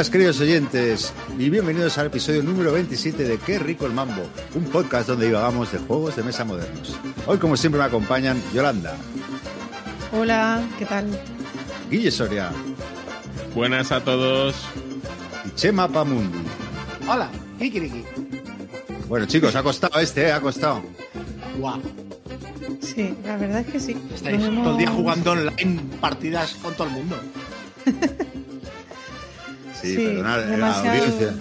buenas, queridos oyentes, y bienvenidos al episodio número 27 de Qué rico el mambo, un podcast donde divagamos de juegos de mesa modernos. Hoy, como siempre, me acompañan Yolanda, Hola, ¿qué tal? Guille Soria Buenas a todos. y Chema Pamundi. Hola, Kikiriki. Bueno, chicos, ha costado este, ¿eh? Ha costado. Guau. Sí, la verdad es que sí. Estáis hemos- todo el día jugando online partidas con todo el mundo. Sí, Sí, perdonad, la demasiado- audiencia.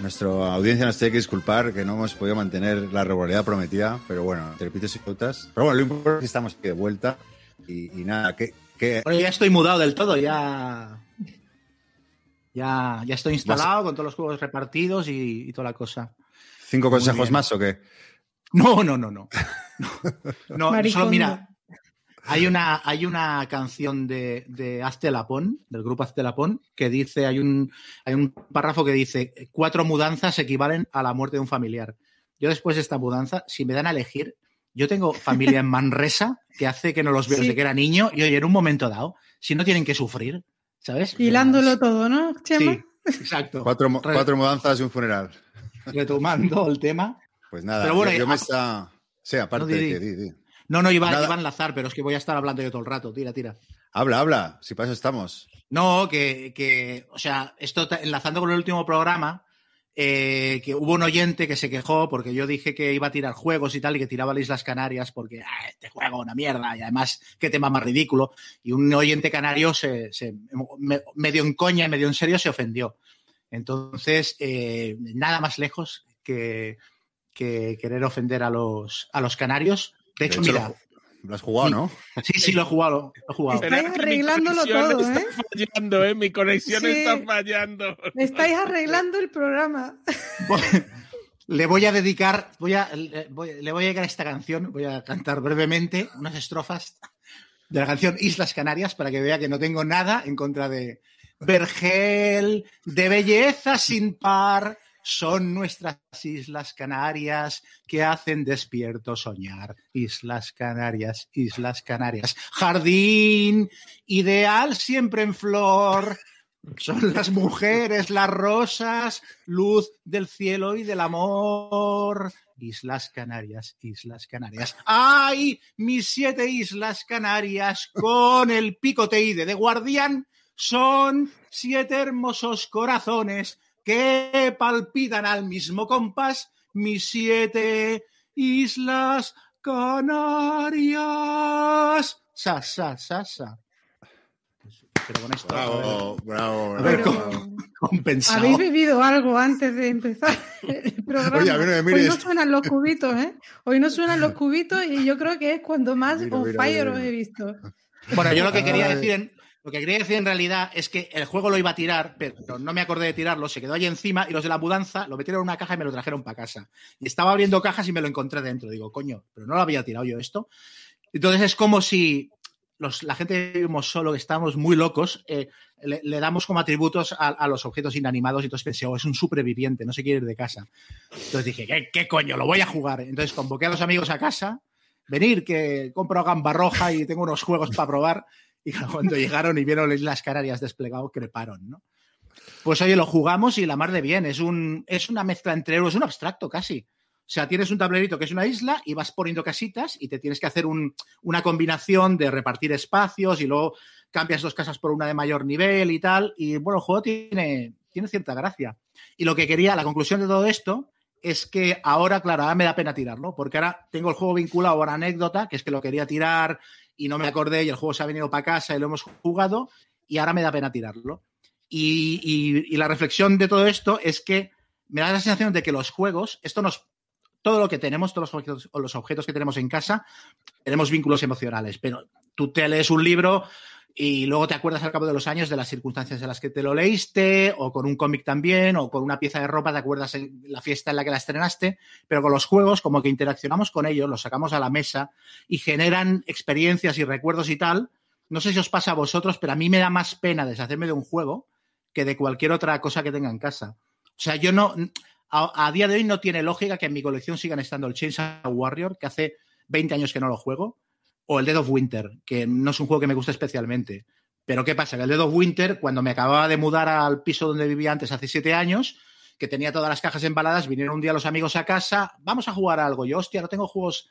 Nuestra audiencia nos tiene que disculpar que no hemos podido mantener la regularidad prometida, pero bueno, entre pitos y flautas. Pero bueno, lo importante es que estamos aquí de vuelta y, y nada, que, que Bueno, ya estoy mudado del todo, ya. Ya, ya estoy instalado con todos los juegos repartidos y, y toda la cosa. cinco Muy consejos bien. más o qué? No, no, no, no. No, no solo mira. Hay una, hay una canción de, de Hazte Lapón, del grupo Hazte Lapón, que dice, hay un, hay un párrafo que dice, cuatro mudanzas equivalen a la muerte de un familiar. Yo después de esta mudanza, si me dan a elegir, yo tengo familia en Manresa que hace que no los veo Sí. desde que era niño y oye, en un momento dado, si no tienen que sufrir, ¿sabes? Hilándolo todo, ¿no, Chema? Sí, exacto. Cuatro, mudanzas y un funeral. Retomando el tema. Pues nada, Pero bueno, yo, me está... Sí, aparte No, di, de que... di, di. No, no, iba, Nada. a enlazar, pero es que voy a estar hablando yo todo el rato. Tira, tira. Habla, habla, si para eso estamos. No, que, que, o sea, esto enlazando con el último programa, eh, que hubo un oyente que se quejó porque yo dije que iba a tirar juegos y tal y que tiraba las Islas Canarias porque ah, este juego una mierda y además qué tema más ridículo. Y un oyente canario se, se- me- medio en coña y medio en serio se ofendió. Entonces, eh, nada más lejos que, que querer ofender a los, a los canarios. De hecho, hecho, mira, lo, lo has jugado, ¿no? sí, sí, lo he jugado. Lo he jugado. Estáis mi arreglándolo todo, está ¿eh? fallando, ¿eh? Mi conexión Sí. está fallando. Estáis arreglando el programa. Le voy a dedicar, voy a, le voy, le voy a dedicar esta canción, voy a cantar brevemente unas estrofas de la canción Islas Canarias para que vea que no tengo nada en contra de Vergel, de belleza sin par, son nuestras Islas Canarias que hacen despierto soñar. Islas Canarias, Islas Canarias, jardín ideal siempre en flor, son las mujeres, las rosas, luz del cielo y del amor. Islas Canarias, Islas Canarias. ¡Ay! Mis siete Islas Canarias con el picoteide de guardián son siete hermosos corazones que palpitan al mismo compás. Mis siete Islas Canarias. Sa, sa, sa, sa. Pero con esto. Bravo, bravo, A ver, bravo. Pero, compensado. ¿Habéis bebido algo antes de empezar el programa? Oye. Hoy no suenan los cubitos, ¿eh? Hoy no suenan los cubitos y yo creo que es cuando más Mira, on mira, fire mira. os he visto. Bueno, yo lo que quería decir en, lo que quería decir en realidad es que el juego lo iba a tirar, pero no me acordé de tirarlo, se quedó allí encima y los de la mudanza lo metieron en una caja y me lo trajeron para casa. Y estaba abriendo cajas y me lo encontré dentro. Digo, coño, pero no lo había tirado yo esto. Entonces es como si la gente que vivimos solo, que estamos muy locos, eh, le, damos como atributos a, los objetos inanimados y entonces pensé, oh, es un superviviente, no se quiere ir de casa. Entonces dije, ¿qué, qué coño? Lo voy a jugar. Entonces convoqué a los amigos a casa, venir, que compro gamba roja y tengo unos juegos para probar. Y cuando llegaron y vieron las Canarias desplegado, creparon, ¿no? Pues oye, lo jugamos y la mar de bien. Es, un, es una mezcla entre euros, es un abstracto casi. O sea, tienes un tablerito que es una isla y vas poniendo casitas y te tienes que hacer un- una combinación de repartir espacios y luego cambias dos casas por una de mayor nivel y tal. Y bueno, el juego tiene, tiene cierta gracia. Y lo que quería, la conclusión de todo esto es que ahora, claro, ahora me da pena tirarlo, porque ahora tengo el juego vinculado a una anécdota, que es que lo quería tirar y no me acordé y el juego se ha venido para casa y lo hemos jugado y ahora me da pena tirarlo. Y, y- la reflexión de todo esto es que me da la sensación de que los juegos, esto nos, todo lo que tenemos, todos los objetos, los objetos que tenemos en casa, tenemos vínculos emocionales, pero tú te lees un libro y luego te acuerdas al cabo de los años de las circunstancias en las que te lo leíste, o con un cómic también, o con una pieza de ropa te acuerdas en la fiesta en la que la estrenaste, pero con los juegos como que interaccionamos con ellos, los sacamos a la mesa y generan experiencias y recuerdos y tal. No sé si os pasa a vosotros, pero a mí me da más pena deshacerme de un juego que de cualquier otra cosa que tenga en casa. O sea, yo no, a, a día de hoy no tiene lógica que en mi colección sigan estando el Chainsaw Warrior, que hace 20 años que no lo juego, o el Dead of Winter, que no es un juego que me guste especialmente. Pero ¿qué pasa? Que el Dead of Winter, cuando me acababa de mudar al piso donde vivía antes hace siete años, que tenía todas las cajas embaladas, vinieron un día los amigos a casa, vamos a jugar algo. Yo, hostia, no tengo juegos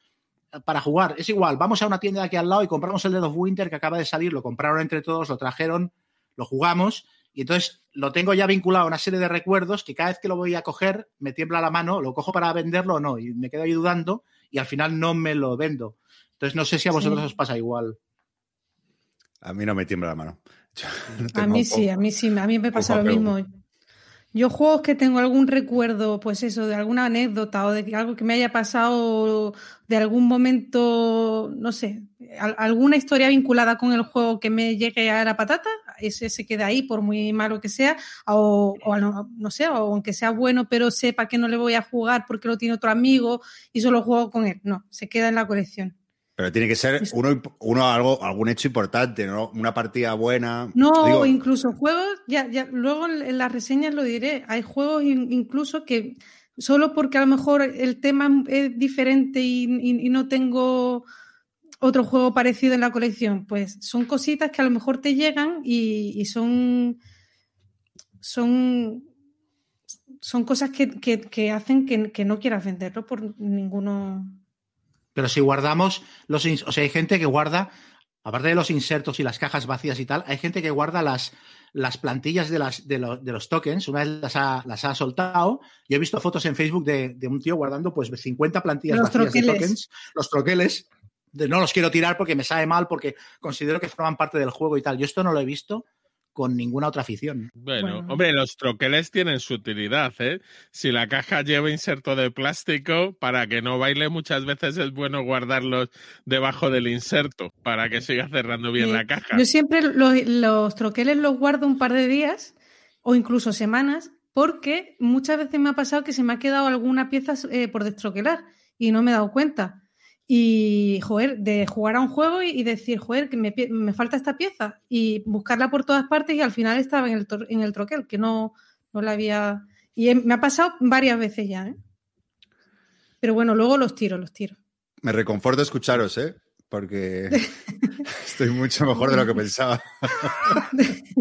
para jugar. Es igual, vamos a una tienda de aquí al lado y compramos el Dead of Winter que acaba de salir, lo compraron entre todos, lo trajeron, lo jugamos y entonces lo tengo ya vinculado a una serie de recuerdos que cada vez que lo voy a coger me tiembla la mano, lo cojo para venderlo o no y me quedo ahí dudando y al final no me lo vendo. Entonces no sé si a vosotros Sí. os pasa igual. A mí no me tiembla la mano. No A mí sí, a mí sí, a mí me pasa lo mismo. Yo juegos que tengo algún recuerdo, pues eso, de alguna anécdota o de algo que me haya pasado, de algún momento, no sé, al- alguna historia vinculada con el juego que me llegue a la patata, ese se queda ahí por muy malo que sea, o, o no, no sé, o aunque sea bueno, pero sepa que no le voy a jugar porque lo tiene otro amigo y solo juego con él. No, se queda en la colección. Pero tiene que ser uno, uno algo, algún hecho importante, ¿no? Una partida buena. No, Digo, incluso juegos, ya, ya, luego en en las reseñas lo diré, hay juegos in- incluso que solo porque a lo mejor el tema es diferente y, y- y no tengo otro juego parecido en la colección, pues son cositas que a lo mejor te llegan y, y son, son, son cosas que, que- que hacen que, que no quieras venderlo por ninguno. Pero si guardamos los. O sea, hay gente que guarda, aparte de los insertos y las cajas vacías y tal, hay gente que guarda las, las plantillas de, las, de, los, de los tokens. Una vez las ha, las ha soltado. Yo he visto fotos en Facebook de, de un tío guardando pues 50 plantillas Los vacías de troqueles. tokens. Los troqueles. De, no los quiero tirar porque me sabe mal, porque considero que forman parte del juego y tal. Yo esto no lo he visto con ninguna otra afición. Bueno, Bueno. hombre, los troqueles tienen su utilidad, ¿eh? Si la caja lleva inserto de plástico, para que no baile, muchas veces es bueno guardarlos debajo del inserto, para que siga cerrando bien Sí. la caja. Yo siempre los, los troqueles los guardo un par de días o incluso semanas porque muchas veces me ha pasado que se me ha quedado alguna pieza eh, por destroquelar y no me he dado cuenta. Y, joder, de jugar a un juego y, decir, joder, que me, falta esta pieza y buscarla por todas partes y al final estaba en el, en el troquel, que no, no la había... Y me ha pasado varias veces ya, ¿eh? Pero bueno, luego los tiro, los tiro. Me reconforto escucharos, ¿eh? Porque estoy mucho mejor de lo que pensaba.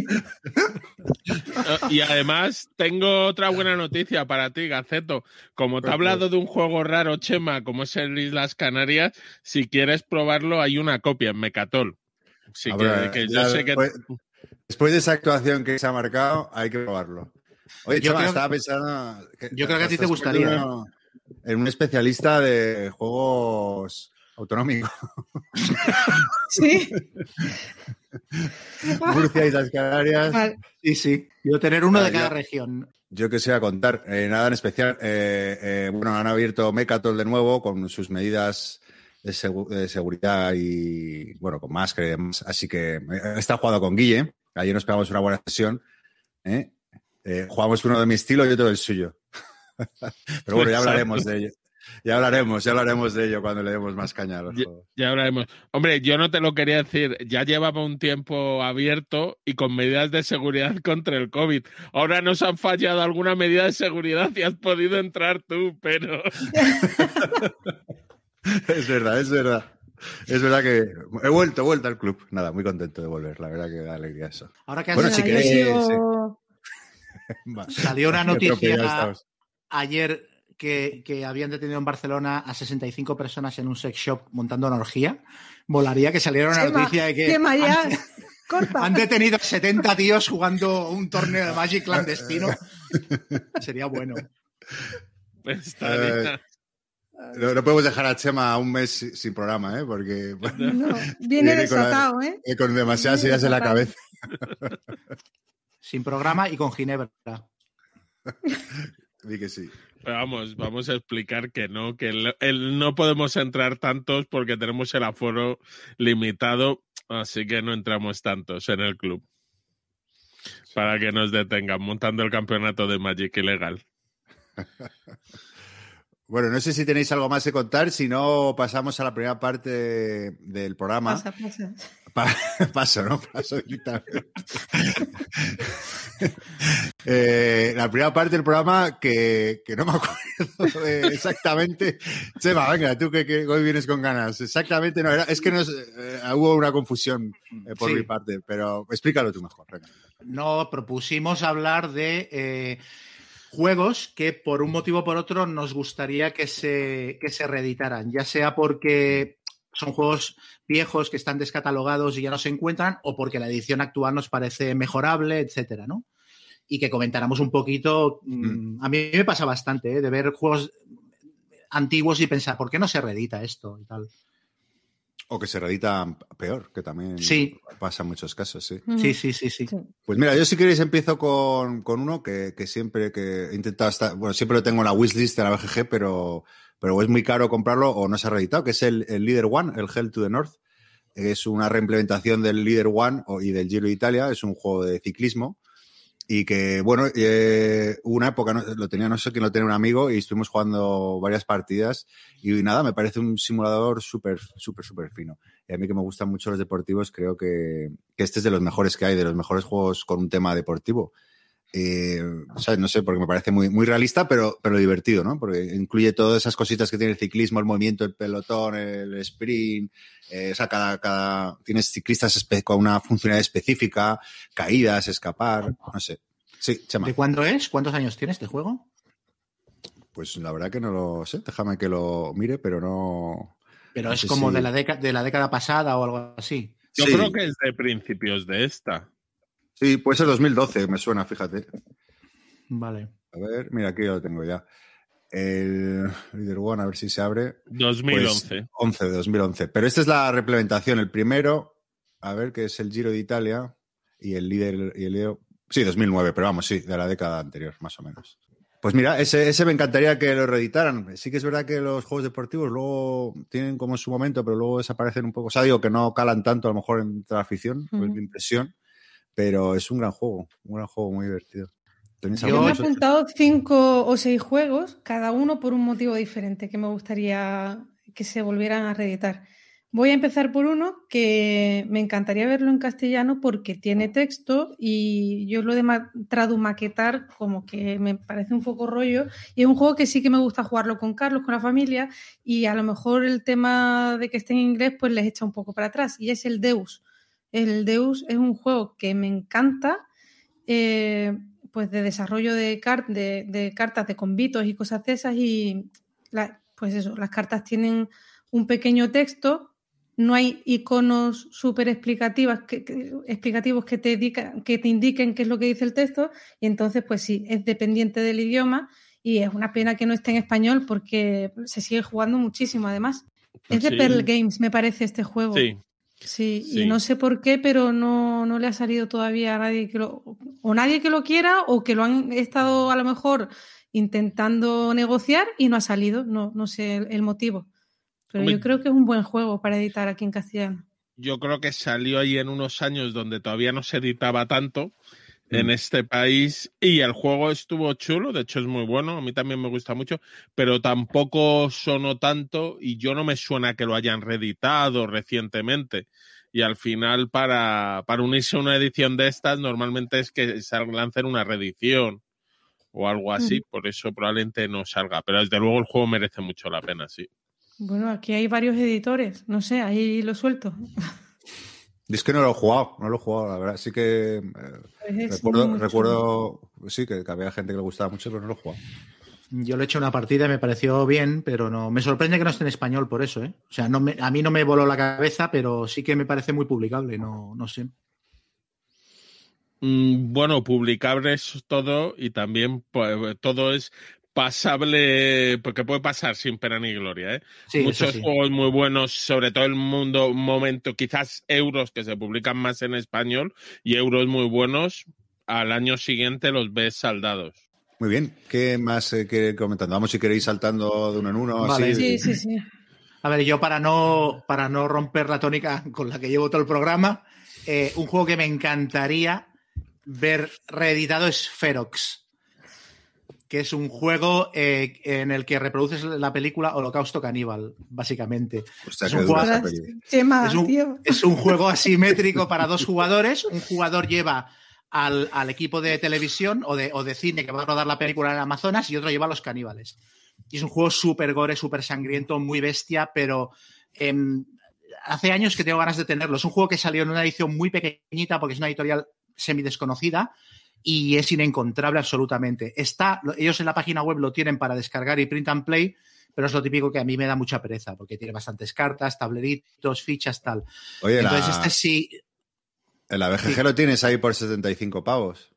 Y además, tengo otra buena noticia para ti, Gaceto. Como te Ok. hablado de un juego raro, Chema, como es el Islas Canarias, si quieres probarlo, hay una copia en Mecatol. Sí, A que, que yo sé que. después, después de esa actuación que se ha marcado, hay que probarlo. Oye, Yo Chema, creo- estaba pensando. yo creo que a ti te gustaría. En un especialista de juegos autonómicos. Sí. Murcia y las Canarias. Vale. Sí, sí. Yo tener uno de cada yo- región. Yo que sé a contar, eh, nada en especial. Eh, eh, bueno, han abierto Mecatol de nuevo con sus medidas de, segu- de seguridad y, bueno, con máscara y demás. Así que eh, he estado jugando con Guille. Ayer nos pegamos una buena sesión. ¿eh? Eh, jugamos uno de mi estilo y otro del suyo. Pero bueno, ya hablaremos de ello. Ya hablaremos, ya hablaremos de ello cuando le demos más caña a los Ya- juegos. Ya hablaremos. Hombre, yo no te lo quería decir, ya llevaba un tiempo abierto y con medidas de seguridad contra el COVID. Ahora nos han fallado alguna medida de seguridad y has podido entrar tú, pero Es verdad, es verdad. Es verdad que he vuelto, he vuelto al club. Nada, muy contento de volver. La verdad que da alegría eso. Ahora que has Bueno, si queréis, sigo- Va. salió una noticia ayer que, que habían detenido en Barcelona a 65 personas en un sex shop montando una orgía. Molaría que saliera una noticia de que han, Corta. han detenido a 70 tíos jugando un torneo de Magic clandestino. Sería bueno. estaría- No, no podemos dejar a Chema un mes si- sin programa, ¿eh? Porque bueno, No, viene Viene con desatado, ¿eh? eh, con demasiadas ideas en la cabeza. Sin programa y con Ginebra. Di que sí. Pero vamos, vamos a explicar que no, que el, el- no podemos entrar tantos porque tenemos el aforo limitado, así que no entramos tantos en el club. Para que nos detengan montando el campeonato de Magic ilegal. Bueno, no sé si tenéis algo más que contar, si no pasamos a la primera parte del programa. Pasa, pasa. Pa- paso, ¿no? Paso directamente. Eh, la primera parte del programa que, que no me acuerdo exactamente. Chema, venga, tú que, que, hoy vienes con ganas. Exactamente, no, era, es que no eh, hubo una confusión eh, por Sí. mi parte, pero explícalo tú mejor. venga. No, propusimos hablar de eh, juegos que por un motivo o por otro nos gustaría que se, que se reeditaran, ya sea porque son juegos viejos que están descatalogados y ya no se encuentran, o porque la edición actual nos parece mejorable, etcétera, ¿no? Y que comentáramos un poquito. mm, A mí me pasa bastante, ¿eh? de ver juegos antiguos y pensar, ¿por qué no se reedita esto? Y tal. O que se reedita peor, que también Sí. pasa en muchos casos, sí. Sí, sí, sí, sí. Pues mira, yo si queréis empiezo con, con uno que, que siempre que he intentado estar, bueno, siempre lo tengo en la wishlist de la BGG, pero, pero es muy caro comprarlo o no se ha reeditado, que es el, el Leader One, el Hell to the North. Es una reimplementación del Leader One y del Giro de Italia, es un juego de ciclismo. Y que, bueno, eh, una época, no- lo tenía, no sé quién lo tenía un amigo y estuvimos jugando varias partidas. Y nada, me parece un simulador súper, súper, súper fino. Y a mí que me gustan mucho los deportivos, creo que, que este es de los mejores que hay, de los mejores juegos con un tema deportivo. Eh. No sé, porque me parece muy, muy realista, pero, pero divertido, ¿no? Porque incluye todas esas cositas que tiene el ciclismo, el movimiento, el pelotón, el sprint. eh, o sea, cada, cada, tienes ciclistas con una funcionalidad específica, caídas, escapar, no sé. Sí, Chema. ¿De cuándo es? ¿Cuántos años tiene este juego? Pues la verdad que no lo sé, déjame que lo mire, pero no. Pero No es como si- de, la década, de la década pasada o algo así. Yo Sí. creo que es de principios de esta. Sí, puede ser 2012, me suena, fíjate. Vale. A ver, mira, aquí ya lo tengo ya. El Leader One, a ver si se abre. 2011. Pues 11 de 2011. Pero esta es la reimplementación. El primero, a ver, que es el Giro de Italia y el líder. Y el líder- sí, 2009, pero vamos, sí, de la década anterior, más o menos. Pues mira, ese, ese me encantaría que lo reeditaran. Sí que es verdad que los juegos deportivos luego tienen como su momento, pero luego desaparecen un poco. O sea, digo que no calan tanto a lo mejor entre la afición, pues, Ujú. mi impresión, pero es un gran juego, un gran juego muy divertido. ¿Tenéis Yo- me he apuntado cinco o seis juegos, cada uno por un motivo diferente que me gustaría que se volvieran a reeditar. Voy a empezar por uno que me encantaría verlo en castellano porque tiene texto y yo lo de ma- tradumaquetar como que me parece un poco rollo y es un juego que sí que me gusta jugarlo con Carlos, con la familia y a lo mejor el tema de que esté en inglés pues les echa un poco para atrás y es el Deus. El Deus es un juego que me encanta. eh, pues de desarrollo de, car- de, de cartas de convitos y cosas de esas y la- pues eso, las cartas tienen un pequeño texto, no hay iconos súper explicativas que, que- explicativos que te, indica- que te indiquen qué es lo que dice el texto y entonces pues sí, es dependiente del idioma y es una pena que no esté en español porque se sigue jugando muchísimo además. Es de Sí. Pearl Games, me parece, este juego. Sí. Sí, Sí. y no sé por qué, pero no, no le ha salido todavía a nadie que lo. O nadie que lo quiera, o que lo han estado a lo mejor intentando negociar y no ha salido. No, no sé el, el motivo. Pero Hombre, yo creo que es un buen juego para editar aquí en castellano. Yo creo que salió ahí en unos años donde todavía no se editaba tanto en Mm. este país y el juego estuvo chulo, de hecho es muy bueno, a mí también me gusta mucho, pero tampoco sonó tanto y yo no me suena que lo hayan reeditado recientemente. Y al final para, para unirse a una edición de estas normalmente es que lancen una reedición o algo así, por eso probablemente no salga, pero desde luego el juego merece mucho la pena, sí. Bueno, aquí hay varios editores. No sé, ahí lo suelto. Es que no lo he jugado, no lo he jugado, la verdad. Sí que eh, Pues es recuerdo, recuerdo sí, que, que había gente que le gustaba mucho, pero no lo he jugado. Yo le he hecho una partida y me pareció bien, pero no. Me sorprende que no esté en español por eso, ¿eh? O sea, no me- a mí no me voló la cabeza, pero sí que me parece muy publicable, no, no sé. Mm, Bueno, publicable es todo y también pues, todo es pasable, porque puede pasar sin pena ni gloria. ¿eh? Sí, Muchos sí. juegos muy buenos, sobre todo el mundo, momento, quizás euros que se publican más en español y euros muy buenos, al año siguiente los ves saldados. Muy bien, ¿qué más eh, que comentando? Vamos si queréis saltando de uno en uno. Vale. así. Sí, sí, sí. A ver, yo para no, para no romper la tónica con la que llevo todo el programa, eh, un juego que me encantaría ver reeditado es Ferox, que es un juego eh, en el que reproduces la película Holocausto Caníbal, básicamente. Hostia, Es qué un dura juego- esa Ostras, peli. Chema, Es un- tío. Es un juego asimétrico para dos jugadores. Un jugador lleva al, al equipo de televisión o de, o de cine que va a rodar la película en Amazonas y otro lleva a los caníbales. Y es un juego súper gore, súper sangriento, muy bestia, pero em, hace años que tengo ganas de tenerlo. Es un juego que salió en una edición muy pequeñita porque es una editorial semi desconocida y es inencontrable absolutamente. Está, ellos en la página web lo tienen para descargar y print and play, pero es lo típico que a mí me da mucha pereza porque tiene bastantes cartas, tableritos, fichas, tal. Oye, Entonces, la, este sí. en la BGG Sí. lo tienes ahí por 75 pavos.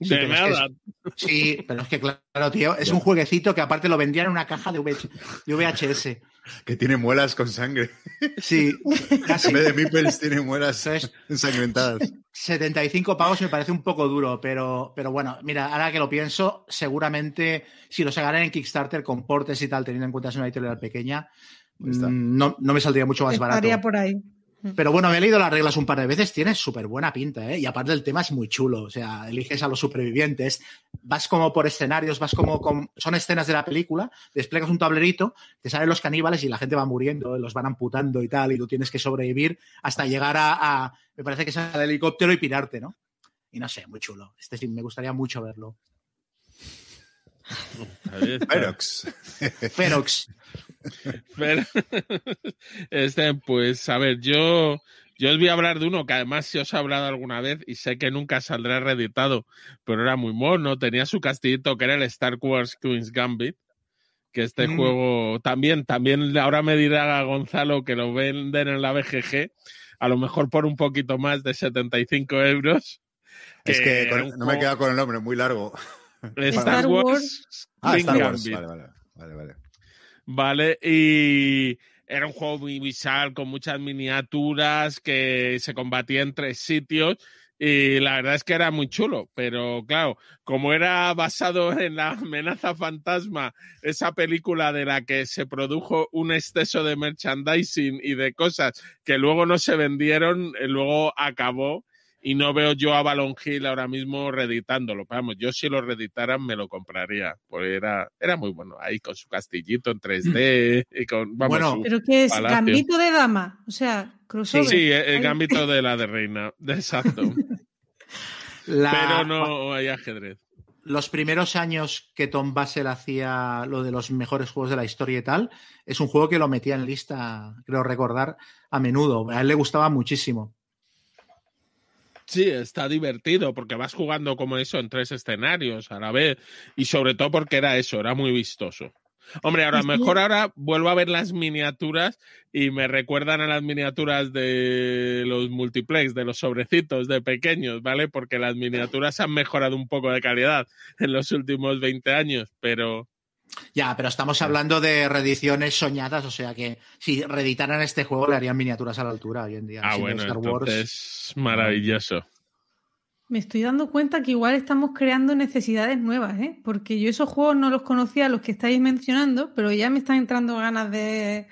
Sí, pero es que. Sí, pero es que claro, tío, es un jueguecito que aparte lo vendían en una caja de, VH de VHS. Que tiene muelas con sangre. Sí, casi. En vez de meeples tiene muelas ensangrentadas. 75 pavos me parece un poco duro, pero, pero bueno, mira, ahora que lo pienso, seguramente si lo sacaran en Kickstarter con portes y tal, teniendo en cuenta que es una editorial pequeña, mm, no, no me saldría mucho más Estaría barato. por ahí. Pero bueno, me he leído las reglas un par de veces, tiene súper buena pinta, ¿eh? Y aparte el tema es muy chulo, o sea, eliges a los supervivientes, vas como por escenarios, vas como con... Son escenas de la película, desplegas un tablerito, te salen los caníbales y la gente va muriendo, los van amputando y tal, y tú tienes que sobrevivir hasta llegar a, me parece que es al helicóptero y pirarte, ¿no? Y no sé, muy chulo. Este sí, me gustaría mucho verlo. Ferox. Ferox. Pero, este, pues, a ver, yo, yo os voy a hablar de uno que además si os he hablado alguna vez y sé que nunca saldrá reeditado, pero era muy mono, tenía su castillito que era el Star Wars Queen's Gambit, que este Mm. juego también, también ahora me dirá Gonzalo que lo venden en la BGG, a lo mejor por un poquito más de 75 euros. es que con- no me he quedado con el nombre, muy largo. Star, Star Wars, Wars. Ah, Star Wars. Gambit. Vale, vale, vale, vale. ¿vale? Y era un juego muy visual, con muchas miniaturas, que se combatía en tres sitios. Y la verdad es que era muy chulo, pero claro, como era basado en la amenaza fantasma, esa película de la que se produjo un exceso de merchandising y de cosas que luego no se vendieron, eh, luego acabó y no veo yo a Balon Hill ahora mismo reeditándolo. Vamos, yo si lo reeditaran me lo compraría, porque era, era muy bueno, ahí con su castillito en 3D y con, vamos, Bueno, Pero que es Palacio. gambito de dama, o sea, crossover. sí, el Ahí. gambito de la de reina, exacto. La- Pero no hay ajedrez. los primeros años que Tom Basel hacía lo de los mejores juegos de la historia y tal, es un juego que lo metía en lista, creo recordar, a menudo. A él le gustaba muchísimo. Sí, está divertido porque vas jugando como eso en tres escenarios a la vez y sobre todo porque era eso, era muy vistoso. Hombre, ahora mejor ahora vuelvo a ver las miniaturas y me recuerdan a las miniaturas de los multiplex, de los sobrecitos de pequeños, ¿vale? Porque las miniaturas han mejorado un poco de calidad en los últimos 20 años, pero Ya, pero estamos hablando de reediciones soñadas, o sea que si reeditaran este juego le harían miniaturas a la altura hoy en día. ah, bueno, Star Wars. entonces maravilloso. Me estoy dando cuenta que igual estamos creando necesidades nuevas, ¿eh? Porque yo esos juegos no los conocía, los que estáis mencionando, pero ya me están entrando ganas de,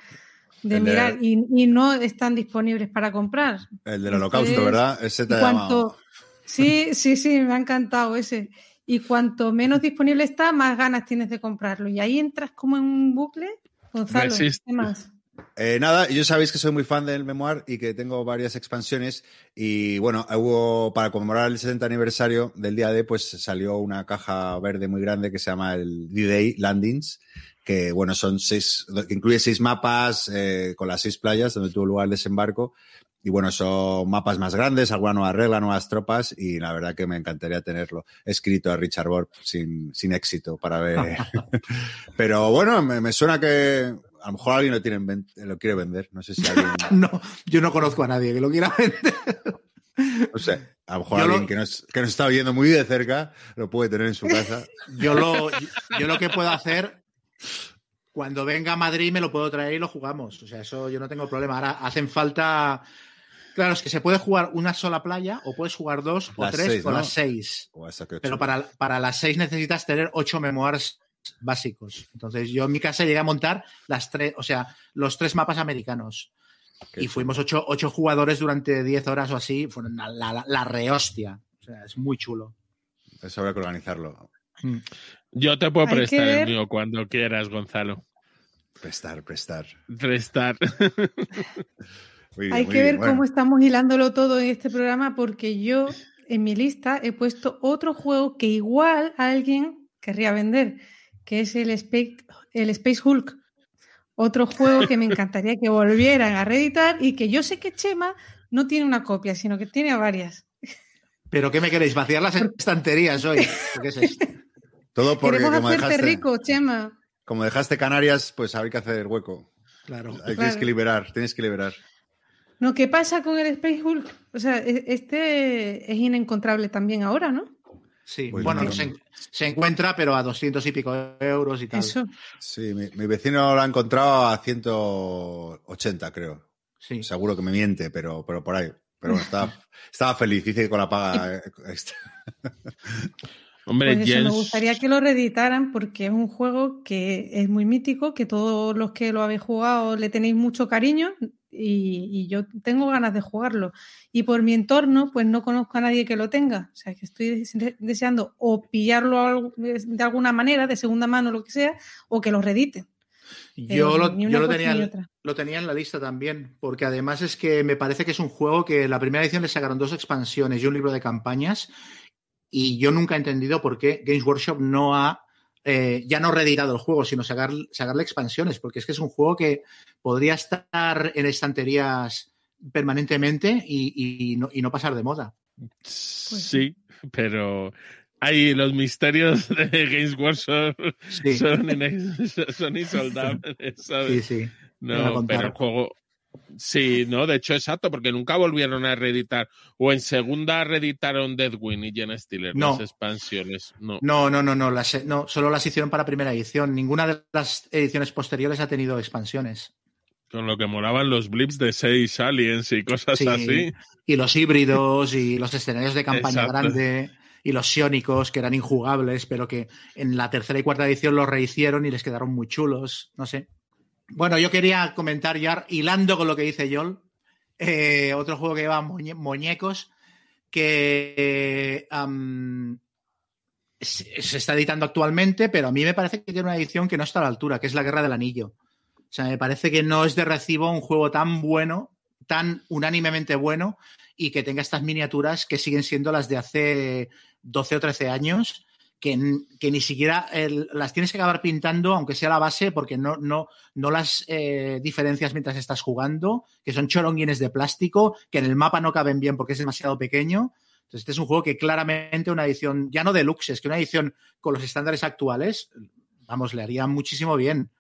de El de- mirar y, y no están disponibles para comprar. El del Este holocausto, es- ¿verdad? Ese te ha llamado. cuanto... Sí, sí, sí, me ha encantado ese. Y cuanto menos disponible está, más ganas tienes de comprarlo. Y ahí entras como en un bucle. Gonzalo, Resiste. ¿qué más? Eh, nada, yo sabéis que soy muy fan del Memoir y que tengo varias expansiones. Y bueno, hubo para conmemorar el 70 aniversario del día D, pues salió una caja verde muy grande que se llama el D-Day Landings, que bueno, son seis, que incluye seis mapas eh, con las seis playas donde tuvo lugar el desembarco. Y bueno, son mapas más grandes, alguna nueva regla, nuevas tropas, y la verdad que me encantaría tenerlo escrito a Richard Borg sin, sin éxito para ver. Pero bueno, me, me suena que a lo mejor alguien lo, tiene lo quiere vender. No sé si alguien. No, yo no conozco a nadie que lo quiera vender. No sé, a lo mejor Yo lo- alguien que, nos, que nos está viendo muy de cerca lo puede tener en su casa. Yo lo, yo lo que puedo hacer, cuando venga a Madrid me lo puedo traer y lo jugamos. O sea, eso yo no tengo problema. Ahora hacen falta. Claro, es que se puede jugar una sola playa o puedes jugar dos o Las tres seis, o ¿no? las seis. O hasta que Pero para, para las seis necesitas tener ocho memoirs básicos. Entonces, yo en mi casa llegué a montar las tres, o sea, los tres mapas americanos. Qué y chulo. fuimos ocho, ocho jugadores durante diez horas o así. Fueron la, la, la rehostia. O sea, es muy chulo. Eso habrá que organizarlo. Yo te puedo Hay que prestar el mío cuando quieras, Gonzalo. Prestar, prestar. Prestar. Muy Hay que bien. ver Bueno, cómo estamos hilándolo todo en este programa porque yo en mi lista he puesto otro juego que igual alguien querría vender, que es el Space, el Space Hulk. Otro juego que me encantaría que volvieran a reeditar y que yo sé que Chema no tiene una copia, sino que tiene varias. ¿Pero qué me queréis? ¿Vaciar las estanterías hoy? ¿Qué es esto? Todo porque Queremos como hacerte dejaste, rico, Chema. como dejaste Canarias, pues habría que hacer hueco. Claro. Hay- Tienes Claro. que liberar, tienes que liberar. No, ¿qué pasa con el Space Hulk? O sea, e- este es inencontrable también ahora, ¿no? Sí, Pues bueno, no. se, se encuentra, pero a 200 y pico euros y tal. Eso. Sí, mi, mi vecino lo ha encontrado a 180, creo. Sí. Seguro que me miente, pero, pero por ahí. Pero bueno, estaba, estaba feliz, dice que con la paga eh, extra. Hombre, Pues eso, me gustaría que lo reeditaran porque es un juego que es muy mítico, que todos los que lo habéis jugado le tenéis mucho cariño y, y yo tengo ganas de jugarlo. Y por mi entorno, pues no conozco a nadie que lo tenga. O sea, que estoy des- deseando o pillarlo de alguna manera, de segunda mano, lo que sea, o que lo reediten. Yo, lo, yo lo tenía, lo tenía en la lista también, porque además es que me parece que es un juego que la primera edición le sacaron dos expansiones y un libro de campañas, y yo nunca he entendido por qué Games Workshop no ha eh, ya no reeditado el juego, sino sacar, sacarle expansiones, porque es que es un juego que podría estar en estanterías permanentemente y, y no, y no pasar de moda. sí, pero hay los misterios de Games Workshop Sí, son, son insoldables, ¿sabes? sí, sí. No, pero el juego. Sí, no, de hecho, exacto, porque nunca volvieron a reeditar. O en segunda reeditaron Deadwing y Jen Stiller, No. las expansiones. No. No, no, no, no, las, no, solo las hicieron para primera edición. Ninguna de las ediciones posteriores ha tenido expansiones. Con lo que molaban los blips de seis aliens y cosas Sí. así. Y los híbridos y los escenarios de campaña Exacto. grande y los sionicos que eran injugables, pero que en la tercera y cuarta edición los rehicieron y les quedaron muy chulos. No sé. Bueno, yo quería comentar ya, hilando con lo que dice Yol, eh, otro juego que lleva muñe- muñecos que se está editando actualmente, pero a mí me parece que tiene una edición que no está a la altura, que es La Guerra del Anillo. O sea, me parece que no es de recibo un juego tan bueno, tan unánimemente bueno, y que tenga estas miniaturas que siguen siendo las de hace 12 o 13 años, que, que ni siquiera las tienes que acabar pintando, aunque sea la base, porque no, no, no las eh, diferencias mientras estás jugando, que son choronguines de plástico, que en el mapa no caben bien porque es demasiado pequeño. Entonces, este es un juego que claramente una edición, ya no deluxe, es que una edición con los estándares actuales, vamos, le haría muchísimo bien.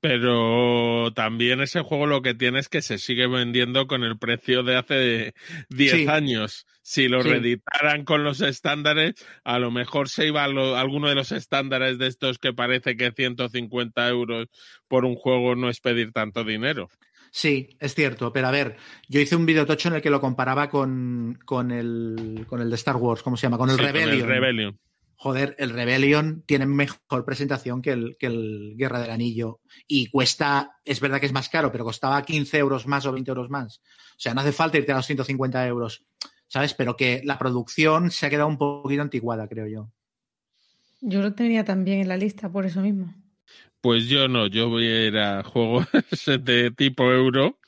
Pero también ese juego lo que tiene es que se sigue vendiendo con el precio de hace 10 Sí. años. Si lo Sí. reeditaran con los estándares, a lo mejor se iba a lo- alguno de los estándares de estos que parece que 150 euros por un juego no es pedir tanto dinero. Sí, es cierto, pero a ver, yo hice un video tocho en el que lo comparaba con, con, el, con el de Star Wars, ¿cómo se llama? Con el Sí, con Rebellion. Rebellion. Joder, el Rebellion tiene mejor presentación que el, que el Guerra del Anillo y cuesta, es verdad que es más caro, pero costaba 15 euros más o 20 euros más. O sea, no hace falta irte a los 150 euros, ¿sabes? Pero que la producción se ha quedado un poquito antiguada, creo yo. Yo lo tenía también en la lista por eso mismo. Pues yo no, yo voy a ir a juegos de tipo euro.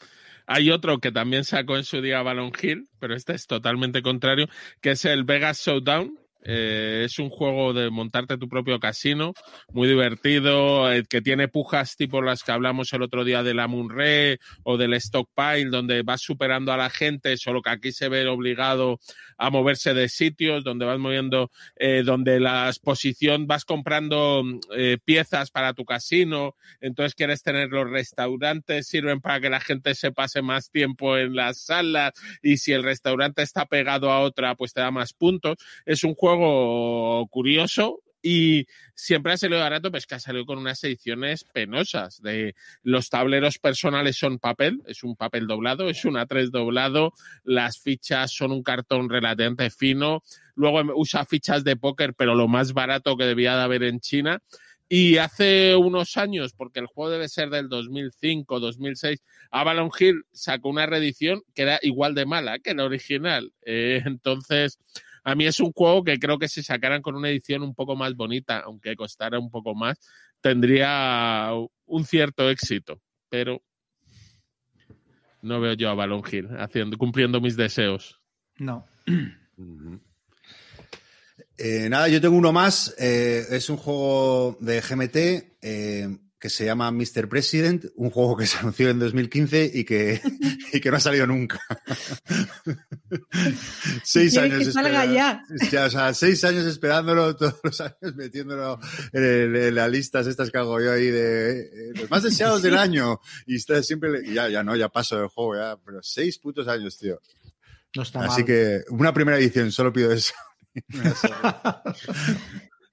Hay otro que también sacó en su día Balon Hill, pero este es totalmente contrario, que es el Vegas Showdown. Eh, es un juego de montarte tu propio casino, muy divertido, eh, que tiene pujas tipo las que hablamos el otro día de la Munre o del Stockpile, donde vas superando a la gente, solo que aquí se ve obligado a moverse de sitios, donde vas moviendo eh, donde la exposición vas comprando eh, piezas para tu casino, entonces quieres tener los restaurantes, sirven para que la gente se pase más tiempo en las salas y si el restaurante está pegado a otra, pues te da más puntos. Es un juego curioso. Y siempre ha salido barato, pues que ha salido con unas ediciones penosas. De los tableros personales son papel, es un papel doblado, es un A3 doblado, las fichas son un cartón relativamente fino, luego usa fichas de póker, pero lo más barato que debía de haber en China. Y hace unos años, porque el juego debe ser del 2005, 2006, Avalon Hill sacó una reedición que era igual de mala que la original. Eh, entonces, a mí es un juego que creo que si sacaran con una edición un poco más bonita, aunque costara un poco más, tendría un cierto éxito. Pero no veo yo a Avalon Hill haciendo, cumpliendo mis deseos. No. Eh, nada, yo tengo uno más. Eh, es un juego de GMT eh, que se llama Mr. President, un juego que se anunció en 2015 y que, y que no ha salido nunca. seis ¿Quieres años que salga ya? Ya, o sea, seis años esperándolo, todos los años metiéndolo en, en las listas estas que hago yo ahí de eh, los más deseados del año. Y está siempre, ya, ya no, ya paso del juego, ya, pero seis putos años, tío. No está Así mal. que una primera edición, solo pido eso.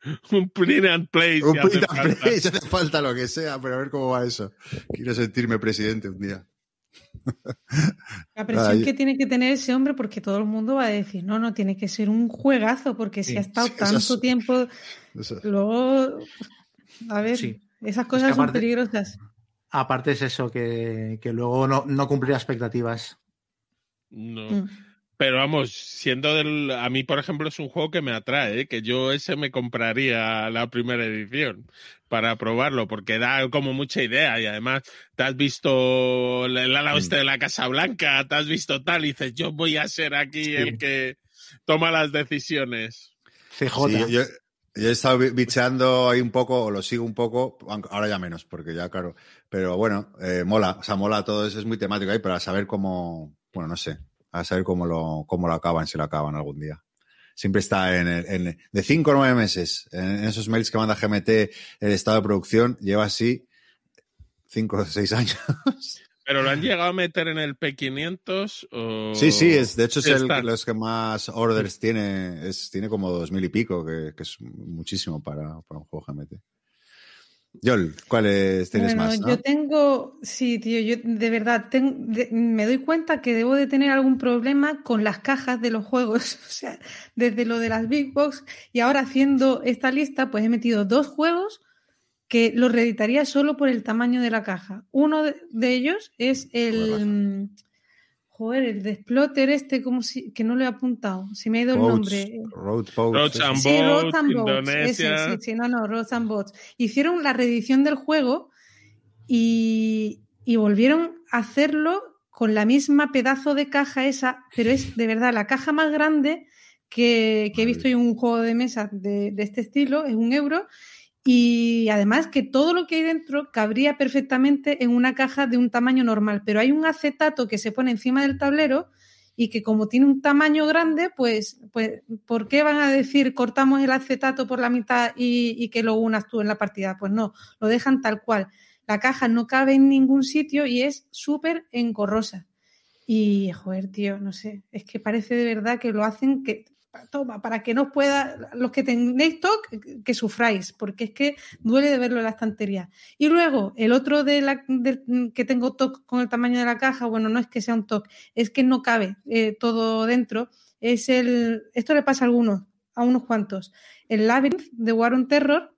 Un print and play. Un print and falta. play, hace falta lo que sea, pero a ver cómo va eso. Quiero sentirme presidente un día. La presión Ay. que tiene que tener ese hombre, porque todo el mundo va a decir, no, no, tiene que ser un juegazo, porque si Sí, ha estado sí, tanto es- tiempo, luego, a ver, Sí. esas que cosas son peligrosas. Aparte es eso, que, que luego no, no cumplirá expectativas. No. Mm. Pero vamos, siendo del. A mí, por ejemplo, es un juego que me atrae, ¿eh? que yo ese me compraría la primera edición para probarlo, porque da como mucha idea y además te has visto el ala oeste de la Casa Blanca, te has visto tal y dices, yo voy a ser aquí el que toma las decisiones. CJ. Sí, yo, yo he estado bi- bicheando ahí un poco, o lo sigo un poco, ahora ya menos, porque ya, claro. Pero bueno, eh, mola, o sea, mola todo eso, es muy temático ahí, pero a saber cómo, bueno, no sé, a saber cómo lo, cómo lo acaban, si lo acaban algún día. Siempre está en, el- en- de 5 o 9 meses, en esos mails que manda GMT el estado de producción, lleva así 5 o 6 años. ¿Pero lo han llegado a meter en el P500 o...? Sí, sí, es, de hecho es el, los que más orders tiene, es, tiene como dos mil y pico, que, que es muchísimo para, para un juego GMT. Yol, ¿cuáles tienes Bueno, más? no? yo tengo, sí, tío, yo de verdad ten- de- me doy cuenta que debo de tener algún problema con las cajas de los juegos. O sea, desde lo de las Big Box y ahora haciendo esta lista, pues he metido dos juegos que los reeditaría solo por el tamaño de la caja. Uno de, de ellos es el, joder, el de Exploter este, como si, que no lo he apuntado, se me ha ido el nombre. Road Boats, Roads eso. and Sí, Roads and Boats. Ese, sí, sí, no, no, Roads and Boats. Hicieron la reedición del juego y, y volvieron a hacerlo con la misma pedazo de caja esa, pero es de verdad la caja más grande que, que he visto en un juego de mesa de, de este estilo, es un euro. Y además que todo lo que hay dentro cabría perfectamente en una caja de un tamaño normal, pero hay un acetato que se pone encima del tablero y que como tiene un tamaño grande, pues, pues ¿por qué van a decir cortamos el acetato por la mitad y, y que lo unas tú en la partida? Pues no, lo dejan tal cual. La caja no cabe en ningún sitio y es súper engorrosa. Y, joder, tío, no sé, es que parece de verdad que lo hacen que, toma, para que no pueda, los que tenéis TOC, que sufráis, porque es que duele de verlo en la estantería. Y luego, el otro de la, que tengo TOC con el tamaño de la caja, bueno, no es que sea un TOC, es que no cabe eh, todo dentro, es el, esto le pasa a algunos, a unos cuantos, el Labyrinth de War on Terror,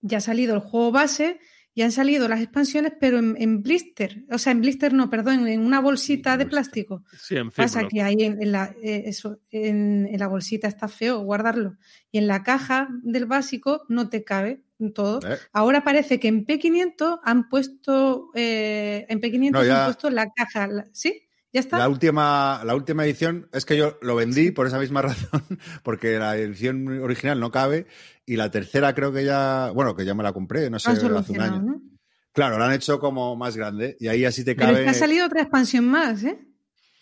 ya ha salido el juego base, y han salido las expansiones, pero en, en blister, o sea, en blister no, perdón, en una bolsita de plástico. Sí, en Pasa que ahí en, en la, eh, eso, en, en la bolsita está feo guardarlo. Y en la caja del básico no te cabe todo. ¿Eh? Ahora parece que en P500 han puesto, eh, en P500 No, ya- han puesto la caja. la- ¿Sí? ¿Ya está? La última, la última edición es que yo lo vendí por esa misma razón, porque la edición original no cabe y la tercera creo que ya, bueno, que ya me la compré, no sé, Han hace un año. ¿no? Claro, la han hecho como más grande y ahí así te Pero cabe. es que ha salido otra expansión más, ¿eh?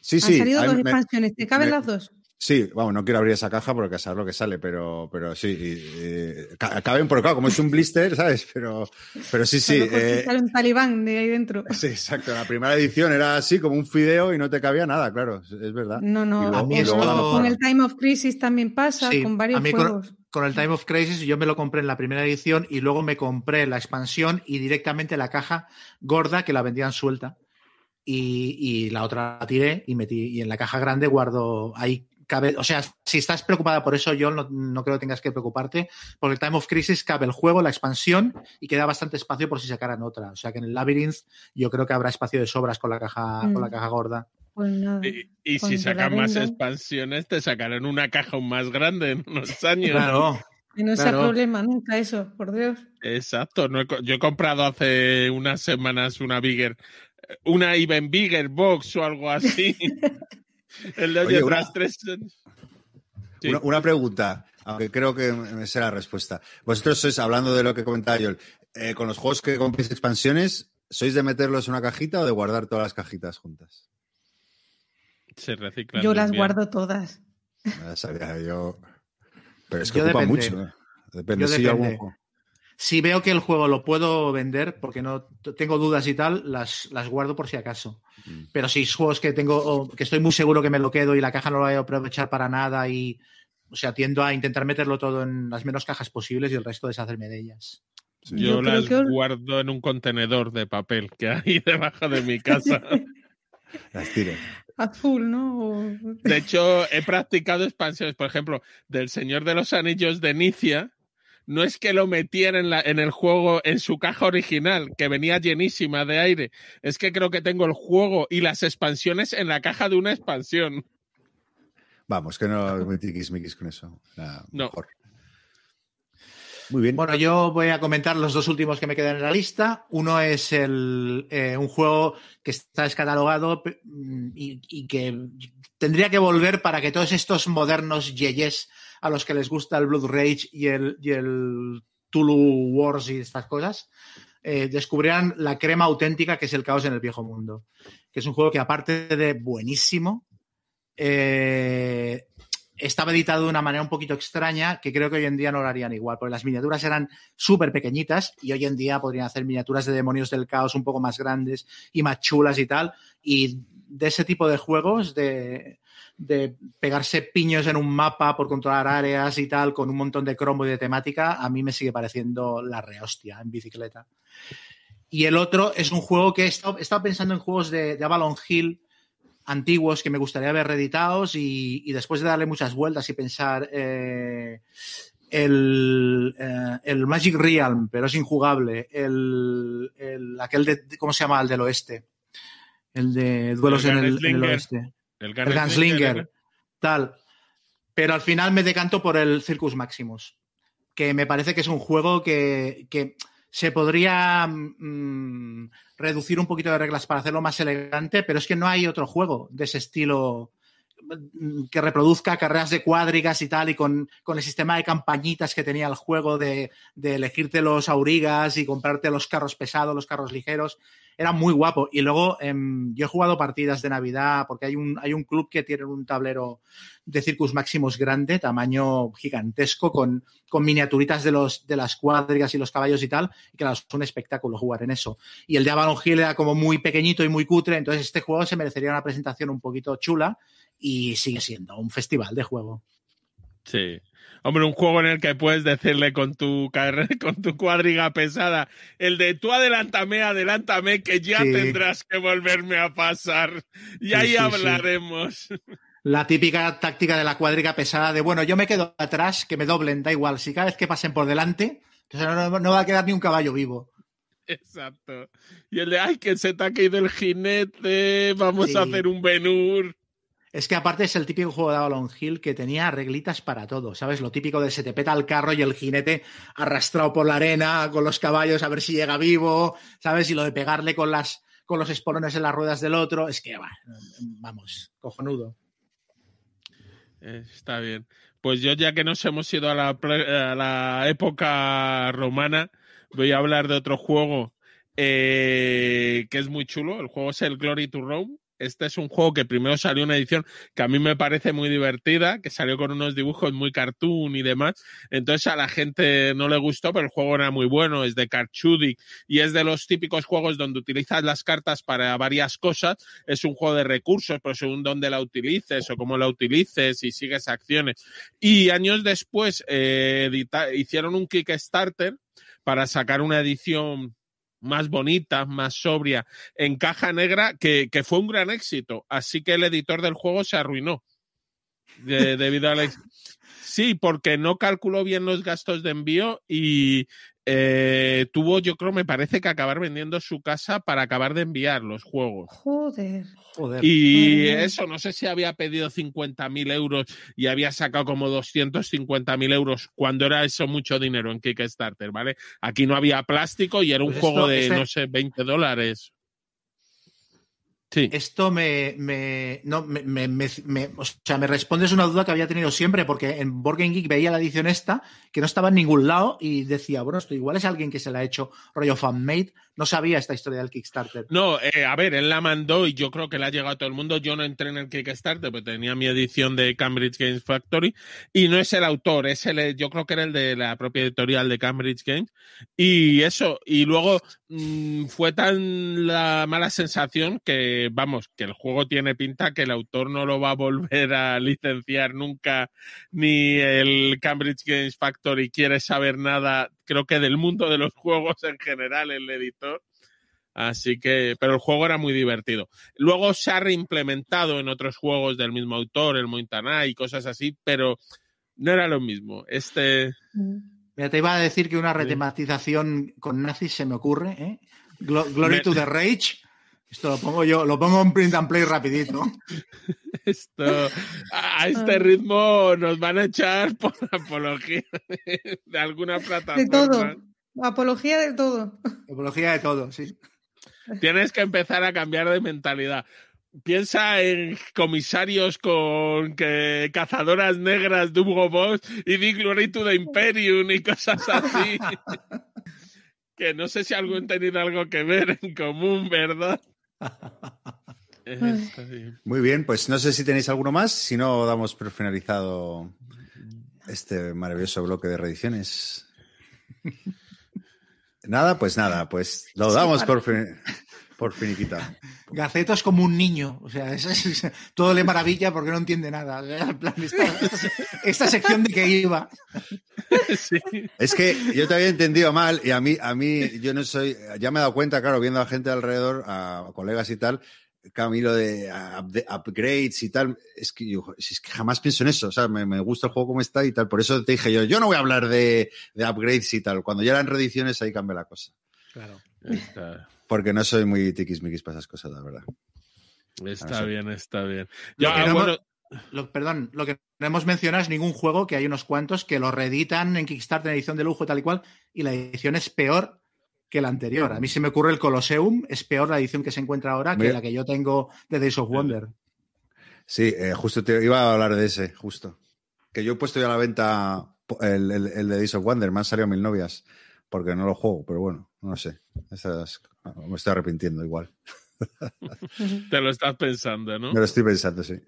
Sí, Han sí. salido ahí dos me- expansiones, ¿te caben me- las dos? Sí, vamos, no quiero abrir esa caja porque a saber lo que sale, pero, pero sí, y- y- ca- caben, porque claro, como es un blister, ¿sabes? Pero, pero sí, sí. A eh, sale un talibán de ahí dentro. sí, exacto. La primera edición era así, como un fideo y no te cabía nada, claro, es, verdad. No, no, luego- A mí luego con el Time of Crisis también pasa, Sí, con a varios mí con- juegos. Con el Time of Crisis yo me lo compré en la primera edición y luego me compré la expansión y directamente la caja gorda que la vendían suelta. Y, y la otra la tiré y metí. Y en la caja grande guardo ahí. Cabe, o sea, si estás preocupada por eso, yo no, no creo que tengas que preocuparte, porque el Time of Crisis cabe el juego, la expansión y queda bastante espacio por si sacaran otra. O sea que en el Labyrinth yo creo que habrá espacio de sobras con la caja, Mm. con la caja gorda. Pues nada. Y, y si sacan más expansiones, te sacarán una caja aún más grande en unos años. Claro. Que no sea claro. problema nunca eso, por Dios. Exacto. No he co- yo he comprado hace unas semanas una Bigger, una Even Bigger Box o algo así. El de Oye, una- tres. Sí. Una, una pregunta, aunque creo que me sé la respuesta. Vosotros sois, hablando de lo que comentaba yo, eh, con los juegos que compréis expansiones, ¿sois de meterlos en una cajita o de guardar todas las cajitas juntas? Se reciclan. Yo las bien. guardo todas. Ya sabía yo. Pero es que Yo ocupa depende. mucho. ¿eh? Depende Yo algún depende. juego- Si veo que el juego lo puedo vender, porque no tengo dudas y tal, las, las guardo por si acaso. Mm. Pero si es juegos que tengo, o que estoy muy seguro que me lo quedo y la caja no lo voy a aprovechar para nada y, o sea, tiendo a intentar meterlo todo en las menos cajas posibles y el resto deshacerme de ellas. Sí. Yo, las que guardo en un contenedor de papel que hay debajo de mi casa. Las tiro. Azul, ¿no? De hecho, he practicado expansiones, por ejemplo, del Señor de los Anillos de Nicia. No es que lo metiera en, la- en el juego en su caja original, que venía llenísima de aire. Es que creo que tengo el juego y las expansiones en la caja de una expansión. Vamos, que no me tiquismiquis con eso. No. mejor. Muy bien. Bueno, yo voy a comentar los dos últimos que me quedan en la lista. Uno es el, eh, un juego que está descatalogado mm, y, y que tendría que volver para que todos estos modernos yeyes a los que les gusta el Blood Rage y el, y el Tulu Wars y estas cosas, eh, descubrieran la crema auténtica que es el caos en el viejo mundo. Que es un juego que aparte de buenísimo, eh, estaba editado de una manera un poquito extraña que creo que hoy en día no lo harían igual, porque las miniaturas eran súper pequeñitas y hoy en día podrían hacer miniaturas de demonios del caos un poco más grandes y más chulas y tal. Y de ese tipo de juegos, de, de pegarse piños en un mapa por controlar áreas y tal, con un montón de cromo y de temática, a mí me sigue pareciendo la rehostia en bicicleta. Y el otro es un juego que he estado, he estado pensando en juegos de, de Avalon Hill antiguos que me gustaría ver reeditados y, y después de darle muchas vueltas y pensar eh, el, eh, el Magic Realm, pero es injugable, el, el- aquel de, ¿cómo se llama? El del oeste, el de duelos El en el, en el Gunslinger. oeste, El, el Gunslinger, tal, pero al final me decanto por el Circus Maximus, que me parece que es un juego que, que se podría mm, reducir un poquito de reglas para hacerlo más elegante, pero es que no hay otro juego de ese estilo que reproduzca carreras de cuadrigas y tal, y con, con el sistema de campañitas que tenía el juego de, de elegirte los aurigas y comprarte los carros pesados, los carros ligeros. Era muy guapo. Y luego em, yo he jugado partidas de Navidad porque hay un, hay un club que tiene un tablero de Circus Maximus grande, tamaño gigantesco, con, con miniaturitas de, los, de las cuadrigas y los caballos y tal, y que es un espectáculo jugar en eso. Y el de Avalon Hill era como muy pequeñito y muy cutre, entonces este juego se merecería una presentación un poquito chula y sigue siendo un festival de juego. Sí. Hombre, un juego en el que puedes decirle con tu, con tu cuadriga pesada, el de tú adelántame, adelántame, que ya Sí. tendrás que volverme a pasar. Y Sí, ahí sí, hablaremos. La típica táctica de la cuadriga pesada de, bueno, yo me quedo atrás, que me doblen, da igual, si cada vez que pasen por delante, no, no va a quedar ni un caballo vivo. Exacto. Y el de, ay, que se te ha caído el jinete, vamos a hacer un Benur. Es que aparte es el típico juego de Avalon Hill que tenía reglitas para todo, ¿sabes? Lo típico de se te peta el carro y el jinete arrastrado por la arena con los caballos a ver si llega vivo, ¿sabes? Y lo de pegarle con las con los espolones en las ruedas del otro, es que va, vamos, cojonudo. Está bien. Pues yo, ya que nos hemos ido a la, ple- a la época romana, voy a hablar de otro juego eh, que es muy chulo. El juego es el Glory to Rome. Este es un juego que primero salió una edición que a mí me parece muy divertida, que salió con unos dibujos muy cartoon y demás. Entonces a la gente no le gustó, pero el juego era muy bueno, es de Carchudic y es de los típicos juegos donde utilizas las cartas para varias cosas. Es un juego de recursos, pero según dónde la utilices o cómo la utilices y sigues acciones. Y años después eh, hicieron un Kickstarter para sacar una edición más bonita, más sobria, en caja negra, que, que fue un gran éxito. Así que el editor del juego se arruinó de- debido al éxito. Sí, porque no calculó bien los gastos de envío y eh, tuvo, yo creo, me parece que acabar vendiendo su casa para acabar de enviar los juegos. Joder. Joder. Y eso, no sé si había pedido 50.000 euros y había sacado como 250.000 euros cuando era eso mucho dinero en Kickstarter, ¿vale? Aquí no había plástico y era un Pues juego esto- de, no sé, 20 dólares. Sí. Esto me, me, no, me, me, me, o sea, me respondes una duda que había tenido siempre, porque en Game Geek veía la edición esta, que no estaba en ningún lado, y decía, bueno, esto igual es alguien que se la ha hecho rollo fanmade. No sabía esta historia del Kickstarter. No, eh, a ver, él la mandó y yo creo que la ha llegado a todo el mundo. Yo no entré en el Kickstarter, pero tenía mi edición de Cambridge Games Factory, y no es el autor, es el, yo creo que era el de la propia editorial de Cambridge Games. Y eso, y luego mmm, fue tan la mala sensación que vamos, que el juego tiene pinta que el autor no lo va a volver a licenciar nunca, ni el Cambridge Games Factory quiere saber nada, creo que del mundo de los juegos en general, el editor. Así que, pero el juego era muy divertido. Luego se ha reimplementado en otros juegos del mismo autor, el Montana y cosas así, pero no era lo mismo. Este. Mira, te iba a decir que una retematización con nazis se me ocurre, ¿eh? Glory me... to the Rage esto lo pongo yo, lo pongo en print and play rapidito. Esto, a este ritmo nos van a echar por apología de, de alguna plataforma. De todo. Apología de todo. Apología de todo, sí. Tienes que empezar a cambiar de mentalidad. Piensa en comisarios con que cazadoras negras de Hugo Boss y Big Glory to the Imperium y cosas así. que no sé si algo han tenido algo que ver en común, ¿verdad? Muy bien, pues no sé si tenéis alguno más, si no damos por finalizado este maravilloso bloque de reediciones. Nada, pues nada, pues lo damos sí, por, fin, por finiquita. Gaceto es como un niño, o sea, es, es, es, todo le maravilla porque no entiende nada. O sea, plan, esta, esta, esta, sección de que iba. Sí. Es que yo te había entendido mal y a mí, a mí, yo no soy, ya me he dado cuenta, claro, viendo a gente alrededor, a colegas y tal, Camilo de, de upgrades y tal, es que yo es que jamás pienso en eso, o sea, me, me, gusta el juego como está y tal, por eso te dije yo, yo no voy a hablar de, de upgrades y tal, cuando ya eran reediciones ahí cambia la cosa. Claro. Está, Porque no soy muy tiquismiquis para esas cosas, la verdad. está bien, está bien. Lo Ya, que ah, no bueno, hemos- lo- perdón, lo que no hemos mencionado es ningún juego que hay unos cuantos que lo reeditan en Kickstarter en edición de lujo y tal y cual, y la edición es peor que la anterior. A mí se me ocurre el Colosseum, es peor la edición que se encuentra ahora que Mira. la que yo tengo de Days of Wonder. Sí, eh, justo te iba a hablar de ese, justo. Que yo he puesto ya a la venta el, el, el de Days of Wonder, me han salido mil novias, porque no lo juego, pero bueno, no sé. Esas, me estoy arrepintiendo igual. te lo estás pensando, ¿no? Me lo estoy pensando, sí.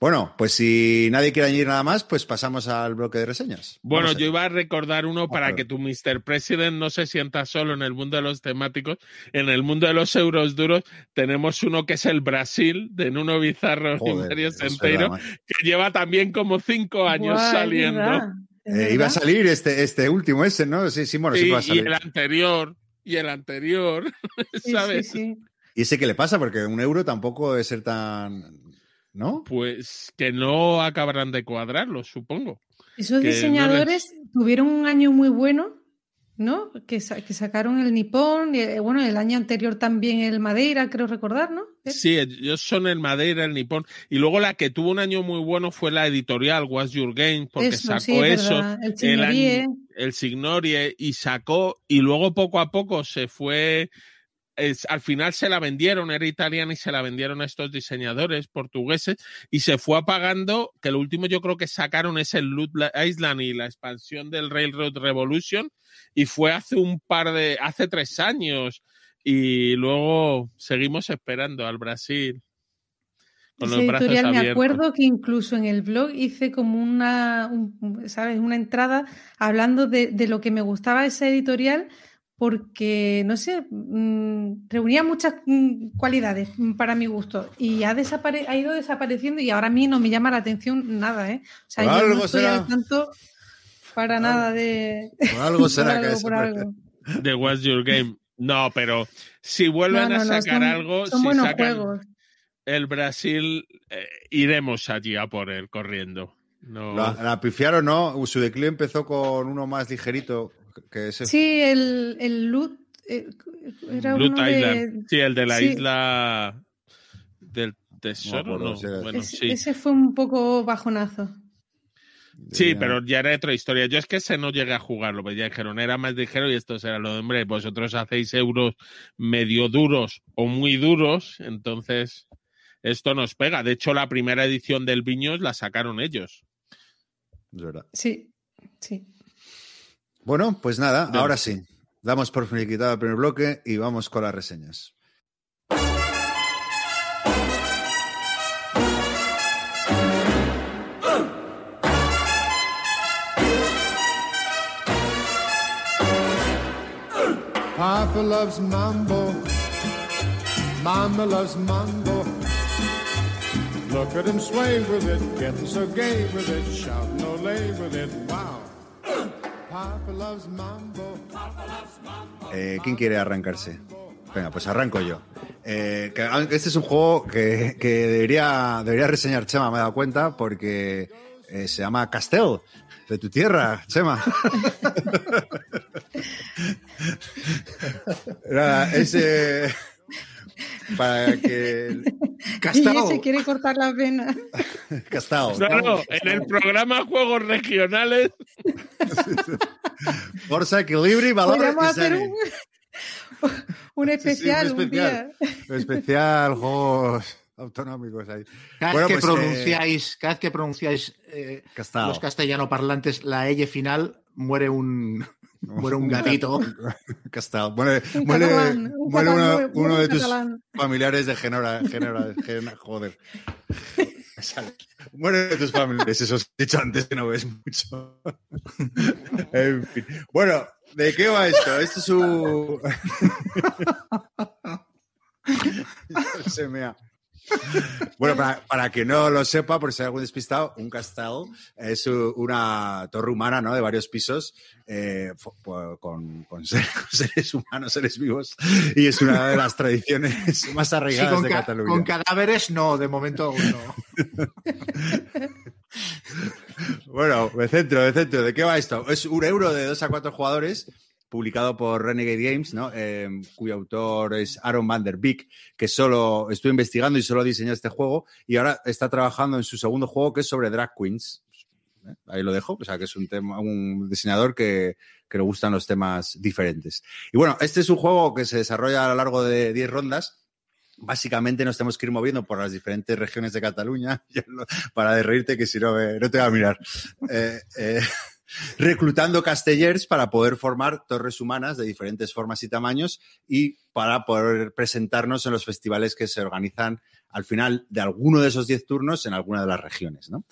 Bueno, pues si nadie quiere añadir nada más, pues pasamos al bloque de reseñas. Bueno, yo iba a recordar uno para que tu Mr. President no se sienta solo en el mundo de los temáticos. En el mundo de los euros duros tenemos uno que es el Brasil, de Nuno Bizarro Joder, y Mario Centeiro, que lleva también como cinco años saliendo. Es Eh, iba a salir este, este último, ese, ¿no? Sí, sí, bueno, sí, Sí, que va a y salir. el anterior, y el anterior, Sí, ¿sabes? sí, sí. ¿Y ese qué le pasa? Porque un euro tampoco debe ser tan. ¿No? Pues que no acabarán de cuadrarlo, supongo. Esos Que no diseñadores tuvieron un año muy bueno, ¿no? Que, sa- que sacaron el Nippon, y, eh, bueno, el año anterior también el Madeira, creo recordar, ¿no? Sí, ellos son el Madeira, el Nippon. Y luego la que tuvo un año muy bueno fue la editorial Was Your Game, porque Eso, sacó sí, es eso. verdad. El el, Signorie. año- el Signorie y sacó, y luego poco a poco se fue. Es- al final se la vendieron, era italiana y se la vendieron a estos diseñadores portugueses y se fue apagando, que lo último yo creo que sacaron es el Loot Island y la expansión del Railroad Revolution y fue hace un par de, hace tres años y luego seguimos esperando al Brasil. Con Ese los brazos editorial me abiertos. acuerdo que incluso en el blog hice como una, un- ¿sabes? Una entrada hablando de, de lo que me gustaba esa editorial porque, no sé, mm, reunía muchas mm, cualidades para mi gusto y ha, desapare ha ido desapareciendo y ahora a mí no me llama la atención nada, ¿eh? O sea, Por yo algo no estoy será. al tanto para nada de... Por algo será por que algo, por desaparece. algo. de What's Your Game. No, pero si vuelven No, no, a no, sacar son- algo, son si buenos sacan juegos. el Brasil, eh, iremos allí a por él corriendo. No. La, la pifiaron, ¿no? Su declive empezó con uno más ligerito, que ese. Sí, el, el loot eh, era Loot uno de... Island. Sí, el de la sí. isla del tesoro, No no. Bueno, Ese, sí. ese fue un poco bajonazo. Sí, pero ya era otra historia. Yo es que ese no llegué a jugarlo, pues ya dijeron, era más ligero y esto será lo de, hombre, vosotros hacéis euros medio duros o muy duros, entonces esto nos pega. De hecho, la primera edición del Viños la sacaron ellos. Es verdad. Sí, sí. Bueno, pues nada, Bien. ahora sí. Damos por finiquitado el primer bloque y vamos con las reseñas. Papa loves mambo. Mama loves mambo. Look at him sway with it, getting so gay with it, shouting olay with it. Wow. Eh, ¿Quién quiere arrancarse? Venga, pues arranco yo. Eh, aunque este es un juego que, que debería, debería reseñar Chema, me he dado cuenta, porque eh, se llama Castel, de tu tierra, Chema. Nada, ese. Para que. Y Castao. se quiere cortar las venas. Castel. Claro, en el programa Juegos Regionales, Forza, equilibrio y valor. Podríamos hacer un, un especial un un, día. especial. Especial, juegos autonómicos ahí. Cada Bueno, vez que pues, eh, pronunciáis, cada vez que pronunciáis eh, los castellano parlantes la L final, muere un muere un gatito. Muere, Un muere- catalán, un muere catalán, uno, de tus catalán. familiares de Genora. Genora, Gen- joder. Muere de tus familiares, eso os he dicho antes que no ves mucho. en fin. Bueno, ¿de qué va esto? Esto es un. Se mea. Bueno, para, para que no lo sepa, por si hay algún despistado, un castel es una torre humana, ¿no? De varios pisos, eh, con, con ser- con seres humanos, seres vivos, y es una de las tradiciones más Sí, arraigadas con, de ca- Cataluña. con cadáveres no, de momento aún no. Bueno, me centro, me centro. ¿De qué va esto? Es un euro de 2 a 4 jugadores, publicado por Renegade Games, ¿no? Eh, cuyo autor es Aaron Van der Beek, que solo estuve investigando y solo diseñó este juego, y ahora está trabajando en su segundo juego, que es sobre drag queens. ¿Eh? Ahí lo dejo, o sea, que es un, tema, un diseñador que, que le gustan los temas diferentes. Y bueno, este es un juego que se desarrolla a lo largo de 10 rondas. Básicamente nos tenemos que ir moviendo por las diferentes regiones de Cataluña, para de reírte que si no, no te va a mirar. Eh, eh, reclutando castellers para poder formar torres humanas de diferentes formas y tamaños y para poder presentarnos en los festivales que se organizan al final de alguno de esos 10 turnos en alguna de las regiones, ¿no?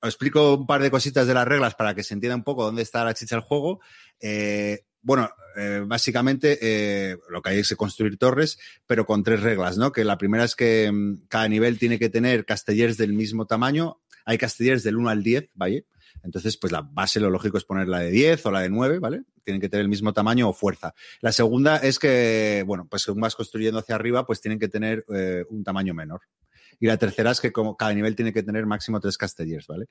Os explico un par de cositas de las reglas para que se entienda un poco dónde está la chicha del juego. Eh, bueno, eh, básicamente eh, lo que hay es construir torres, pero con tres reglas, ¿no? Que la primera es que mm, cada nivel tiene que tener castellers del mismo tamaño. Hay castellers del 1 al 10, ¿vale? Entonces, pues la base, lo lógico es poner la de 10 o la de 9, ¿vale? Tienen que tener el mismo tamaño o fuerza. La segunda es que, bueno, pues según vas construyendo hacia arriba, pues tienen que tener eh, un tamaño menor. Y la tercera es que como cada nivel tiene que tener máximo tres castellers, ¿vale?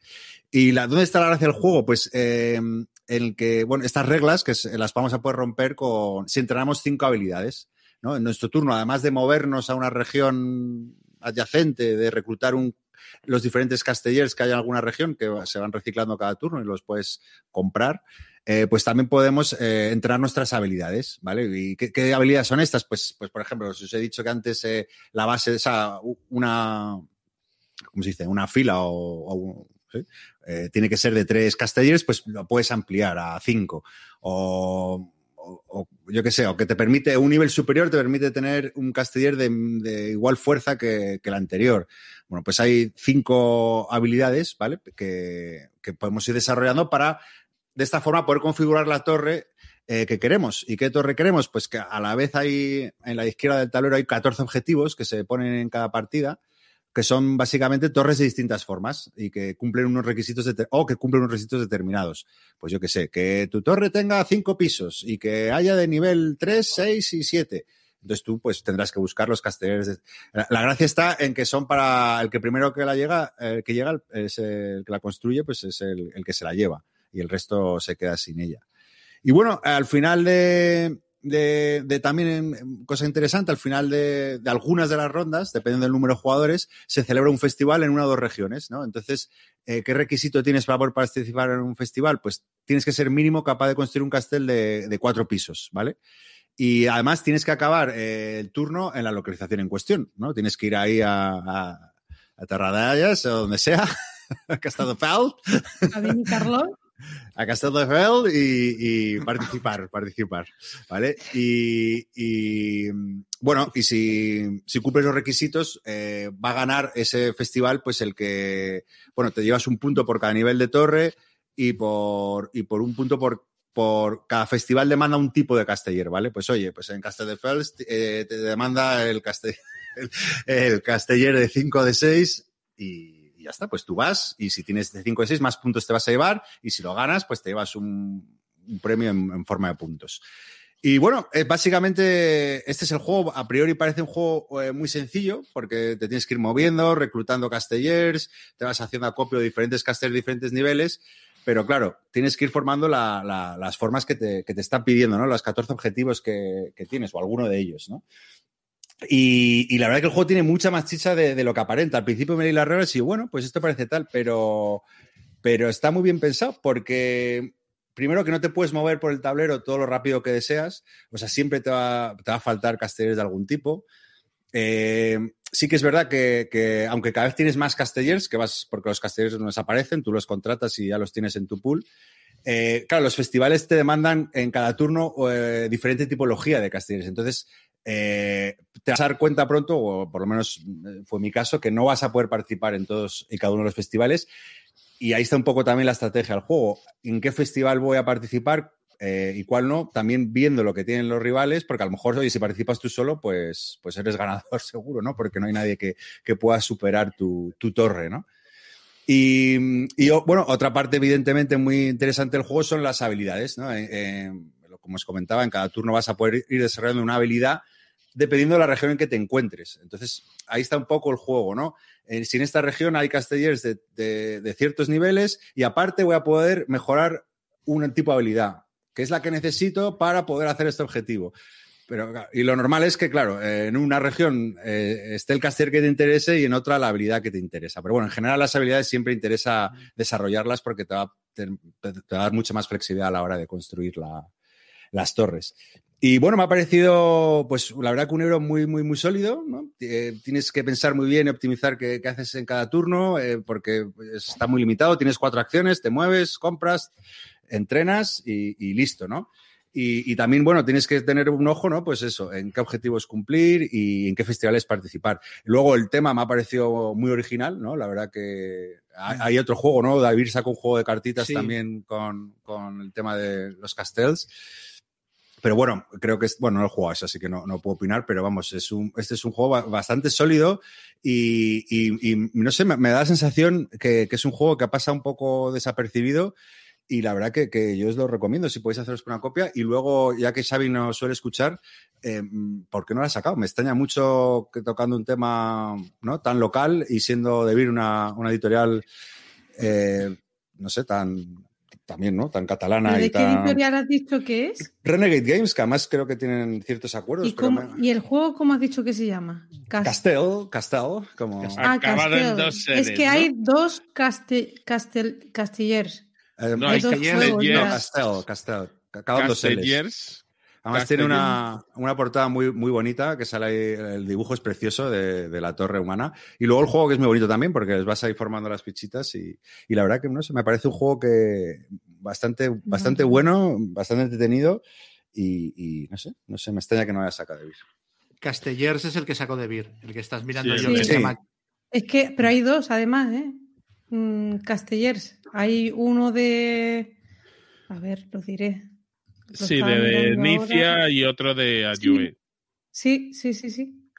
Y la, ¿dónde está la gracia del juego? Pues eh, en el que, bueno, estas reglas que las vamos a poder romper con, si entrenamos cinco habilidades, ¿no? En nuestro turno, además de movernos a una región adyacente, de reclutar un, los diferentes castellers que hay en alguna región que se van reciclando cada turno y los puedes comprar, eh, pues también podemos eh, entrenar nuestras habilidades, ¿vale? ¿Y qué, habilidades son estas? Pues, pues, por ejemplo, os he dicho que antes eh, la base, esa, una, ¿cómo se dice? Una fila o. Eh, tiene que ser de tres castellers, pues lo puedes ampliar a cinco. O, yo qué sé, o que te permite, un nivel superior te permite tener un casteller de, de igual fuerza que, que el anterior. Bueno, pues hay cinco habilidades, ¿vale? Que, que podemos ir desarrollando para, de esta forma, poder configurar la torre eh, que queremos. ¿Y qué torre queremos? Pues que a la vez hay, en la izquierda del tablero hay 14 objetivos que se ponen en cada partida que son básicamente torres de distintas formas y que cumplen unos requisitos de o que cumplen unos requisitos determinados. Pues yo qué sé, que tu torre tenga cinco pisos y que haya de nivel 3, 6 y 7. Entonces tú pues tendrás que buscar los castellers. La, gracia está en que son para el que primero que la llega, el que llega es el que la construye, pues es el, que se la lleva y el resto se queda sin ella. Y bueno, al final de, de, también em, cosa interesante, al final de, algunas de las rondas, dependiendo del número de jugadores, se celebra un festival en una o dos regiones, ¿no? Entonces, eh, ¿qué requisito tienes para poder participar en un festival? Pues tienes que ser mínimo capaz de construir un castel de cuatro pisos, ¿vale? Y además tienes que acabar eh, el turno en la localización en cuestión, ¿no? Tienes que ir ahí a, a, a Terradallas o donde sea, a Castelldefels, A Vini Carlón. a Castelldefels y, y participar, participar, ¿vale? Y, y, bueno, y si, si cumples los requisitos, eh, va a ganar ese festival, pues el que, bueno, te llevas un punto por cada nivel de torre y por, y por un punto por por cada festival demanda un tipo de casteller, ¿vale? Pues oye, pues en Castelldefels eh, te demanda el, caste- el, el casteller de 5 de 6 y, y ya está, pues tú vas y si tienes de 5 de 6 más puntos te vas a llevar y si lo ganas pues te llevas un, un premio en, en, forma de puntos. Y bueno, eh, básicamente este es el juego, a priori parece un juego eh, muy sencillo porque te tienes que ir moviendo, reclutando castellers, te vas haciendo acopio de diferentes castellers diferentes niveles, pero claro, tienes que ir formando la, la, las formas que te, están pidiendo, ¿no? Los 14 objetivos que, tienes, o alguno de ellos, ¿no? Y, la verdad que el juego tiene mucha más chicha de, lo que aparenta. Al principio me leí las reglas y bueno, pues esto parece tal, pero, pero está muy bien pensado porque primero que no te puedes mover por el tablero todo lo rápido que deseas, o sea, siempre te va, a faltar castellers de algún tipo. Eh, sí que es verdad que, que, aunque cada vez tienes más castellers, que vas porque los castellers no desaparecen, tú los contratas y ya los tienes en tu pool. Eh, claro, los festivales te demandan en cada turno eh, diferente tipología de castellers. Entonces, eh, te vas a dar cuenta pronto, o por lo menos fue mi caso, que no vas a poder participar en todos y cada uno de los festivales. Y ahí está un poco también la estrategia del juego. ¿En qué festival voy a participar? Eh, y cuál no, también viendo lo que tienen los rivales, porque a lo mejor, oye, si participas tú solo, pues, pues eres ganador seguro, ¿no? Porque no hay nadie que, que pueda superar tu, tu torre, ¿no? Y, y, bueno, otra parte evidentemente muy interesante del juego son las habilidades, ¿no? Eh, eh, como os comentaba, en cada turno vas a poder ir desarrollando una habilidad dependiendo de la región en que te encuentres. Entonces, ahí está un poco el juego, ¿no? Eh, si en esta región hay castellers de, de, de, ciertos niveles y aparte voy a poder mejorar un tipo de habilidad, que es la que necesito para poder hacer este objetivo. Pero, y lo normal es que, claro, eh, en una región eh, esté el casteller que te interese y en otra la habilidad que te interesa. Pero bueno, en general las habilidades siempre interesa desarrollarlas porque te va, a dar mucha más flexibilidad a la hora de construir la, las torres. Y bueno, me ha parecido, pues la verdad que un euro muy, muy, muy sólido. Eh, tienes que pensar muy bien y optimizar qué, haces en cada turno, porque está muy limitado. Tienes cuatro acciones, te mueves, compras, entrenas y, y listo, ¿no? Y, y, también, bueno, tienes que tener un ojo, ¿no? Pues eso, en qué objetivos cumplir y en qué festivales participar. Luego el tema me ha parecido muy original, ¿no? La verdad que hay, hay otro juego, ¿no? David sacó un juego de cartitas sí. también con, con, el tema de los castells. Pero bueno, creo que es, bueno, no lo he jugado eso, así que no, no puedo opinar, pero vamos, es un, este es un juego bastante sólido y, y, y no sé, me, me, da la sensación que, que, es un juego que ha pasado un poco desapercibido y la verdad que, que, yo os lo recomiendo si podéis haceros una copia y luego ya que Xavi no suele escuchar eh, ¿por qué no la ha sacado? me extraña mucho que tocando un tema ¿no? tan local y siendo de una, una editorial eh, no sé tan también, ¿no? Tan catalana ¿De y qué tan... editorial has dicho que es? Renegade Games, que además creo que tienen ciertos acuerdos. ¿Y, cómo, me... ¿y el juego cómo has dicho que se llama? Cast... Castel, Castel, como... Ah, Castel. Dos series, es que ¿no? hay dos caste, castel, castillers. Eh, no, hay juegos, no, ya. Castel, Castel. Acaban dos L's. Castellers. Además tiene una, una, portada muy, muy bonita, que sale ahí, el dibujo es precioso de, de, la torre humana. Y luego el juego que es muy bonito también, porque les vas ahí formando las fichitas y, y la verdad que no sé, me parece un juego que bastante, bastante bueno, bastante entretenido y, y, no sé, no sé, me extraña que no haya sacado de Vir. Castellers es el que sacó de Vir, el que estás mirando Sí, yo sí. llama Es que, pero hay dos además, ¿eh? Mm, Castellers. Hay uno de. A ver, lo diré. Lo Sí, de Nicia ahora. y otro de Ayue. Sí, sí, sí, sí.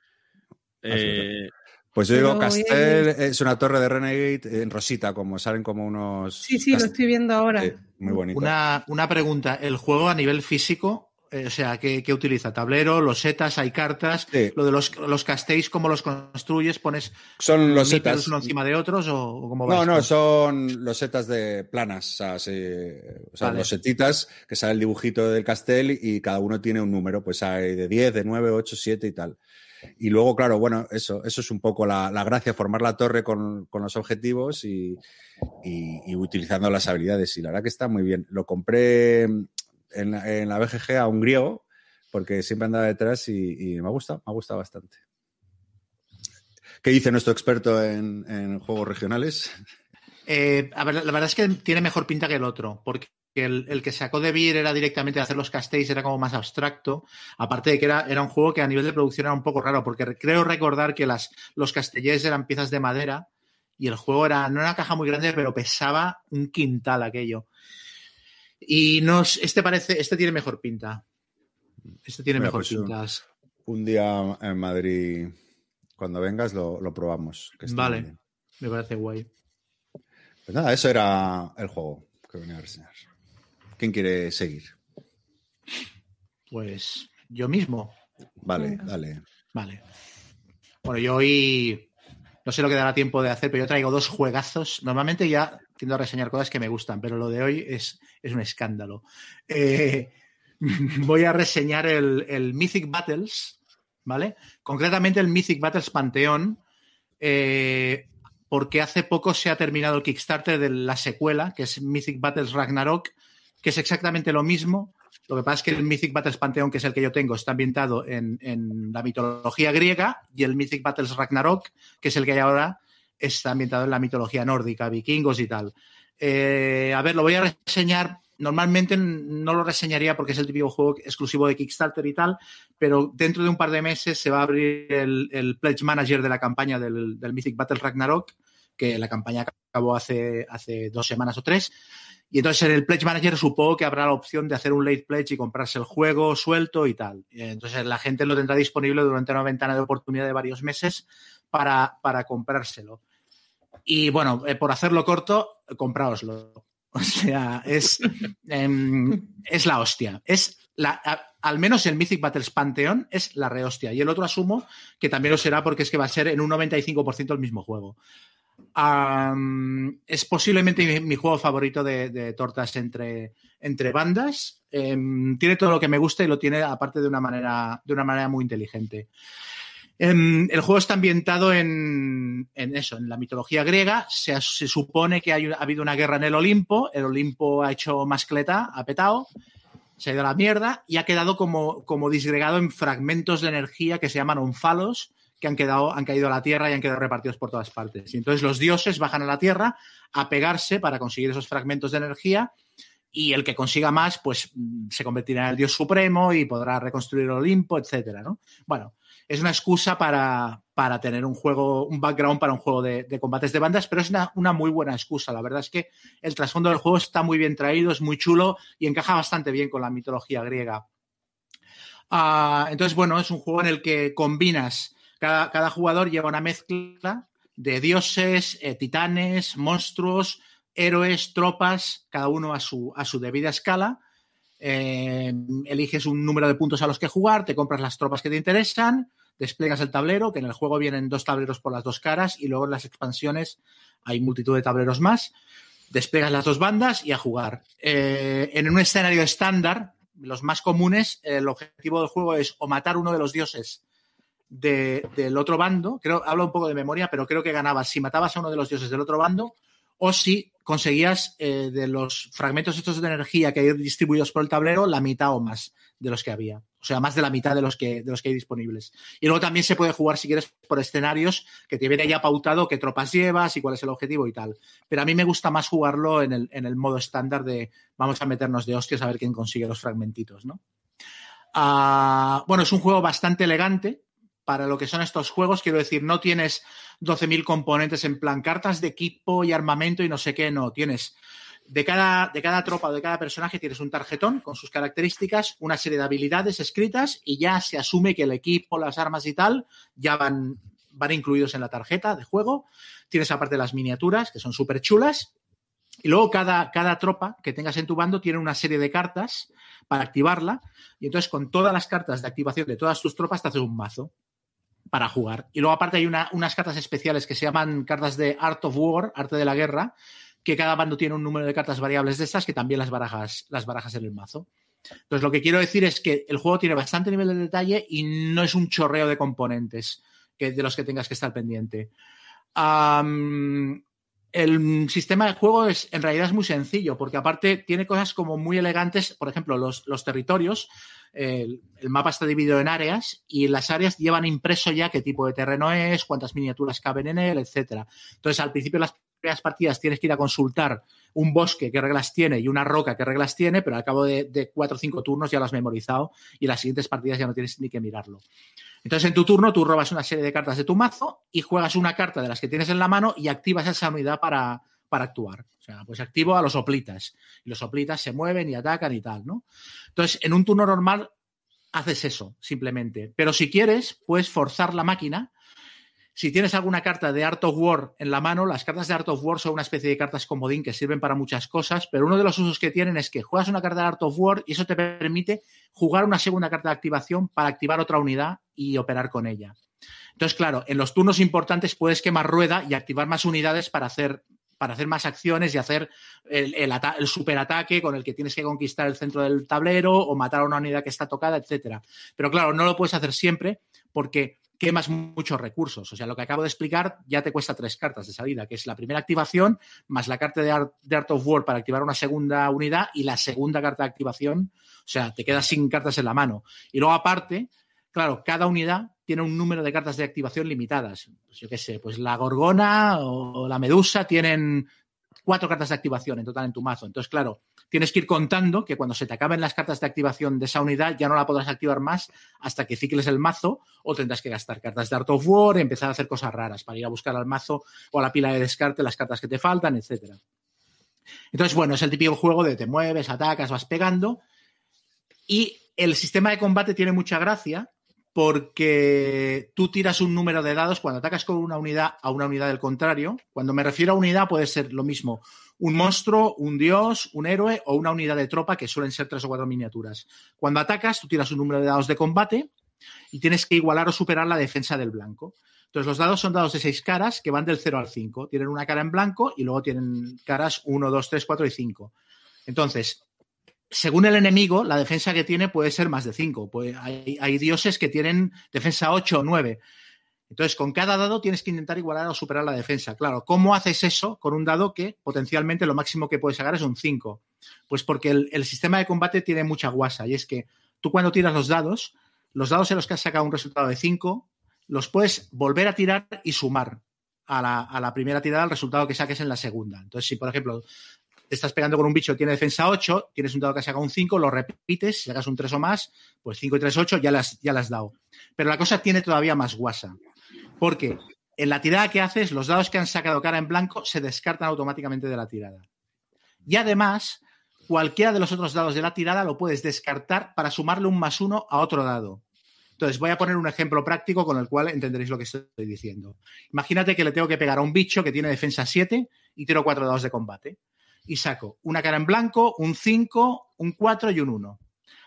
Eh, Pues yo digo, Pero, Castel es una torre de Renegade en rosita, como salen como unos... Sí, sí, lo estoy viendo ahora. Sí, muy bonito. Una, una pregunta, ¿el juego a nivel físico o sea, ¿qué, qué utiliza? Tablero, losetas, hay cartas. Sí. Lo de los, los castells, ¿cómo los construyes? ¿Pones Son los níperos setas. uno encima de otros o, o cómo No, no, son los setas de planas, o sea, sí, o sea Vale. que sale el dibujito del castel y cada uno tiene un número, pues hay de 10, de 9, 8, 7 y tal. Y luego, claro, bueno, eso, eso es un poco la, la gracia, formar la torre con, con los objetivos y, y- y utilizando las habilidades. Y la verdad que está muy bien. Lo compré en la, en BGG a un griego, porque siempre andaba detrás y, y me ha gustado, me ha gustado bastante. ¿Qué dice nuestro experto en, juegos regionales? Eh, la verdad es que tiene mejor pinta que el otro, porque el, el que sacó de Beer era directamente hacer los castells, era como más abstracto. Aparte de que era, era un juego que a nivel de producción era un poco raro, porque re- creo recordar que las, los castellers eran piezas de madera y el juego era, no era una caja muy grande, pero pesaba un quintal aquello. Y nos, este parece, este tiene mejor pinta. Este tiene Mira, mejor pues un- pinta. Un día en Madrid, cuando vengas, lo, lo probamos. que Vale. Me parece guay. Pues nada, eso era el juego que venía a reseñar. ¿Quién quiere seguir? Pues yo mismo. Vale, Venga. dale. Vale. Bueno, yo hoy no sé lo que dará tiempo de hacer, pero yo traigo dos juegazos. Normalmente ya tiendo a reseñar cosas que me gustan, pero lo de hoy es, es un escándalo. Eh, voy a reseñar el, Mythic Battles, ¿vale? Concretamente el Mythic Battles Panteón, eh, porque hace poco se ha terminado el Kickstarter de la secuela, que es Mythic Battles Ragnarok, que es exactamente lo mismo. Lo que pasa es que el Mythic Battles Panteón, que es el que yo tengo, está ambientado en, en la mitología griega y el Mythic Battles Ragnarok, que es el que hay ahora, está ambientado en la mitología nórdica, vikingos y tal. Eh, a ver, lo voy a reseñar. Normalmente no lo reseñaría porque es el típico juego exclusivo de Kickstarter y tal, pero dentro de un par de meses se va a abrir el, Pledge Manager de la campaña del, del Mythic Battles Ragnarok, que la campaña acabó hace, hace dos semanas o tres. Y entonces en el Pledge Manager supongo que habrá la opción de hacer un late pledge y comprarse el juego suelto y tal. Entonces la gente lo tendrá disponible durante una ventana de oportunidad de varios meses para, para comprárselo. Y bueno, eh, por hacerlo corto, compraoslo. O sea, es, em, es la hostia. Es la, al menos el Mythic Battles Pantheon es la rehostia. Y el otro asumo que también lo será porque es que va a ser en un 95% el mismo juego. Es posiblemente mi, juego favorito de, de tortas entre, entre bandas. Em, tiene todo lo que me gusta y lo tiene aparte de una manera, de una manera muy inteligente. Em, el juego está ambientado en, eso, en la mitología griega. Se, supone que ha habido una guerra en el Olimpo. El Olimpo ha hecho mascleta, ha petado, se ha ido a la mierda y ha quedado como, disgregado en fragmentos de energía que se llaman onfalos, que han, caído a la Tierra y han quedado repartidos por todas partes. Y entonces los dioses bajan a la Tierra a pegarse para conseguir esos fragmentos de energía y el que consiga más, pues mm, se convertirá en el dios supremo y podrá reconstruir el Olimpo, etcétera, ¿no? Bueno, es una excusa para, para tener un juego, un background para un juego de, combates de bandas, pero es una, una muy buena excusa. La verdad es que el trasfondo del juego está muy bien traído, es muy chulo y encaja bastante bien con la mitología griega. Ah, entonces, bueno, es un juego en el que combinas, cada, cada jugador lleva una mezcla de dioses, eh, titanes, monstruos, héroes, tropas, cada uno a su, a su debida escala. Eh, eliges un número de puntos a los que jugar, te compras las tropas que te interesan, despliegas el tablero, que en el juego vienen dos tableros por las dos caras y luego en las expansiones hay multitud de tableros más. Despliegas las dos bandas y a jugar. Eh, en un escenario estándar, los más comunes, el objetivo del juego es o matar uno de los dioses de- del otro bando, creo, hablo un poco de memoria, pero creo que ganabas si matabas a uno de los dioses del otro bando o si conseguías eh, de los fragmentos estos de energía que hay distribuidos por el tablero la mitad o más de los que había. O sea, más de la mitad de los que, de los que hay disponibles. Y luego también se puede jugar, si quieres, por escenarios que te viene ya pautado qué tropas llevas y cuál es el objetivo y tal. Pero a mí me gusta más jugarlo en el, en el modo estándar de vamos a meternos de hostias a ver quién consigue los fragmentitos, ¿no? Ah, bueno, es un juego bastante elegante para lo que son estos juegos. Quiero decir, no tienes 12.000 componentes en plan cartas de equipo y armamento y no sé qué, no. Tienes de cada, de cada tropa o de cada personaje tienes un tarjetón con sus características, una serie de habilidades escritas y ya se asume que el equipo, las armas y tal ya van, van incluidos en la tarjeta de juego. Tienes aparte las miniaturas, que son súper chulas. Y luego cada, cada tropa que tengas en tu bando tiene una serie de cartas para activarla. Y entonces con todas las cartas de activación de todas tus tropas te haces un mazo para jugar. Y luego aparte hay una- unas cartas especiales que se llaman cartas de Art of War, arte de la guerra, que cada bando tiene un número de cartas variables de estas que también las barajas, las barajas en el mazo. Entonces lo que quiero decir es que el juego tiene bastante nivel de detalle y no es un chorreo de componentes que, de los que tengas que estar pendiente. El sistema de juego es en realidad es muy sencillo, porque aparte tiene cosas como muy elegantes, por ejemplo, los, los territorios, el, mapa está dividido en áreas y las áreas llevan impreso ya qué tipo de terreno es, cuántas miniaturas caben en él, etcétera. Entonces, al principio de las primeras partidas tienes que ir a consultar un bosque qué reglas tiene y una roca qué reglas tiene, pero al cabo de, de cuatro o cinco turnos ya lo has memorizado y las siguientes partidas ya no tienes ni que mirarlo. Entonces, en tu turno, tú robas una serie de cartas de tu mazo y juegas una carta de las que tienes en la mano y activas esa unidad para, para actuar. O sea, pues activo a los soplitas. Y los soplitas se mueven y atacan y tal, ¿no? Entonces, en un turno normal haces eso, simplemente. Pero si quieres, puedes forzar la máquina. Si tienes alguna carta de Art of War en la mano, las cartas de Art of War son una especie de cartas comodín que sirven para muchas cosas, pero uno de los usos que tienen es que juegas una carta de Art of War y eso te permite jugar una segunda carta de activación para activar otra unidad y operar con ella. Entonces, claro, en los turnos importantes puedes quemar rueda y activar más unidades para hacer, para hacer más acciones y hacer el, el, el superataque con el que tienes que conquistar el centro del tablero o matar a una unidad que está tocada, etcétera. Pero claro, no lo puedes hacer siempre porque quemas muchos recursos. O sea, lo que acabo de explicar ya te cuesta tres cartas de salida, que es la primera activación más la carta de Art, de Art of War para activar una segunda unidad y la segunda carta de activación. O sea, te quedas sin cartas en la mano. Y luego aparte, claro, cada unidad tiene un número de cartas de activación limitadas. Pues yo qué sé, pues la gorgona o la medusa tienen cuatro cartas de activación en total en tu mazo. Entonces, claro, tienes que ir contando que cuando se te acaben las cartas de activación de esa unidad ya no la podrás activar más hasta que cicles el mazo o tendrás que gastar cartas de Art of War empezar a hacer cosas raras para ir a buscar al mazo o a la pila de descarte las cartas que te faltan, etcétera. Entonces, bueno, es el típico juego de te mueves, atacas, vas pegando y el sistema de combate tiene mucha gracia porque tú tiras un número de dados cuando atacas con una unidad a una unidad del contrario. Cuando me refiero a unidad puede ser lo mismo un monstruo, un dios, un héroe o una unidad de tropa que suelen ser tres o cuatro miniaturas. Cuando atacas, tú tiras un número de dados de combate y tienes que igualar o superar la defensa del blanco. Entonces, los dados son dados de seis caras que van del 0 al 5. Tienen una cara en blanco y luego tienen caras 1, 2, 3, 4 y 5. Entonces, según el enemigo, la defensa que tiene puede ser más de 5. Pues hay, dioses que tienen defensa 8 o 9. Entonces, con cada dado tienes que intentar igualar o superar la defensa. Claro, ¿cómo haces eso con un dado que potencialmente lo máximo que puedes sacar es un 5? Pues porque el, el sistema de combate tiene mucha guasa y es que tú cuando tiras los dados, los dados en los que has sacado un resultado de 5, los puedes volver a tirar y sumar a la, a la, primera tirada al resultado que saques en la segunda. Entonces, si por ejemplo te estás pegando con un bicho tiene defensa 8, tienes un dado que sacado un 5, lo repites, si sacas un 3 o más, pues 5 y 3, 8, ya las, ya las dado. Pero la cosa tiene todavía más guasa. Porque en la tirada que haces, los dados que han sacado cara en blanco se descartan automáticamente de la tirada. Y además, cualquiera de los otros dados de la tirada lo puedes descartar para sumarle un más uno a otro dado. Entonces, voy a poner un ejemplo práctico con el cual entenderéis lo que estoy diciendo. Imagínate que le tengo que pegar a un bicho que tiene defensa 7 y tiro cuatro dados de combate. Y saco una cara en blanco, un 5, un 4 y un 1.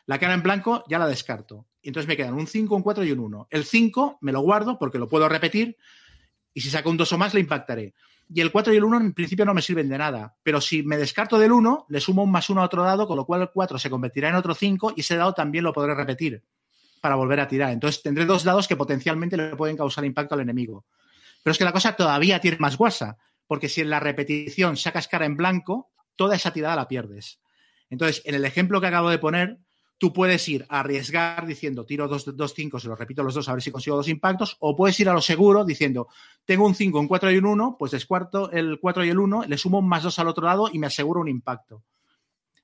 La cara en blanco ya la descarto. Y entonces me quedan un 5, un 4 y un 1. El 5 me lo guardo porque lo puedo repetir y si saco un 2 o más le impactaré. Y el 4 y el 1 en principio no me sirven de nada. Pero si me descarto del 1, le sumo un más 1 a otro dado, con lo cual el 4 se convertirá en otro 5 y ese dado también lo podré repetir para volver a tirar. Entonces tendré dos dados que potencialmente le pueden causar impacto al enemigo. Pero es que la cosa todavía tiene más guasa, porque si en la repetición sacas cara en blanco, toda esa tirada la pierdes. Entonces, en el ejemplo que acabo de poner, tú puedes ir a arriesgar diciendo tiro dos, dos cinco, se lo repito los dos a ver si consigo dos impactos, o puedes ir a lo seguro diciendo tengo un 5, un 4 y un 1, pues descuarto el 4 y el 1, le sumo más 2 al otro lado y me aseguro un impacto.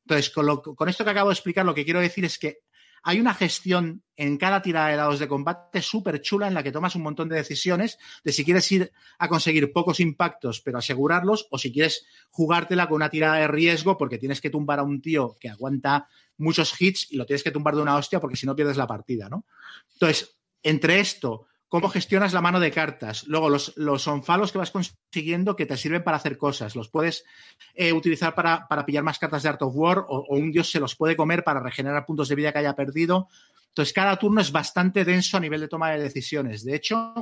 Entonces, con, con esto que acabo de explicar, lo que quiero decir es que hay una gestión en cada tirada de dados de combate súper chula en la que tomas un montón de decisiones de si quieres ir a conseguir pocos impactos pero asegurarlos o si quieres jugártela con una tirada de riesgo porque tienes que tumbar a un tío que aguanta muchos hits y lo tienes que tumbar de una hostia porque si no pierdes la partida, ¿no? Entonces, entre esto, cómo gestionas la mano de cartas. Luego, los, los onfalos que vas consiguiendo que te sirven para hacer cosas. Los puedes eh, utilizar para, para, pillar más cartas de Art of War o, o, un dios se los puede comer para regenerar puntos de vida que haya perdido. Entonces, cada turno es bastante denso a nivel de toma de decisiones. De hecho,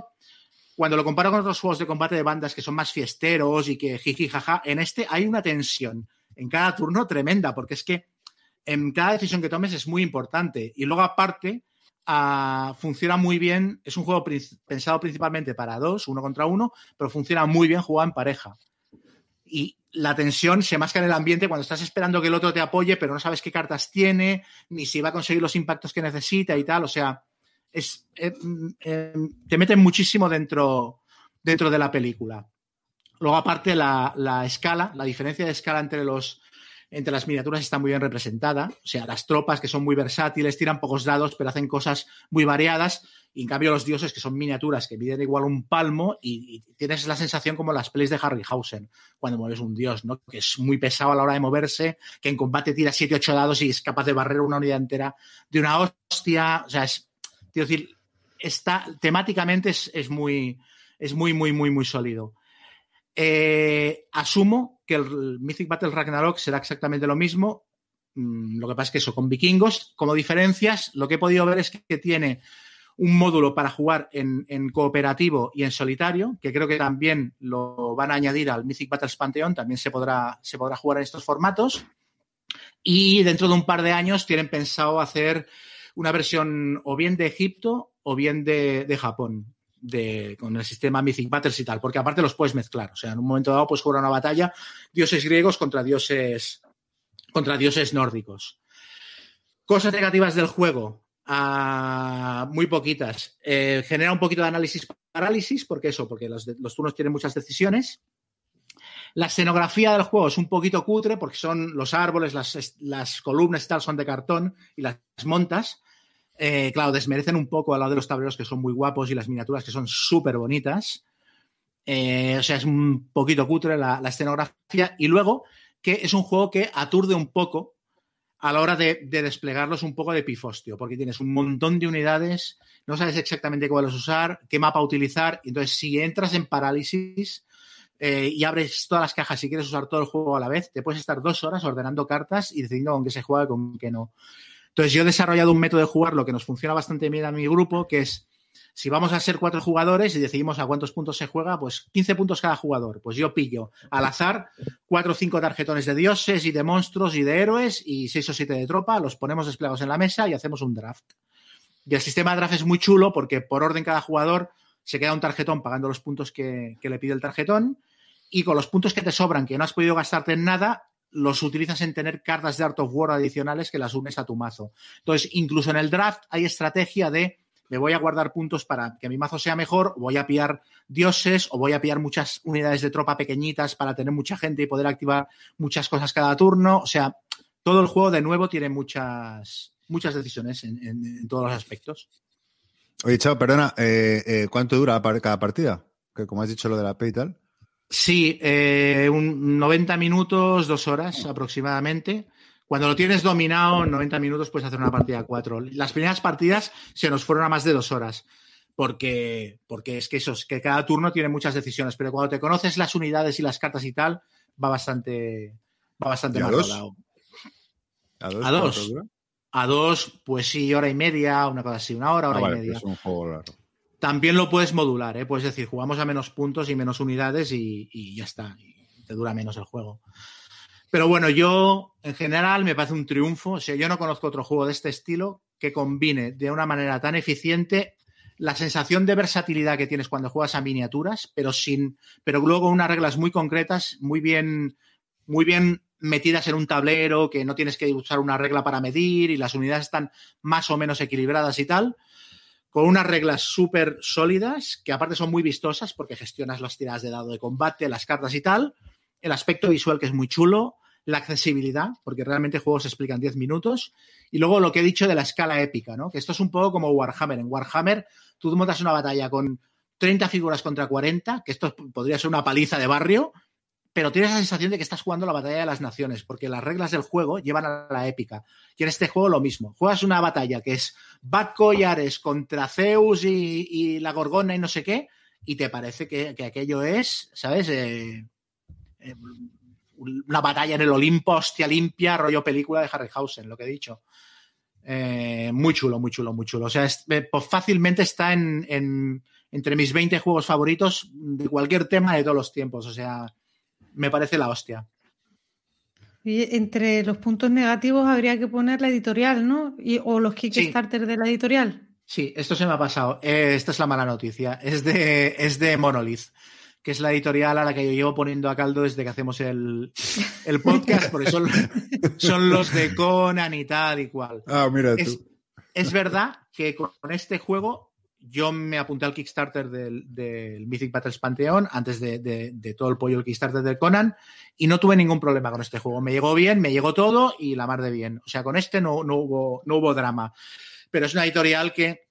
cuando lo comparo con otros juegos de combate de bandas que son más fiesteros y que jiji jaja, en este hay una tensión en cada turno tremenda, porque es que en cada decisión que tomes es muy importante. Y luego, aparte, Uh, funciona muy bien. Es un juego pensado principalmente para dos, uno contra uno, pero funciona muy bien jugado en pareja. Y la tensión se masca en el ambiente cuando estás esperando que el otro te apoye, pero no sabes qué cartas tiene, ni si va a conseguir los impactos que necesita y tal. O sea, es, eh, eh, te meten muchísimo dentro, dentro de la película. Luego, aparte, la, la escala, la diferencia de escala entre los, entre las miniaturas está muy bien representada. O sea, las tropas que son muy versátiles, tiran pocos dados, pero hacen cosas muy variadas. Y en cambio, los dioses, que son miniaturas que miden igual un palmo, y, tienes la sensación como las plays de Harryhausen, cuando mueves un dios, ¿no? Que es muy pesado a la hora de moverse, que en combate tira 7, 8 dados y es capaz de barrer una unidad entera de una hostia. O sea, es. Quiero decir, está temáticamente es, es muy. Es muy, muy, muy, muy sólido. Eh, asumo que el Mythic Battle Ragnarok será exactamente lo mismo. Mm, Lo que pasa es que eso, con vikingos, como diferencias, lo que he podido ver es que tiene un módulo para jugar en, cooperativo y en solitario, que creo que también lo van a añadir al Mythic Battles Pantheon, también se podrá, se podrá jugar en estos formatos. Y dentro de un par de años tienen pensado hacer una versión o bien de Egipto o bien de Japón de, con el sistema Mythic Battles y tal, porque aparte los puedes mezclar. O sea, en un momento dado puedes jugar una batalla dioses griegos contra dioses, contra dioses nórdicos. Cosas negativas del juego. Uh, muy poquitas. Eh, genera un poquito de análisis parálisis, porque eso, porque los, los, turnos tienen muchas decisiones. La escenografía del juego es un poquito cutre, porque son los árboles, las, las columnas y tal son de cartón y las montas. Eh, claro, desmerecen un poco al lado de los tableros que son muy guapos y las miniaturas que son súper bonitas. Eh, o sea, es un poquito cutre la, escenografía. Y luego, que es un juego que aturde un poco a la hora de, de, desplegarlos un poco de pifostio, porque tienes un montón de unidades, no sabes exactamente cuáles usar, qué mapa utilizar. Entonces, si entras en parálisis eh, y abres todas las cajas y quieres usar todo el juego a la vez, te puedes estar dos horas ordenando cartas y decidiendo con qué se juega y con qué no. Entonces yo he desarrollado un método de jugar lo que nos funciona bastante bien a mi grupo, que es si vamos a ser cuatro jugadores y decidimos a cuántos puntos se juega, pues 15 puntos cada jugador. Pues yo pillo al azar cuatro o cinco tarjetones de dioses y de monstruos y de héroes y seis o siete de tropa, los ponemos desplegados en la mesa y hacemos un draft. Y el sistema de draft es muy chulo porque por orden cada jugador se queda un tarjetón pagando los puntos que, que le pide el tarjetón y con los puntos que te sobran, que no has podido gastarte en nada, los utilizas en tener cartas de Art of War adicionales que las unes a tu mazo. Entonces, incluso en el draft hay estrategia de me voy a guardar puntos para que mi mazo sea mejor, voy a pillar dioses o voy a pillar muchas unidades de tropa pequeñitas para tener mucha gente y poder activar muchas cosas cada turno. O sea, todo el juego de nuevo tiene muchas, muchas decisiones en, todos los aspectos. Oye, Chao, perdona, eh, eh, ¿cuánto dura cada partida? Que como has dicho lo de la P y tal. Sí, eh, un 90 minutos, dos horas aproximadamente. Cuando lo tienes dominado, en 90 minutos puedes hacer una partida a cuatro. Las primeras partidas se nos fueron a más de dos horas. Porque, porque es que eso, es que cada turno tiene muchas decisiones, pero cuando te conoces las unidades y las cartas y tal, va bastante, va bastante más. ¿A dos? A dos. A dos, pues sí, hora y media, una cosa así, una hora, hora ah, vale, y media. Es un juego largo. También lo puedes modular, ¿eh? puedes decir, jugamos a menos puntos y menos unidades y, y ya está, y te dura menos el juego. Pero bueno, yo en general me parece un triunfo. O sea, yo no conozco otro juego de este estilo que combine de una manera tan eficiente la sensación de versatilidad que tienes cuando juegas a miniaturas, pero sin, pero luego unas reglas muy concretas, muy bien, muy bien metidas en un tablero, que no tienes que usar una regla para medir y las unidades están más o menos equilibradas y tal, con unas reglas súper sólidas, que aparte son muy vistosas porque gestionas las tiradas de dado de combate, las cartas y tal, el aspecto visual que es muy chulo, la accesibilidad, porque realmente juegos se explican 10 minutos, y luego lo que he dicho de la escala épica, ¿no? Que esto es un poco como Warhammer. En Warhammer tú montas una batalla con 30 figuras contra 40, que esto podría ser una paliza de barrio, pero tienes la sensación de que estás jugando la batalla de las naciones, porque las reglas del juego llevan a la épica. Y en este juego lo mismo. Juegas una batalla que es Batco y Ares contra Zeus y, la Gorgona y no sé qué, y te parece que, que aquello es, ¿sabes? Eh, eh, una batalla en el Olimpo, hostia limpia, rollo película de Harryhausen, lo que he dicho. Eh, muy chulo, muy chulo, muy chulo. O sea, es- pues fácilmente está en, en- entre mis 20 juegos favoritos de cualquier tema de todos los tiempos. O sea, me parece la hostia. Y entre los puntos negativos habría que poner la editorial, ¿no? Y, o los Kickstarter de la editorial. Sí, esto se me ha pasado. Eh, esta es la mala noticia. Es de, es de Monolith, que es la editorial a la que yo llevo poniendo a caldo desde que hacemos el, el podcast, porque son, son los de Conan y tal y cual. Ah, mira tú. Es, es verdad que con este juego yo me apunté al Kickstarter del, Mythic Battles Pantheon antes de todo el pollo el Kickstarter del Conan y no tuve ningún problema con este juego. Me llegó bien, me llegó todo y la mar de bien. O sea, con este no, no, hubo, no hubo drama. Pero es una editorial que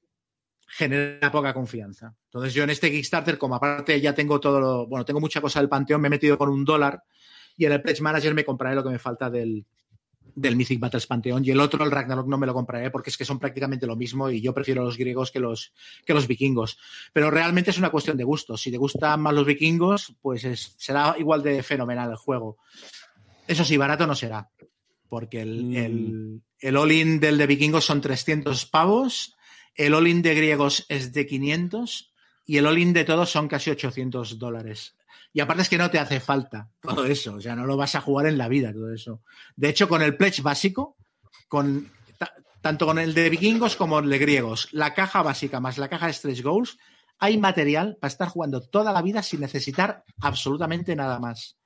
genera poca confianza. Entonces yo en este Kickstarter, como aparte ya tengo todo lo, bueno, tengo mucha cosa del Panteón, me he metido con un dólar y en el Pledge Manager me compraré lo que me falta del, del Mythic Battles Pantheon y el otro, el Ragnarok, no me lo compraré porque es que son prácticamente lo mismo y yo prefiero los griegos que los, que los vikingos. Pero realmente es una cuestión de gusto. Si te gustan más los vikingos, pues es- será igual de fenomenal el juego. Eso sí, barato no será. Porque el, Mm. el, el all-in del de vikingos son 300 pavos, el all-in de griegos es de 500 y el all-in de todos son casi 800 dólares. Y aparte es que no te hace falta todo eso, o sea, no lo vas a jugar en la vida todo eso. De hecho, con el pledge básico, con, ta- tanto con el de vikingos como el de griegos, la caja básica más la caja de stretch goals, hay material para estar jugando toda la vida sin necesitar absolutamente nada más.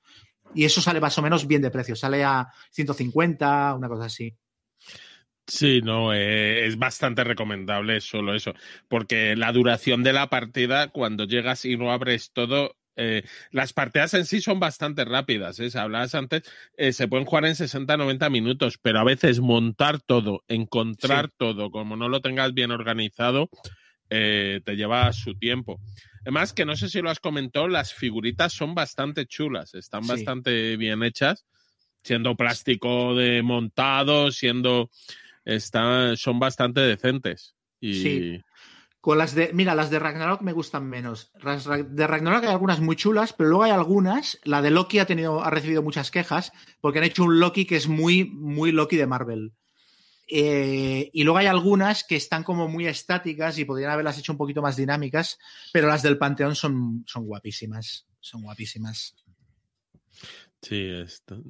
Y eso sale más o menos bien de precio, sale a 150, una cosa así. Sí, no, eh, es bastante recomendable solo eso, porque la duración de la partida, cuando llegas y no abres todo, eh, las partidas en sí son bastante rápidas, ¿eh? Hablabas antes, eh, se pueden jugar en 60-90 minutos, pero a veces montar todo, encontrar todo, como no lo tengas bien organizado, eh, te lleva su tiempo. Además, que no sé si lo has comentado, las figuritas son bastante chulas, están Sí. bastante bien hechas, siendo plástico de montado, siendo son bastante decentes. Y Sí. Con las de, mira, las de Ragnarok me gustan menos. De Ragnarok hay algunas muy chulas, pero luego hay algunas. La de Loki ha tenido, ha recibido muchas quejas porque han hecho un Loki que es muy, muy Loki de Marvel. Eh, y luego hay algunas que están como muy estáticas y podrían haberlas hecho un poquito más dinámicas, pero las del Panteón son, son guapísimas. Son guapísimas. sí, esto-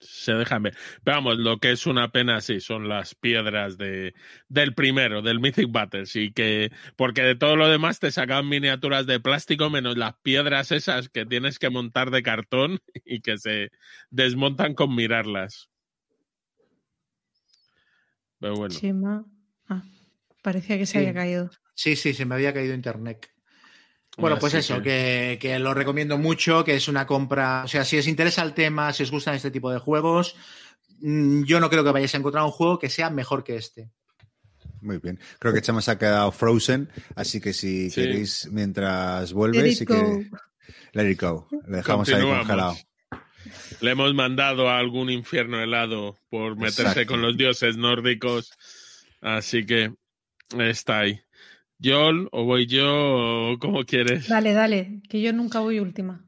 se dejan ver. Pero vamos, lo que es una pena, sí, son las piedras de, del primero, del Mythic Battles, y que, porque de todo lo demás te sacan miniaturas de plástico, menos las piedras esas que tienes que montar de cartón y que se desmontan con mirarlas. Pero bueno. Chema. Ah, parecía que se Sí. había caído. Sí, sí, se me había caído internet. Bueno, pues eso, que... que lo recomiendo mucho, que es una compra, o sea, si os interesa el tema, si os gustan este tipo de juegos, mm, yo no creo que vayáis a encontrar un juego que sea mejor que este. Muy bien. Creo que Chema se ha quedado frozen, así que si Sí. queréis, mientras Let vuelves, it sí go. que. Let it go. Le dejamos ahí congelado. Le hemos mandado a algún infierno helado por meterse Exacto. con los dioses nórdicos. Así que está ahí. Yol, o voy yo, o como quieres. Dale, dale, que yo nunca voy última.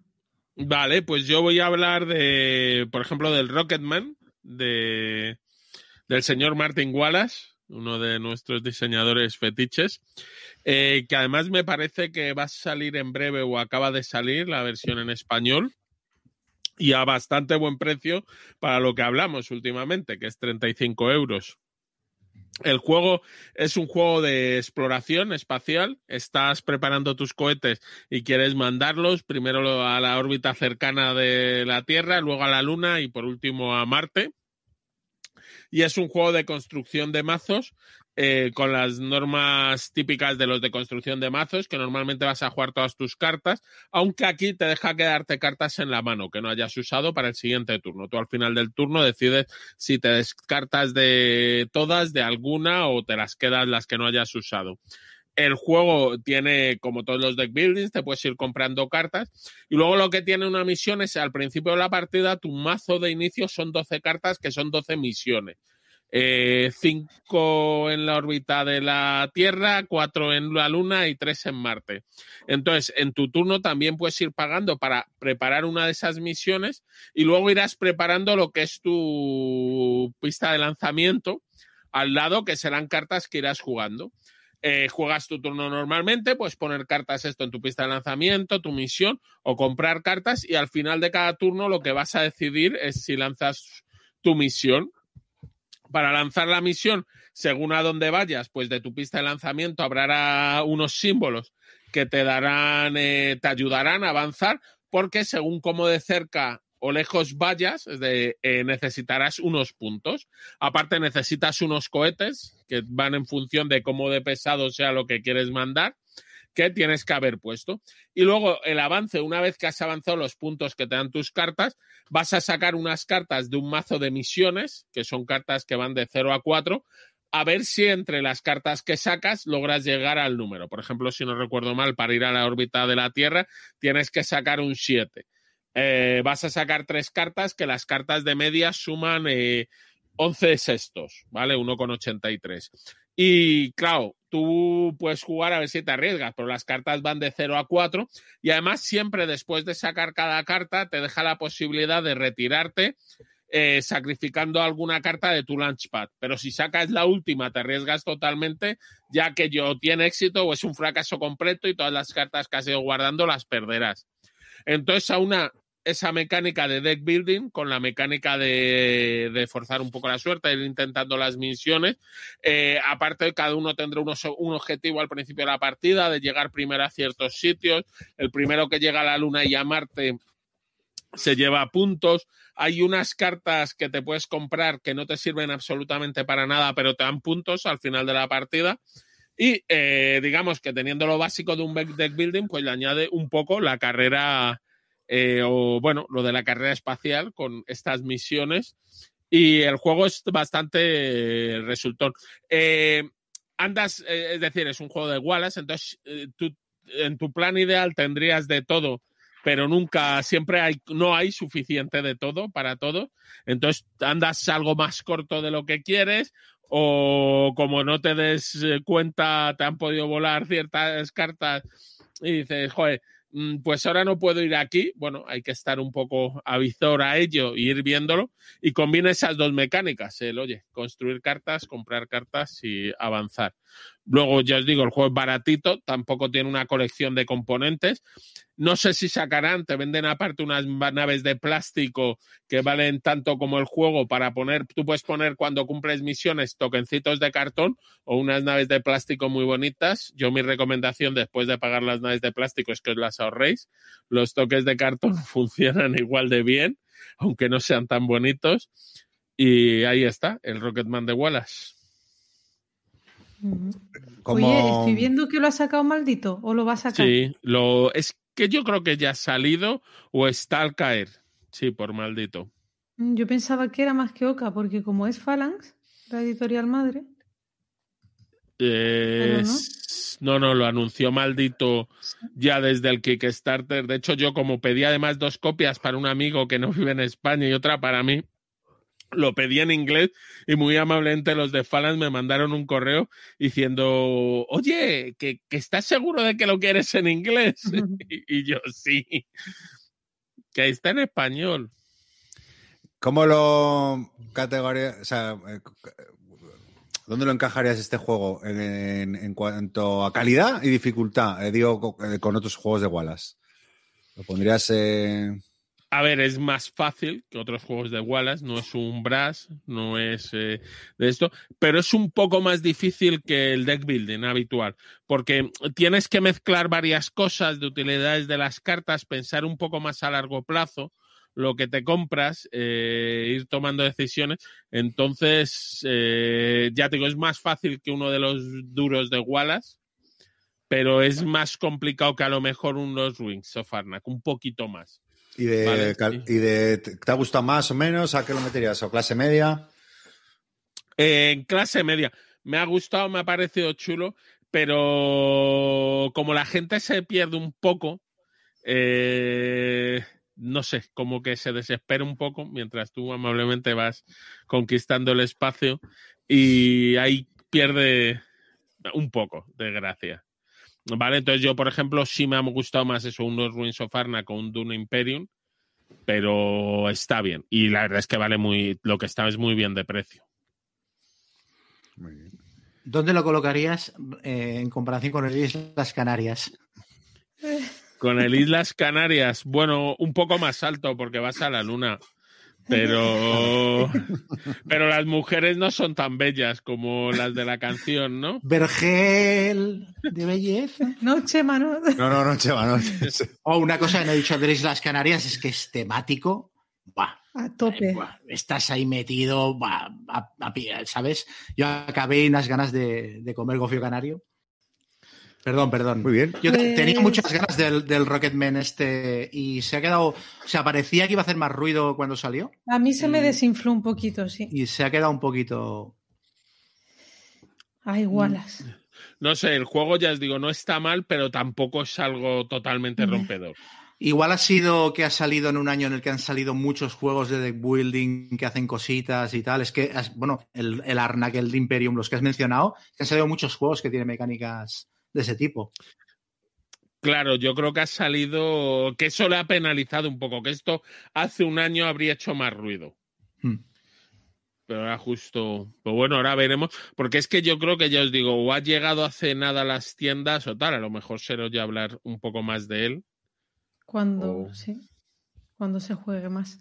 Vale, pues yo voy a hablar de, por ejemplo, del Rocketman, de, del señor Martin Wallace, uno de nuestros diseñadores fetiches, eh, que además me parece que va a salir en breve o acaba de salir la versión en español y a bastante buen precio para lo que hablamos últimamente, que es 35 euros. El juego es un juego de exploración espacial. Estás preparando tus cohetes y quieres mandarlos primero a la órbita cercana de la Tierra, luego a la Luna y por último a Marte. Y es un juego de construcción de mazos eh, con las normas típicas de los de construcción de mazos, que normalmente vas a jugar todas tus cartas, aunque aquí te deja quedarte cartas en la mano que no hayas usado para el siguiente turno. Tú al final del turno decides si te descartas de todas, de alguna o te las quedas las que no hayas usado. el juego tiene, como todos los deck buildings, te puedes ir comprando cartas. Y luego lo que tiene una misión es al principio de la partida, tu mazo de inicio son 12 cartas, que son 12 misiones. Eh, cinco en la órbita de la Tierra, cuatro en la Luna y tres en Marte. Entonces, en tu turno también puedes ir pagando para preparar una de esas misiones y luego irás preparando lo que es tu pista de lanzamiento al lado, que serán cartas que irás jugando. Eh, juegas tu turno normalmente, puedes poner cartas esto en tu pista de lanzamiento, tu misión, o comprar cartas, y al final de cada turno lo que vas a decidir es si lanzas tu misión. Para lanzar la misión, según a dónde vayas, pues de tu pista de lanzamiento habrá unos símbolos que te darán, eh, te ayudarán a avanzar, porque según cómo de cerca o lejos vayas, de, eh, necesitarás unos puntos. Aparte, necesitas unos cohetes que van en función de cómo de pesado sea lo que quieres mandar, que tienes que haber puesto. Y luego el avance, una vez que has avanzado los puntos que te dan tus cartas, vas a sacar unas cartas de un mazo de misiones, que son cartas que van de 0 a 4, a ver si entre las cartas que sacas logras llegar al número. Por ejemplo, si no recuerdo mal, para ir a la órbita de la Tierra tienes que sacar un 7 eh, vas a sacar tres cartas que las cartas de media suman eh, 11 sextos, ¿vale? 1,83. Y claro, tú puedes jugar a ver si te arriesgas, pero las cartas van de 0 a 4 y además siempre después de sacar cada carta te deja la posibilidad de retirarte eh, sacrificando alguna carta de tu launchpad. Pero si sacas la última, te arriesgas totalmente, ya que yo tiene éxito o es un fracaso completo y todas las cartas que has ido guardando las perderás. Entonces, a una esa mecánica de deck building con la mecánica de, forzar un poco la suerte, ir intentando las misiones. Eh, aparte, cada uno tendrá un objetivo al principio de la partida de llegar primero a ciertos sitios. El primero que llega a la Luna y a Marte se lleva puntos. Hay unas cartas que te puedes comprar que no te sirven absolutamente para nada, pero te dan puntos al final de la partida. Y eh, digamos que teniendo lo básico de un deck building, pues le añade un poco la carrera eh, o bueno, lo de la carrera espacial con estas misiones. Y el juego es bastante resultón. Eh, andas, eh, es decir, es un juego de Wallace, entonces tú, en tu plan ideal tendrías de todo, pero nunca, siempre hay, no hay suficiente de todo para todo. Entonces andas algo más corto de lo que quieres, o como no te des cuenta, te han podido volar ciertas cartas y dices, joder, pues ahora no puedo ir aquí. Bueno, hay que estar un poco avizor a ello y ir viéndolo. Y combina esas dos mecánicas, el oye, construir cartas, comprar cartas y avanzar. Luego, ya os digo, el juego es baratito, tampoco tiene una colección de componentes. No sé si sacarán, te venden aparte unas naves de plástico que valen tanto como el juego para poner, tú puedes poner cuando cumples misiones tokencitos de cartón o unas naves de plástico muy bonitas. Yo mi recomendación después de pagar las naves de plástico es que os las ahorréis. Los toques de cartón funcionan igual de bien, aunque no sean tan bonitos. Y ahí está, el Rocketman de Wallace. Oye, estoy viendo que lo ha sacado maldito o lo va a sacar. Sí, lo, es que yo creo que ya ha salido o está al caer. Sí, por maldito. Mm, yo pensaba que era más que Oca, porque como es Phalanx, la editorial madre. no. no, lo anunció maldito ya desde el Kickstarter. De hecho, yo como pedí además dos copias para un amigo que no vive en España y otra para mí, lo pedí en inglés y muy amablemente los de Phalanx me mandaron un correo diciendo, oye, que, estás seguro de que lo quieres en inglés. y, yo, sí, que está en español. ¿Cómo lo categoría, o sea, eh, ¿dónde lo encajarías este juego en, cuanto a calidad y dificultad? Eh, digo, eh, con otros juegos de Wallace. ¿Lo pondrías... A ver, es más fácil que otros juegos de Wallace, no es un Brass, no es eh, de esto, pero es un poco más difícil que el deck building habitual, porque tienes que mezclar varias cosas de utilidades de las cartas, pensar un poco más a largo plazo lo que te compras, eh, ir tomando decisiones. Entonces, eh, ya te digo, es más fácil que uno de los duros de Wallace, pero es más complicado que a lo mejor unos Wings of Arnak, un poquito más. ¿Y de, te ha gustado más o menos? ¿A qué lo meterías? ¿O clase media? En clase media. Me ha gustado, me ha parecido chulo, pero como la gente se pierde un poco, eh, no sé, como que se desespera un poco mientras tú amablemente vas conquistando el espacio y ahí pierde un poco de gracia. Vale, entonces yo, por ejemplo, sí me ha gustado más eso, unos Ruins of Arna con un Dune Imperium, pero está bien. Y la verdad es que vale muy, lo que está es muy bien de precio. Muy bien. ¿Dónde lo colocarías eh, en comparación con el Islas Canarias? Con el Islas Canarias, bueno, un poco más alto porque vas a la luna. Pero, pero las mujeres no son tan bellas como las de la canción, ¿no? Vergel de belleza. Noche, mano. No, no, no, Chema, no. O una cosa que no he dicho de Islas Canarias es que es temático. Buah, A tope. estás ahí metido, buah, a- a ¿sabes? Yo acabé unas ganas de, de comer gofio canario. Perdón, perdón. Muy bien. Yo te- Pues- tenía muchas ganas del, del Rocketman este y se ha quedado, o sea, parecía que iba a hacer más ruido cuando salió A mí se me Mm. desinfló un poquito, sí. y se ha quedado un poquito... Ay, Wallace. No sé, el juego ya os digo, no está mal, pero tampoco es algo totalmente Mm. rompedor. Igual ha sido que ha salido en un año en el que han salido muchos juegos de deck building que hacen cositas y tal. Es que, bueno, el, el Arnak, el Imperium, los que has mencionado, que han salido muchos juegos que tienen mecánicas de ese tipo. Claro, yo creo que ha salido, que eso le ha penalizado un poco, que esto hace un año habría hecho más ruido. Hmm. Pero ahora justo, pues bueno, ahora veremos, porque es que yo creo que ya os digo, o ha llegado hace nada a las tiendas o tal, a lo mejor será ya hablar un poco más de él. Cuando, Oh. sí. Cuando se juegue más.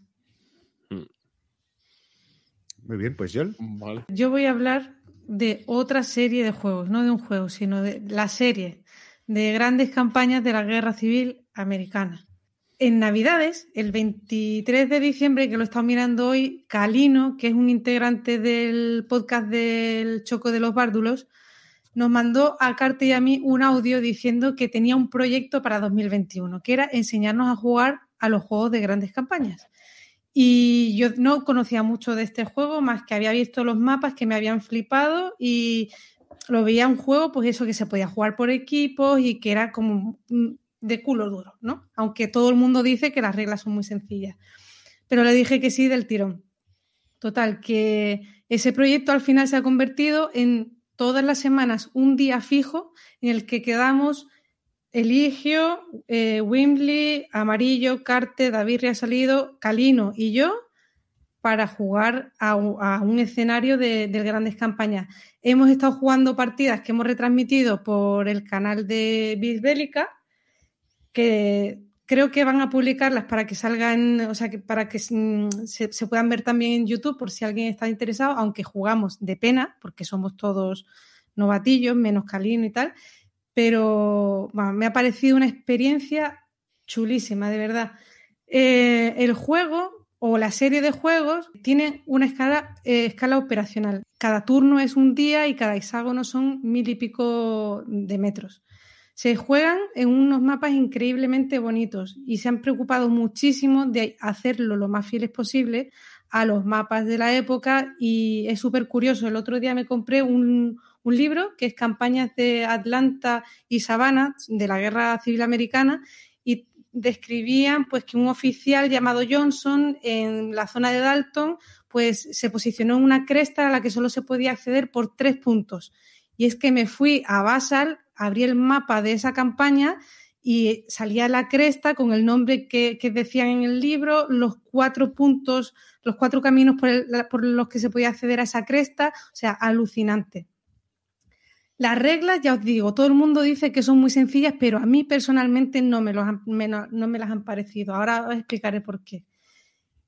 Muy bien, pues Joel. Vale. Yo voy a hablar de otra serie de juegos, no de un juego, sino de la serie de grandes campañas de la Guerra Civil Americana. En Navidades, el 23 de diciembre, que lo he estado mirando hoy, Calino, que es un integrante del podcast del Choco de los Bárdulos, nos mandó a Carte y a mí un audio diciendo que tenía un proyecto para 2021, que era enseñarnos a jugar a los juegos de grandes campañas. Y yo no conocía mucho de este juego, más que había visto los mapas que me habían flipado y lo veía un juego, pues eso que se podía jugar por equipos y que era como de culo duro, ¿no? Aunque todo el mundo dice que las reglas son muy sencillas. Pero le dije que sí del tirón. Total, que ese proyecto al final se ha convertido en todas las semanas un día fijo en el que quedamos Eligio, eh, Wimbley, Amarillo, Carte, David salido, Calino y yo para jugar a, un- escenario de, de grandes campañas. Hemos estado jugando partidas que hemos retransmitido por el canal de Bisbélica, que creo que van a publicarlas para que salgan, o sea, que para que mm, se puedan ver también en YouTube por si alguien está interesado, aunque jugamos de pena, porque somos todos novatillos, menos Calino y tal, pero me ha parecido una experiencia chulísima, de verdad. Eh, el juego o la serie de juegos tienen una escala, eh, escala operacional. Cada turno es un día y cada hexágono son mil y pico de metros. Se juegan en unos mapas increíblemente bonitos y se han preocupado muchísimo de hacerlo lo más fieles posible a los mapas de la época y es súper curioso. El otro día me compré un, un libro que es Campañas de Atlanta y Savannah de la Guerra Civil Americana y describían pues que un oficial llamado Johnson en la zona de Dalton pues se posicionó en una cresta a la que solo se podía acceder por tres puntos. Y es que me fui a Basal, abrí el mapa de esa campaña y salía la cresta con el nombre que, que decían en el libro, los cuatro puntos, los cuatro caminos por, por los que se podía acceder a esa cresta, o sea, alucinante. Las reglas, ya os digo, todo el mundo dice que son muy sencillas, pero a mí personalmente no me, las han parecido. Ahora os explicaré por qué.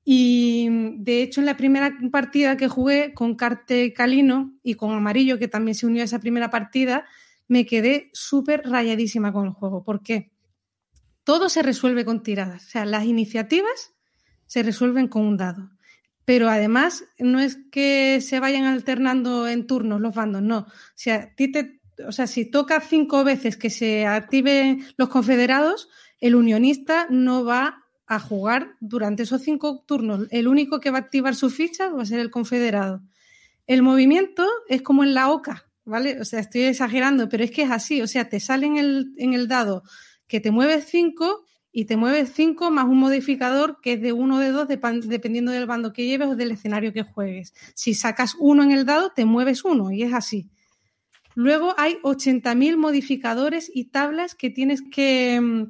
Y de hecho, en la primera partida que jugué con Carte Calino y con Amarillo, que también se unió a esa primera partida, me quedé súper rayadísima con el juego. ¿Por qué? Todo se resuelve con tiradas. O sea, las iniciativas se resuelven con un dado. Pero además, no es que se vayan alternando en turnos los bandos, no. O sea, te, o sea, si toca cinco veces que se activen los confederados, el unionista no va a jugar durante esos cinco turnos. El único que va a activar su ficha va a ser el confederado. El movimiento es como en la OCA, ¿vale? O sea, estoy exagerando, pero es que es así. O sea, te sale en el, en el dado que te mueves 5 y te mueves 5 más un modificador que es de 1 o de 2 dependiendo del bando que lleves o del escenario que juegues. Si sacas uno en el dado, te mueves uno y es así. Luego hay 80.000 modificadores y tablas que tienes que, mm,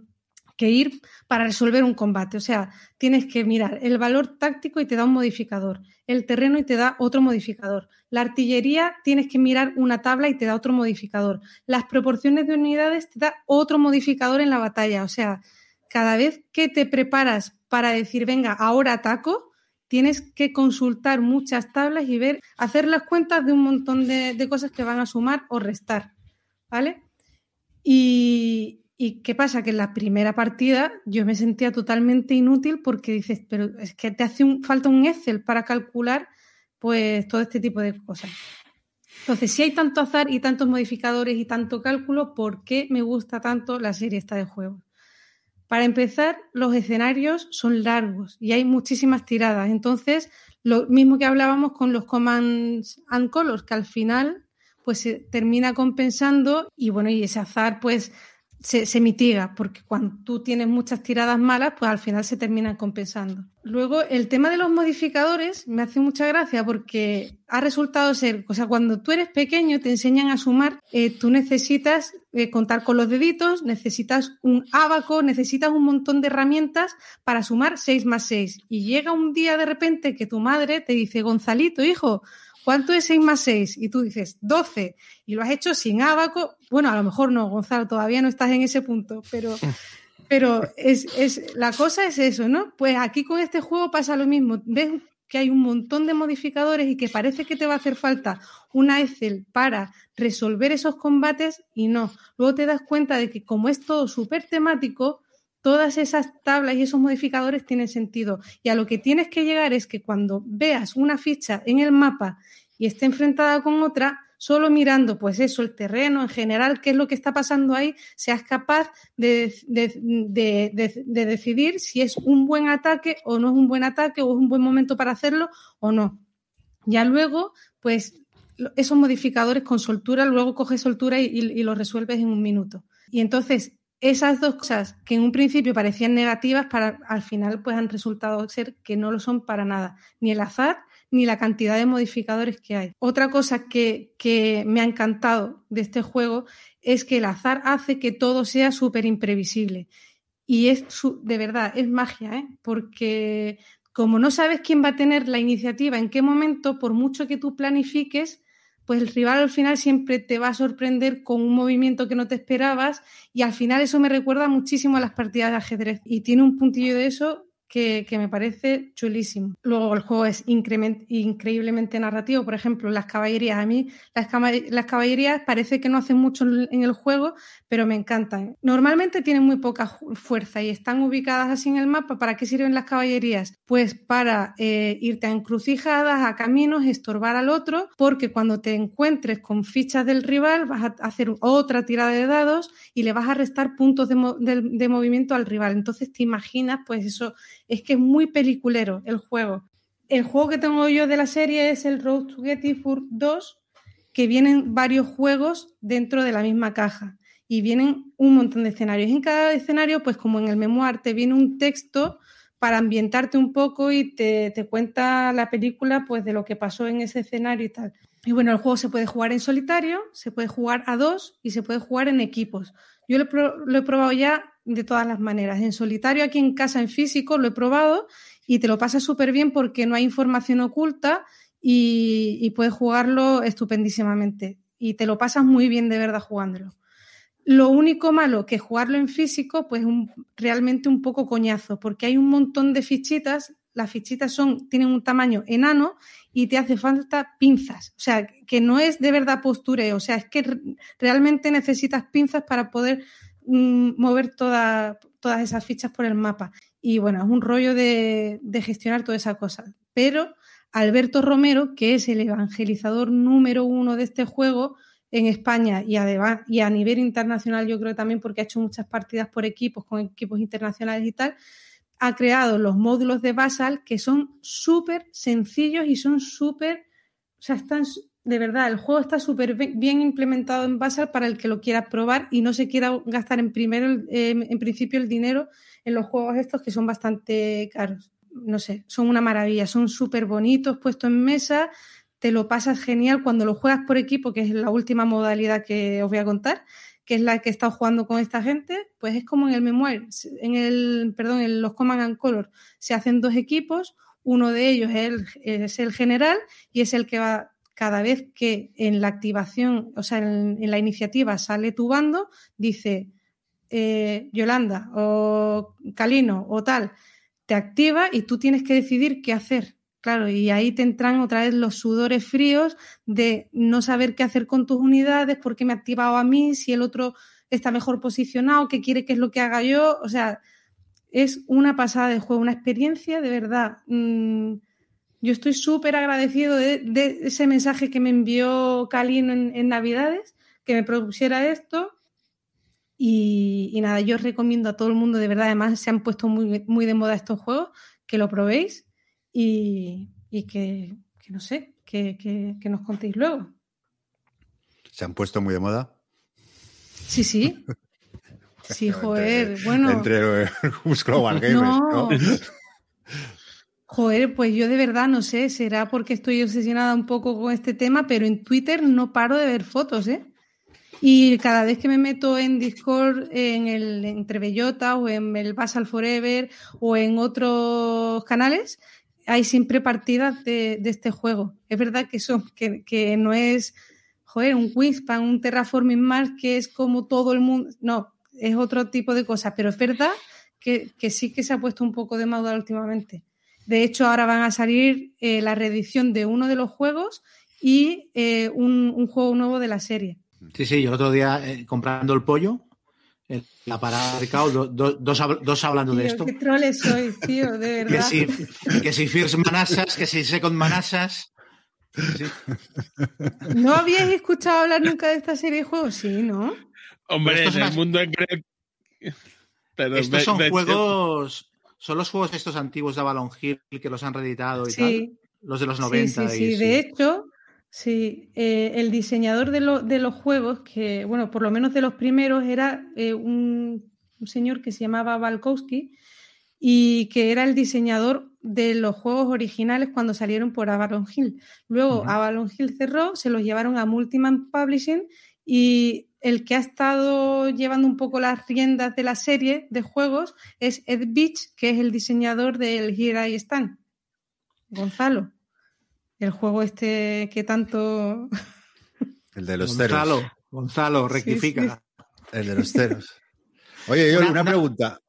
que ir para resolver un combate. O sea, tienes que mirar el valor táctico y te da un modificador, el terreno y te da otro modificador. La artillería tienes que mirar una tabla y te da otro modificador. Las proporciones de unidades te da otro modificador en la batalla. O sea, cada vez que te preparas para decir, venga, ahora ataco, tienes que consultar muchas tablas y ver, hacer las cuentas de un montón de, cosas que van a sumar o restar. ¿Vale? Y, ¿Y qué pasa? Que en la primera partida yo me sentía totalmente inútil porque dices, pero es que te hace falta un Excel para calcular pues todo este tipo de cosas. Entonces, si hay tanto azar y tantos modificadores y tanto cálculo, ¿por qué me gusta tanto la serie esta de juegos? Para empezar, los escenarios son largos y hay muchísimas tiradas. Entonces, lo mismo que hablábamos con los commands and colors, que al final pues se termina compensando y bueno, y ese azar pues se, mitiga, porque cuando tú tienes muchas tiradas malas, pues al final se terminan compensando. Luego, el tema de los modificadores me hace mucha gracia porque ha resultado ser, o sea, cuando tú eres pequeño te enseñan a sumar, eh, tú necesitas eh, contar con los deditos, necesitas un abaco, necesitas un montón de herramientas para sumar 6 más 6. Y llega un día de repente que tu madre te dice, Gonzalito, hijo, ¿Cuánto es 6 más 6? Y tú dices 12 y lo has hecho sin abaco. Bueno, a lo mejor no, Gonzalo, todavía no estás en ese punto, pero, pero es, es, la cosa es eso, ¿no? Pues aquí con este juego pasa lo mismo. Ves que hay un montón de modificadores y que parece que te va a hacer falta una Excel para resolver esos combates y no. Luego te das cuenta de que como es todo súper temático, todas esas tablas y esos modificadores tienen sentido. Y a lo que tienes que llegar es que cuando veas una ficha en el mapa y esté enfrentada con otra, solo mirando, pues eso, el terreno en general, qué es lo que está pasando ahí, seas capaz de, decidir si es un buen ataque o no es un buen ataque o es un buen momento para hacerlo o no. Ya luego, pues esos modificadores con soltura, luego coges soltura y, y lo resuelves en un minuto. Y entonces esas dos cosas que en un principio parecían negativas, para, al final pues han resultado ser que no lo son para nada, ni el azar ni la cantidad de modificadores que hay. Otra cosa que, que me ha encantado de este juego es que el azar hace que todo sea súper imprevisible. Y es de verdad, es magia, ¿eh? porque como no sabes quién va a tener la iniciativa, en qué momento, por mucho que tú planifiques, pues el rival al final siempre te va a sorprender con un movimiento que no te esperabas y al final eso me recuerda muchísimo a las partidas de ajedrez y tiene un puntillo de eso que, me parece chulísimo. Luego el juego es increíblemente narrativo. Por ejemplo, las caballerías. A mí las, las, caballerías parece que no hacen mucho en el juego, pero me encantan. Normalmente tienen muy poca fuerza y están ubicadas así en el mapa. ¿Para qué sirven las caballerías? Pues para eh, irte a encrucijadas, a caminos, estorbar al otro, porque cuando te encuentres con fichas del rival vas a hacer otra tirada de dados y le vas a restar puntos de, de movimiento al rival. Entonces te imaginas, pues eso es que es muy peliculero el juego. El juego que tengo yo de la serie es el Road to Gettysburg 2, que vienen varios juegos dentro de la misma caja y vienen un montón de escenarios. En cada escenario, pues como en el memoir, te viene un texto para ambientarte un poco y te, te, cuenta la película pues de lo que pasó en ese escenario y tal. Y bueno, el juego se puede jugar en solitario, se puede jugar a dos y se puede jugar en equipos. Yo lo, he probado ya de todas las maneras. En solitario, aquí en casa, en físico, lo he probado y te lo pasas súper bien porque no hay información oculta y, puedes jugarlo estupendísimamente. Y te lo pasas muy bien de verdad jugándolo. Lo único malo que jugarlo en físico, pues realmente un poco coñazo, porque hay un montón de fichitas, las fichitas son, tienen un tamaño enano y te hace falta pinzas. O sea, que no es de verdad postureo, o sea, es que realmente necesitas pinzas para poder mm, mover todas esas fichas por el mapa. Y bueno, es un rollo de, de gestionar toda esa cosa. Pero Alberto Romero, que es el evangelizador número uno de este juego, en España y además y a nivel internacional yo creo también porque ha hecho muchas partidas por equipos con equipos internacionales y tal ha creado los módulos de Basal que son súper sencillos y son súper O sea, están, de verdad, el juego está súper bien implementado en Basal para el que lo quiera probar y no se quiera gastar en primero, en principio, el dinero en los juegos estos que son bastante caros. No sé, son una maravilla, son súper bonitos, puestos en mesa, te lo pasas genial cuando lo juegas por equipo, que es la última modalidad que os voy a contar, que es la que he estado jugando con esta gente, pues es como en el Memoir, en el, perdón, en los Command and Color, se hacen dos equipos, uno de ellos es el, es el general y es el que va cada vez que en la activación, o sea, en, la iniciativa sale tu bando, dice eh, Yolanda o Calino o tal, te activa y tú tienes que decidir qué hacer. Claro, y ahí te entran otra vez los sudores fríos de no saber qué hacer con tus unidades, por qué me ha activado a mí, si el otro está mejor posicionado, qué quiere que es lo que haga yo. O sea, es una pasada de juego, una experiencia de verdad. Mm, yo estoy súper agradecido de, ese mensaje que me envió Calino en, Navidades, que me propusiera esto. Y, nada, yo os recomiendo a todo el mundo, de verdad, además se han puesto muy, muy de moda estos juegos, que lo probéis y, que, no sé, que, nos contéis luego. ¿Se han puesto muy de moda? Sí, sí. Sí, joder, bueno. Entre Global Gamers, ¿no? Joder, pues yo de verdad no sé, será porque estoy obsesionada un poco con este tema, pero en Twitter no paro de ver fotos, ¿eh? Y cada vez que me meto en Discord, en el entre Bellota o en el Basal Forever o en otros canales, hay siempre partidas de, este juego. Es verdad que, son, que, que no es, joder, un Wingspan, un Terraforming Mars, que es como todo el mundo. No, es otro tipo de cosas, pero es verdad que, que sí que se ha puesto un poco de moda últimamente. De hecho, ahora van a salir eh, la reedición de uno de los juegos y eh, un, juego nuevo de la serie. Sí, sí, yo el otro día eh, comprando el pollo, la parada de caos, dos, hablando de esto. Qué troles sois, tío, de verdad. que si, que si First Manasas, que si Second Manasas. ¿No habíais escuchado hablar nunca de esta serie de juegos? Sí, ¿no? Hombre, en el mundo en Estos son juegos son los juegos estos antiguos de Avalon Hill que los han reeditado y tal. Los de los 90. Sí, sí, sí. de hecho, sí, eh, el diseñador de, de, los juegos, que, bueno, por lo menos de los primeros, era eh, un, señor que se llamaba Valkowski y que era el diseñador de los juegos originales cuando salieron por Avalon Hill. Luego Avalon Hill cerró, se los llevaron a Multiman Publishing y el que ha estado llevando un poco las riendas de la serie de juegos es Ed Beach, que es el diseñador del Here I Stand. Gonzalo. El juego este que tanto. El de los Gonzalo, ceros. Gonzalo, rectifica. El de los ceros. Oye, yo una, pregunta.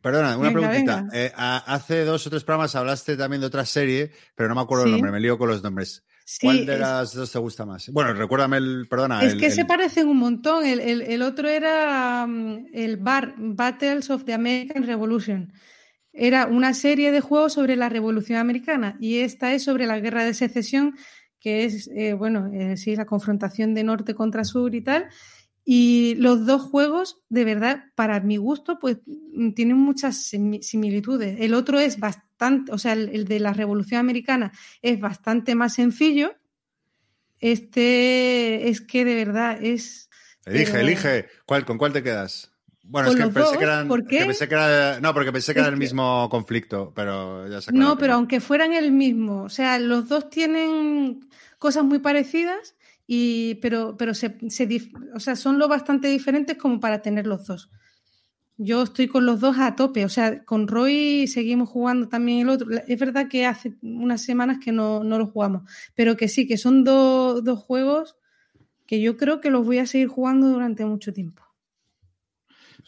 Perdona, una preguntita. Eh, hace dos o tres programas hablaste también de otra serie, pero no me acuerdo el nombre, me lío con los nombres. ¿Cuál de las dos te gusta más? Bueno, recuérdame el, perdona. Es que se parecen un montón. El, otro era mm, el BAR, Battles of the American Revolution. Era una serie de juegos sobre la Revolución Americana y esta es sobre la Guerra de Secesión, que es, eh, bueno, eh, sí, la confrontación de norte contra sur y tal. Y los dos juegos, de verdad, para mi gusto, pues mm, tienen muchas similitudes. El otro es bastante, o sea, el, de la Revolución Americana es bastante más sencillo. Este es que de verdad es. Elige, elige. ¿Cuál, ¿Con cuál te quedas? Bueno, es que pensé, que eran, pensé que era, no, porque pensé que era el mismo conflicto, pero ya se No, pero aunque fueran el mismo, o sea, los dos tienen cosas muy parecidas y, pero, pero se, o sea, son lo bastante diferentes como para tener los dos. Yo estoy con los dos a tope, o sea, con Roy seguimos jugando también el otro. Es verdad que hace unas semanas que no, no lo jugamos, pero que sí, que son dos juegos que yo creo que los voy a seguir jugando durante mucho tiempo.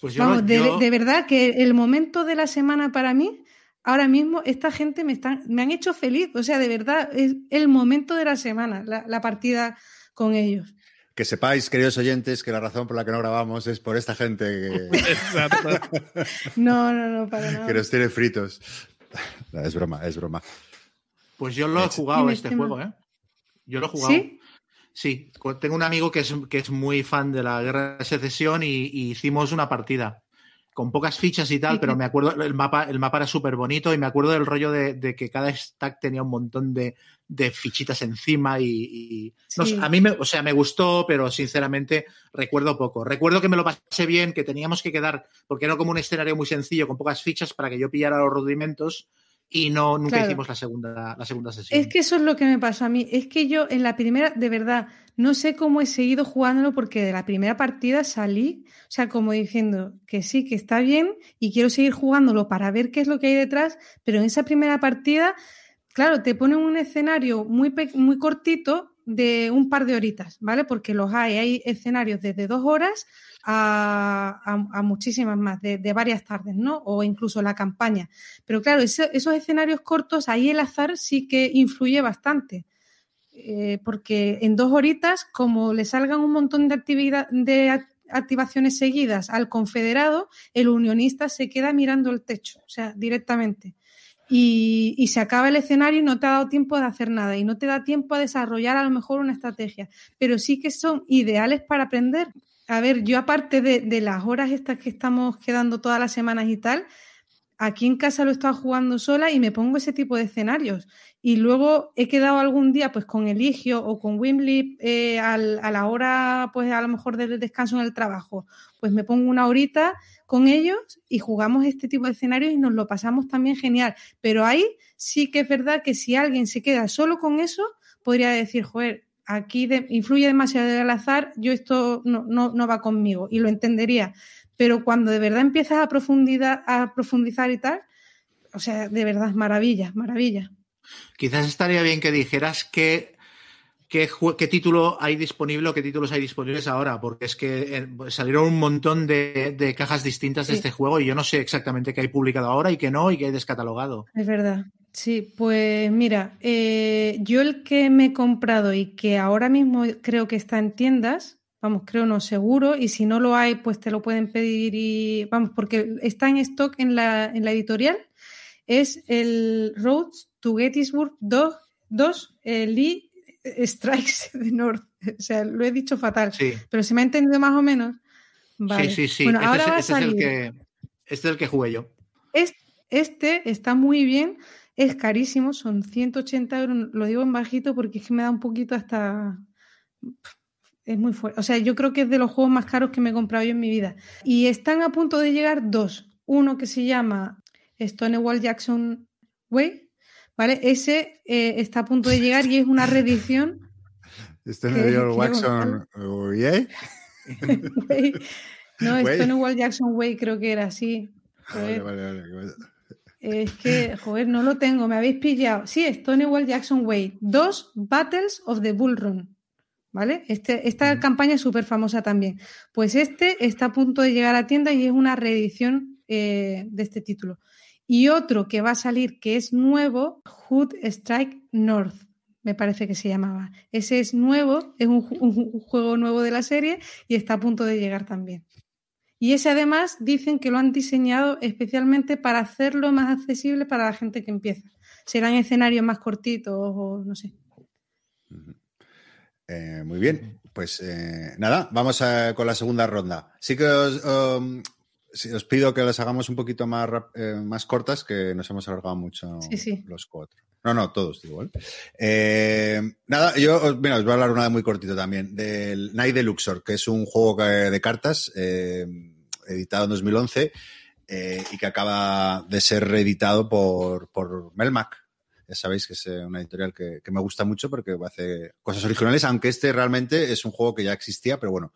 Pues Vamos, de, verdad que el momento de la semana para mí, ahora mismo, esta gente me, están, me han hecho feliz. O sea, de verdad, es el momento de la semana, la, la partida con ellos. Que sepáis, queridos oyentes, que la razón por la que no grabamos es por esta gente que... Exacto. no, no, no, para nada. Que nos tiene fritos. Es broma, es broma. Pues yo lo he jugado este juego, ¿eh? Yo lo he jugado. ¿Sí? Sí, tengo un amigo que es, que es muy fan de la guerra de secesión y, hicimos una partida con pocas fichas y tal, pero me acuerdo, el mapa, el mapa era súper bonito y me acuerdo del rollo de, que cada stack tenía un montón de, de fichitas encima y, y- no Sí. a mí me, o sea, me gustó, pero sinceramente recuerdo poco. Recuerdo que me lo pasé bien, que teníamos que quedar, porque era como un escenario muy sencillo con pocas fichas para que yo pillara los rudimentos y no nunca Claro. hicimos la segunda la segunda sesión. Es que eso es lo que me pasó a mí. Es que yo en la primera, de verdad, no sé cómo he seguido jugándolo porque de la primera partida salí, o sea, como diciendo que sí, que está bien y quiero seguir jugándolo para ver qué es lo que hay detrás, pero en esa primera partida, claro, te ponen un escenario muy, muy cortito de un par de horitas, ¿vale? Porque los hay, hay escenarios desde dos horas a, a- muchísimas más, de, varias tardes, ¿no? O incluso la campaña. Pero claro, esos escenarios cortos, ahí el azar sí que influye bastante. Eh, porque en dos horitas, como le salgan un montón de, actividad, de act- activaciones seguidas al confederado, el unionista se queda mirando el techo, o sea, directamente. Y, se acaba el escenario y no te ha dado tiempo de hacer nada y no te da tiempo a desarrollar a lo mejor una estrategia, pero sí que son ideales para aprender. A ver, yo aparte de, de las horas estas que estamos quedando todas las semanas y tal, aquí en casa lo he estado jugando sola y me pongo ese tipo de escenarios. Y luego he quedado algún día pues con Eligio o con Wimley eh, al- a la hora, pues a lo mejor del descanso en el trabajo. Pues me pongo una horita con ellos y jugamos este tipo de escenarios y nos lo pasamos también genial. Pero ahí sí que es verdad que si alguien se queda solo con eso, podría decir, joder, aquí de- influye demasiado el azar, yo esto no, no, no va conmigo y lo entendería. Pero cuando de verdad empiezas a, profundidad, a profundizar y tal, o sea, de verdad, maravilla, maravilla. Quizás estaría bien que dijeras qué, qué, título hay disponible o qué títulos hay disponibles ahora, porque es que eh, salieron un montón de, de cajas distintas de Sí. este juego y yo no sé exactamente qué hay publicado ahora y qué no y qué hay descatalogado. Es verdad. Sí, pues mira, eh, yo el que me he comprado y que ahora mismo creo que está en tiendas, vamos, creo no seguro, y si no lo hay, pues te lo pueden pedir y vamos, porque está en stock en la, en la editorial, es el Roads to Gettysburg 2, 2 eh, Lee Strikes the North. O sea, lo he dicho fatal, Sí, pero se me ha entendido más o menos. Vale. sí, sí, sí. Bueno, este ahora es, va a este es el salir. que, este es el que jugué yo. Este está muy bien, es carísimo, son 180 euros, lo digo en bajito porque es que me da un poquito hasta... Es muy fuerte. O sea, yo creo que es de los juegos más caros que me he comprado yo en mi vida. Y están a punto de llegar dos. Uno que se llama Stonewall Jackson Way, ¿vale? Ese eh, está a punto de llegar y es una reedición. Este dio que Waxon. Oye, Way. No, Way. Stonewall Jackson Way creo que era así. Vale, vale, vale. Es que, joder, no lo tengo, me habéis pillado. Sí, Stonewall Jackson Way. Dos Battles of the Bull Run. ¿Vale? Este, esta campaña es súper famosa también. Pues este está a punto de llegar a tienda y es una reedición eh, de este título. Y otro que va a salir que es nuevo, Hood Strike North, me parece que se llamaba. Ese es nuevo, es un, ju- un juego nuevo de la serie y está a punto de llegar también. Y ese además dicen que lo han diseñado especialmente para hacerlo más accesible para la gente que empieza. Serán escenarios más cortitos o no sé. Eh, muy bien, pues eh, nada, vamos a- con la segunda ronda. Sí que os, um, sí, os pido que las hagamos un poquito más, eh, más cortas, que nos hemos alargado mucho Sí, sí. los cuatro. No, no, todos. Eh, nada, yo os, mira, os voy a hablar una de muy cortito también, del Night de Luxor, que es un juego de cartas editado en 2011 eh, y que acaba de ser reeditado por, por Melmac. Ya sabéis que es eh, una editorial que, me gusta mucho porque hace cosas originales, aunque este realmente es un juego que ya existía, pero bueno,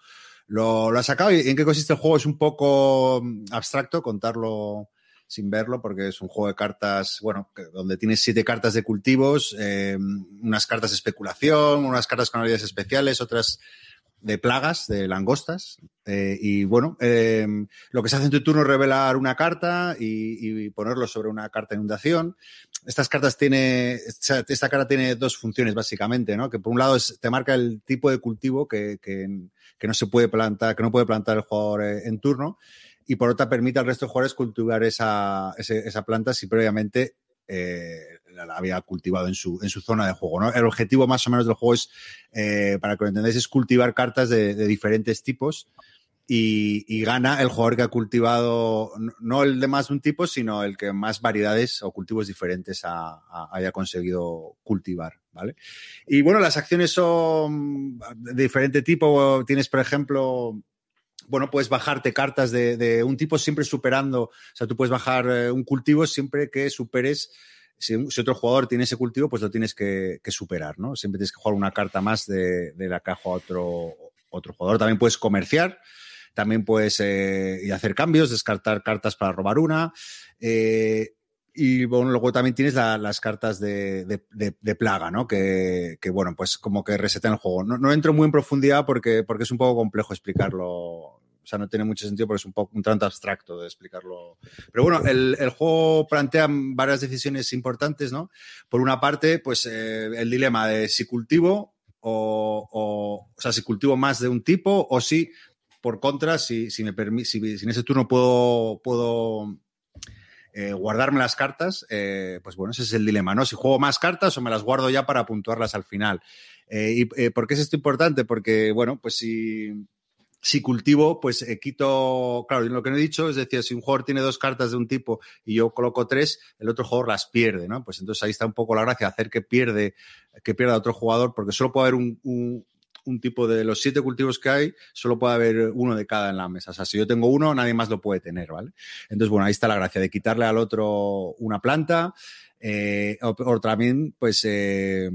lo, ha sacado. ¿Y en qué consiste el juego? Es un poco mm, abstracto contarlo sin verlo, porque es un juego de cartas, bueno, donde tienes siete cartas de cultivos, eh, unas cartas de especulación, unas cartas con habilidades especiales, otras de plagas, de langostas. eh, y bueno, lo que se hace en tu turno es revelar una carta y, y ponerlo sobre una carta de inundación. Estas cartas tiene, esta, esta carta tiene dos funciones básicamente, ¿no? Que por un lado es, te marca el tipo de cultivo que, que, no se puede plantar, que no puede plantar el jugador eh, en turno y por otra permite al resto de jugadores cultivar esa, esa planta si previamente eh, la había cultivado en su, en su zona de juego. El objetivo más o menos del juego es, eh, para que lo entendáis, es cultivar cartas de diferentes tipos y, y gana el jugador que ha cultivado, no- el de más de un tipo, sino el que más variedades o cultivos diferentes ha- ha- haya conseguido cultivar. ¿vale? Y bueno, las acciones son de diferente tipo. Tienes, por ejemplo, bueno, puedes bajarte cartas de, de un tipo siempre superando, o sea, tú puedes bajar eh, un cultivo siempre que superes si, otro jugador tiene ese cultivo, pues lo tienes que, que superar, ¿no? Siempre tienes que jugar una carta más de, de la caja a otro, otro jugador. También puedes comerciar, también puedes eh, hacer cambios, descartar cartas para robar una. Eh, y bueno, luego también tienes la, las cartas de, plaga, ¿no? Que, bueno, pues como que resetean el juego. No, entro muy en profundidad porque, porque es un poco complejo explicarlo o sea, no tiene mucho sentido porque es un poco un tanto abstracto de explicarlo. Pero bueno, el, el juego plantea varias decisiones importantes, ¿no? Por una parte, pues eh, el dilema de si cultivo o, o, o sea, si cultivo más de un tipo o si, por contra, si, si me si, si en ese turno puedo, puedo eh, guardarme las cartas, eh, pues bueno, ese es el dilema, ¿no? Si juego más cartas o me las guardo ya para puntuarlas al final. Eh, ¿Y por qué es esto importante? Porque, bueno, pues si, si cultivo, pues quito, claro, lo que no he dicho es decir, si un jugador tiene dos cartas de un tipo y yo coloco tres, el otro jugador las pierde, ¿no? Pues entonces ahí está un poco la gracia, hacer que pierde, que pierda otro jugador, porque solo puede haber un, un, tipo de los siete cultivos que hay, solo puede haber uno de cada en la mesa. O sea, si yo tengo uno, nadie más lo puede tener, ¿vale? Entonces, bueno, ahí está la gracia de quitarle al otro una planta, eh, o, también, pues, eh,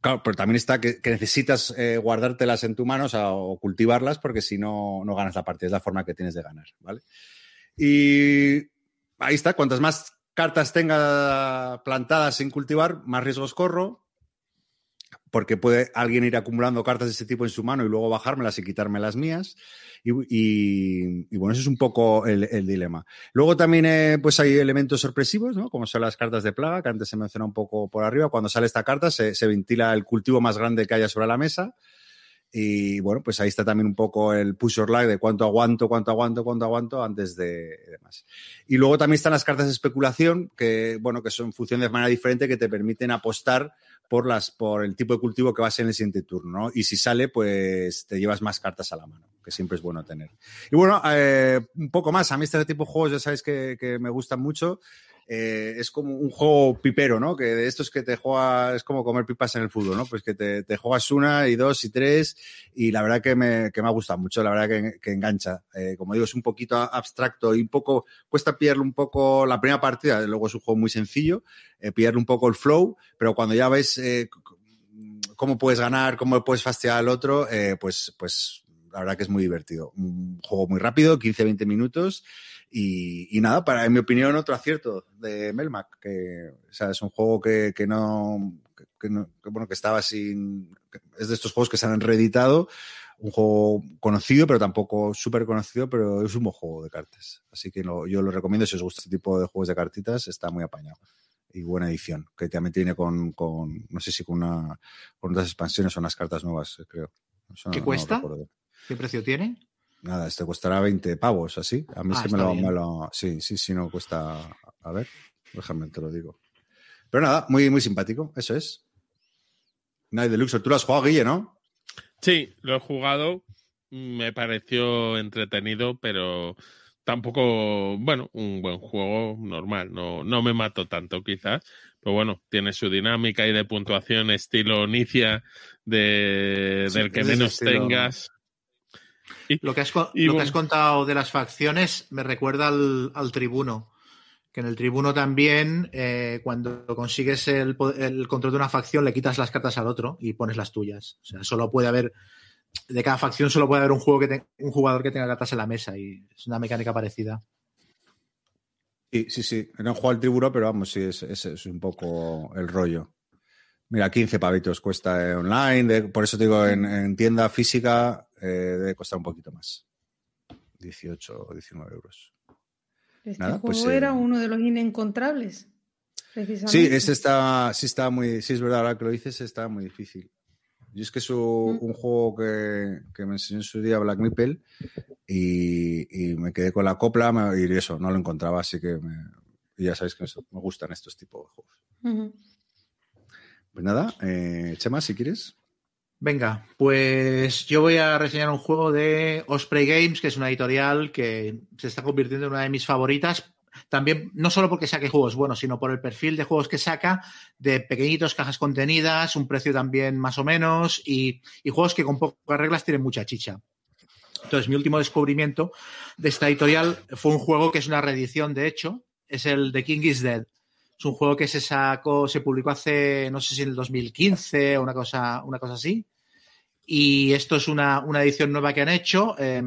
Claro, pero también está que, necesitas eh, guardártelas en tu mano o, o, cultivarlas porque si no, no ganas la partida. Es la forma que tienes de ganar, ¿vale? Y ahí está. Cuantas más cartas tenga plantadas sin cultivar, más riesgos corro. Porque puede alguien ir acumulando cartas de ese tipo en su mano y luego bajármelas y quitarme las mías. Y, bueno, eso es un poco el, dilema. Luego también eh, pues hay elementos sorpresivos, ¿no? Como son las cartas de plaga, que antes se menciona un poco por arriba. Cuando sale esta carta se, ventila el cultivo más grande que haya sobre la mesa. Y bueno, pues ahí está también un poco el push or lag de cuánto aguanto, cuánto aguanto, cuánto aguanto antes de demás. Y luego también están las cartas de especulación, que bueno, que son función de manera diferente, que te permiten apostar por las, por el tipo de cultivo que va a ser en el siguiente turno, ¿no? Y si sale, pues te llevas más cartas a la mano, que siempre es bueno tener. Y bueno, eh, un poco más. A mí este tipo de juegos ya sabéis que, que me gustan mucho. Eh, es como un juego pipero, ¿no? Que de estos que te juegas, es como comer pipas en el fútbol, ¿no? Pues que te, te juegas una y dos y tres y la verdad que me, que me ha gustado mucho, la verdad que, que engancha. Eh, como digo, es un poquito abstracto y un poco, cuesta pillarle un poco la primera partida, luego es un juego muy sencillo, eh, un poco el flow, pero cuando ya ves eh, cómo puedes ganar, cómo puedes fastidiar al otro, eh, pues, pues la verdad que es muy divertido. Un juego muy rápido, 15-20 minutos y, y, nada, para, en mi opinión, otro acierto de Melmac, que o sea, es un juego que, que no, que, no que, bueno, que estaba sin. Es de estos juegos que se han reeditado. Un juego conocido, pero tampoco súper conocido, pero es un buen juego de cartas. Así que lo, yo lo recomiendo si os gusta este tipo de juegos de cartitas, está muy apañado. Y buena edición, que también tiene con, con no sé si con, una, con unas expansiones o unas cartas nuevas, creo. Eso ¿Qué no, cuesta? No ¿Qué precio tiene? Nada, este costará 20 pavos, así. A mí ah, sí me lo, me lo, Sí, sí, sí, no cuesta. A ver, déjame, te lo digo. Pero nada, muy, muy simpático, eso es. Night Deluxe, tú lo has jugado, Guille, ¿no? Sí, lo he jugado. Me pareció entretenido, pero tampoco, bueno, un buen juego normal. No, no me mato tanto, quizás. Pero bueno, tiene su dinámica y de puntuación estilo Nicia, de, sí, del que menos estilo... tengas. Lo que, has, lo que has contado de las facciones me recuerda al, al tribuno. Que en el tribuno también, eh, cuando consigues el, el, control de una facción, le quitas las cartas al otro y pones las tuyas. O sea, solo puede haber, de cada facción solo puede haber un, juego que te, un jugador que tenga cartas en la mesa y es una mecánica parecida. Sí, sí, sí. No he jugado al tribuno, pero vamos, sí, es, es, es un poco el rollo. Mira, 15 pavitos cuesta online, de, por eso te digo, en, en tienda física eh, debe costar un poquito más. 18 o 19 euros. Este Nada, juego pues, era eh, uno de los inencontrables. Sí, ese está, sí está muy, sí es verdad, ahora que lo dices, está muy difícil. Yo es que es un, mm. un juego que, que, me enseñó en su día Black Meeple y, y, me quedé con la copla y eso, no lo encontraba, así que me, ya sabéis que me gustan estos tipos de juegos. Pues nada, eh, Chema, si quieres. Venga, pues yo voy a reseñar un juego de Osprey Games, que es una editorial que se está convirtiendo en una de mis favoritas, también, no solo porque saque juegos buenos, sino por el perfil de juegos que saca, de pequeñitos, cajas contenidas, un precio también más o menos, y, y juegos que con pocas reglas tienen mucha chicha. Entonces, mi último descubrimiento de esta editorial fue un juego que es una reedición, de hecho, es el The King is Dead. Es un juego que se sacó, se publicó hace, no sé si en el 2015 o una cosa, una cosa así. Y esto es una, una edición nueva que han hecho. Eh,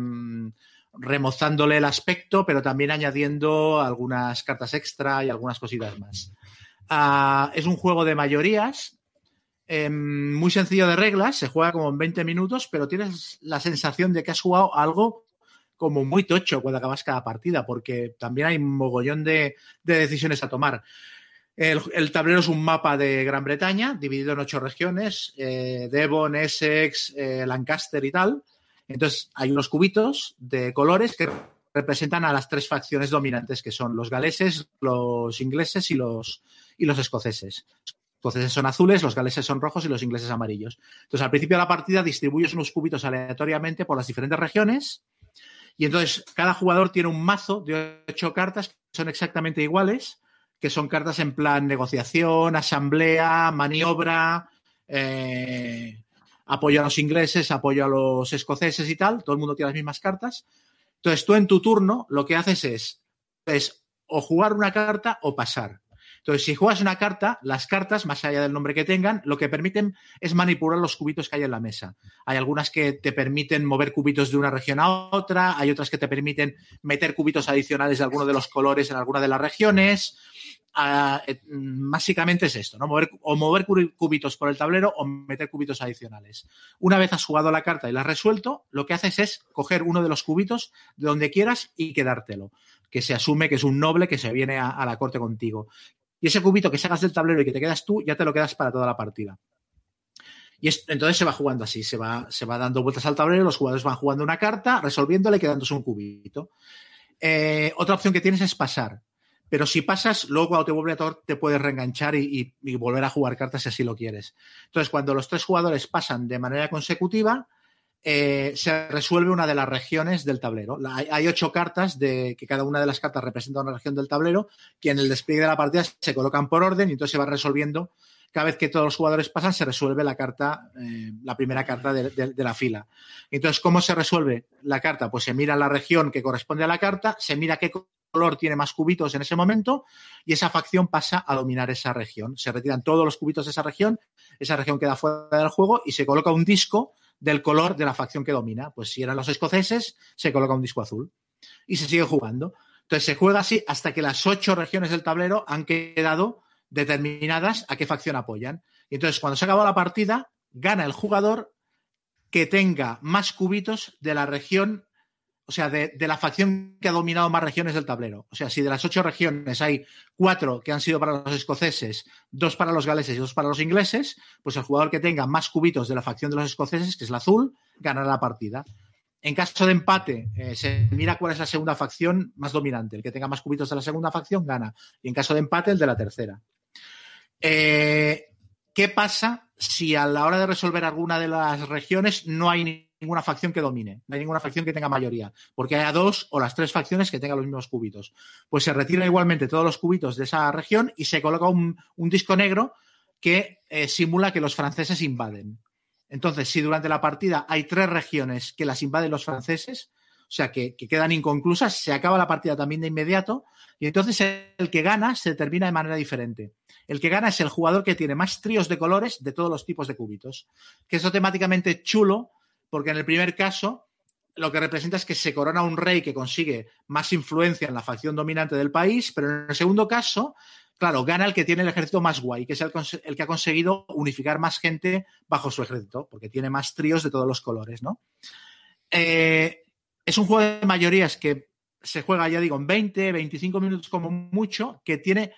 remozándole el aspecto, pero también añadiendo algunas cartas extra y algunas cositas más. Uh, es un juego de mayorías, eh, muy sencillo de reglas, se juega como en 20 minutos, pero tienes la sensación de que has jugado algo como muy tocho cuando acabas cada partida, porque también hay mogollón de, de decisiones a tomar. El, tablero es un mapa de Gran Bretaña, dividido en ocho regiones, eh, Devon, Essex, eh, Lancaster y tal. Entonces, hay unos cubitos de colores que representan a las tres facciones dominantes, que son los galeses, los ingleses y los, y los escoceses. Los escoceses son azules, los galeses son rojos y los ingleses amarillos. Entonces, al principio de la partida distribuyes unos cubitos aleatoriamente por las diferentes regiones y entonces cada jugador tiene un mazo de ocho cartas que son exactamente iguales, que son cartas en plan negociación, asamblea, maniobra, eh, apoyo a los ingleses, apoyo a los escoceses y tal, todo el mundo tiene las mismas cartas. Entonces tú en tu turno lo que haces es, es o jugar una carta o pasar. Entonces, si juegas una carta, las cartas, más allá del nombre que tengan, lo que permiten es manipular los cubitos que hay en la mesa. Hay algunas que te permiten mover cubitos de una región a otra, hay otras que te permiten meter cubitos adicionales de alguno de los colores en alguna de las regiones. Uh, básicamente es esto, ¿no? Mover, o mover cubitos por el tablero o meter cubitos adicionales. Una vez has jugado la carta y la has resuelto, lo que haces es coger uno de los cubitos de donde quieras y quedártelo. Que se asume que es un noble que se viene a, a la corte contigo. Y ese cubito que sacas del tablero y que te quedas tú, ya te lo quedas para toda la partida. Y es, entonces se va jugando así, se va, se va dando vueltas al tablero, los jugadores van jugando una carta, resolviéndole, quedándose un cubito. Eh, otra opción que tienes es pasar. Pero si pasas, luego cuando te a te puedes reenganchar y, volver a jugar cartas si así lo quieres. Entonces, cuando los tres jugadores pasan de manera consecutiva, eh, se resuelve una de las regiones del tablero. Hay, ocho cartas de que cada una de las cartas representa una región del tablero que en el despliegue de la partida se colocan por orden y entonces se va resolviendo. Cada vez que todos los jugadores pasan, se resuelve la carta, eh, la primera carta de, de, la fila. Entonces, ¿cómo se resuelve la carta? Pues se mira la región que corresponde a la carta, se mira qué color tiene más cubitos en ese momento y esa facción pasa a dominar esa región. Se retiran todos los cubitos de esa región, esa región queda fuera del juego y se coloca un disco del color de la facción que domina. Pues si eran los escoceses, se coloca un disco azul y se sigue jugando. Entonces se juega así hasta que las ocho regiones del tablero han quedado determinadas a qué facción apoyan. Y entonces cuando se acaba la partida, gana el jugador que tenga más cubitos de la región, o sea, de, la facción que ha dominado más regiones del tablero. O sea, si de las ocho regiones hay cuatro que han sido para los escoceses, dos para los galeses y dos para los ingleses, pues el jugador que tenga más cubitos de la facción de los escoceses, que es el azul, ganará la partida. En caso de empate, eh, se mira cuál es la segunda facción más dominante. El que tenga más cubitos de la segunda facción gana. Y en caso de empate, el de la tercera. Eh, ¿Qué pasa si a la hora de resolver alguna de las regiones no hay ninguna facción que domine, no hay ninguna facción que tenga mayoría, porque haya dos o las tres facciones que tengan los mismos cubitos? Pues se retiran igualmente todos los cubitos de esa región y se coloca un, disco negro que eh, simula que los franceses invaden. Entonces, si durante la partida hay tres regiones que las invaden los franceses, o sea, que, que, quedan inconclusas, se acaba la partida también de inmediato y entonces el que gana se determina de manera diferente. El que gana es el jugador que tiene más tríos de colores de todos los tipos de cubitos, que es temáticamente chulo porque en el primer caso lo que representa es que se corona un rey que consigue más influencia en la facción dominante del país, pero en el segundo caso, claro, gana el que tiene el ejército más guay, que es el, que ha conseguido unificar más gente bajo su ejército, porque tiene más tríos de todos los colores, ¿no? Eh, es un juego de mayorías que se juega, ya digo, en 20, 25 minutos como mucho, que tiene,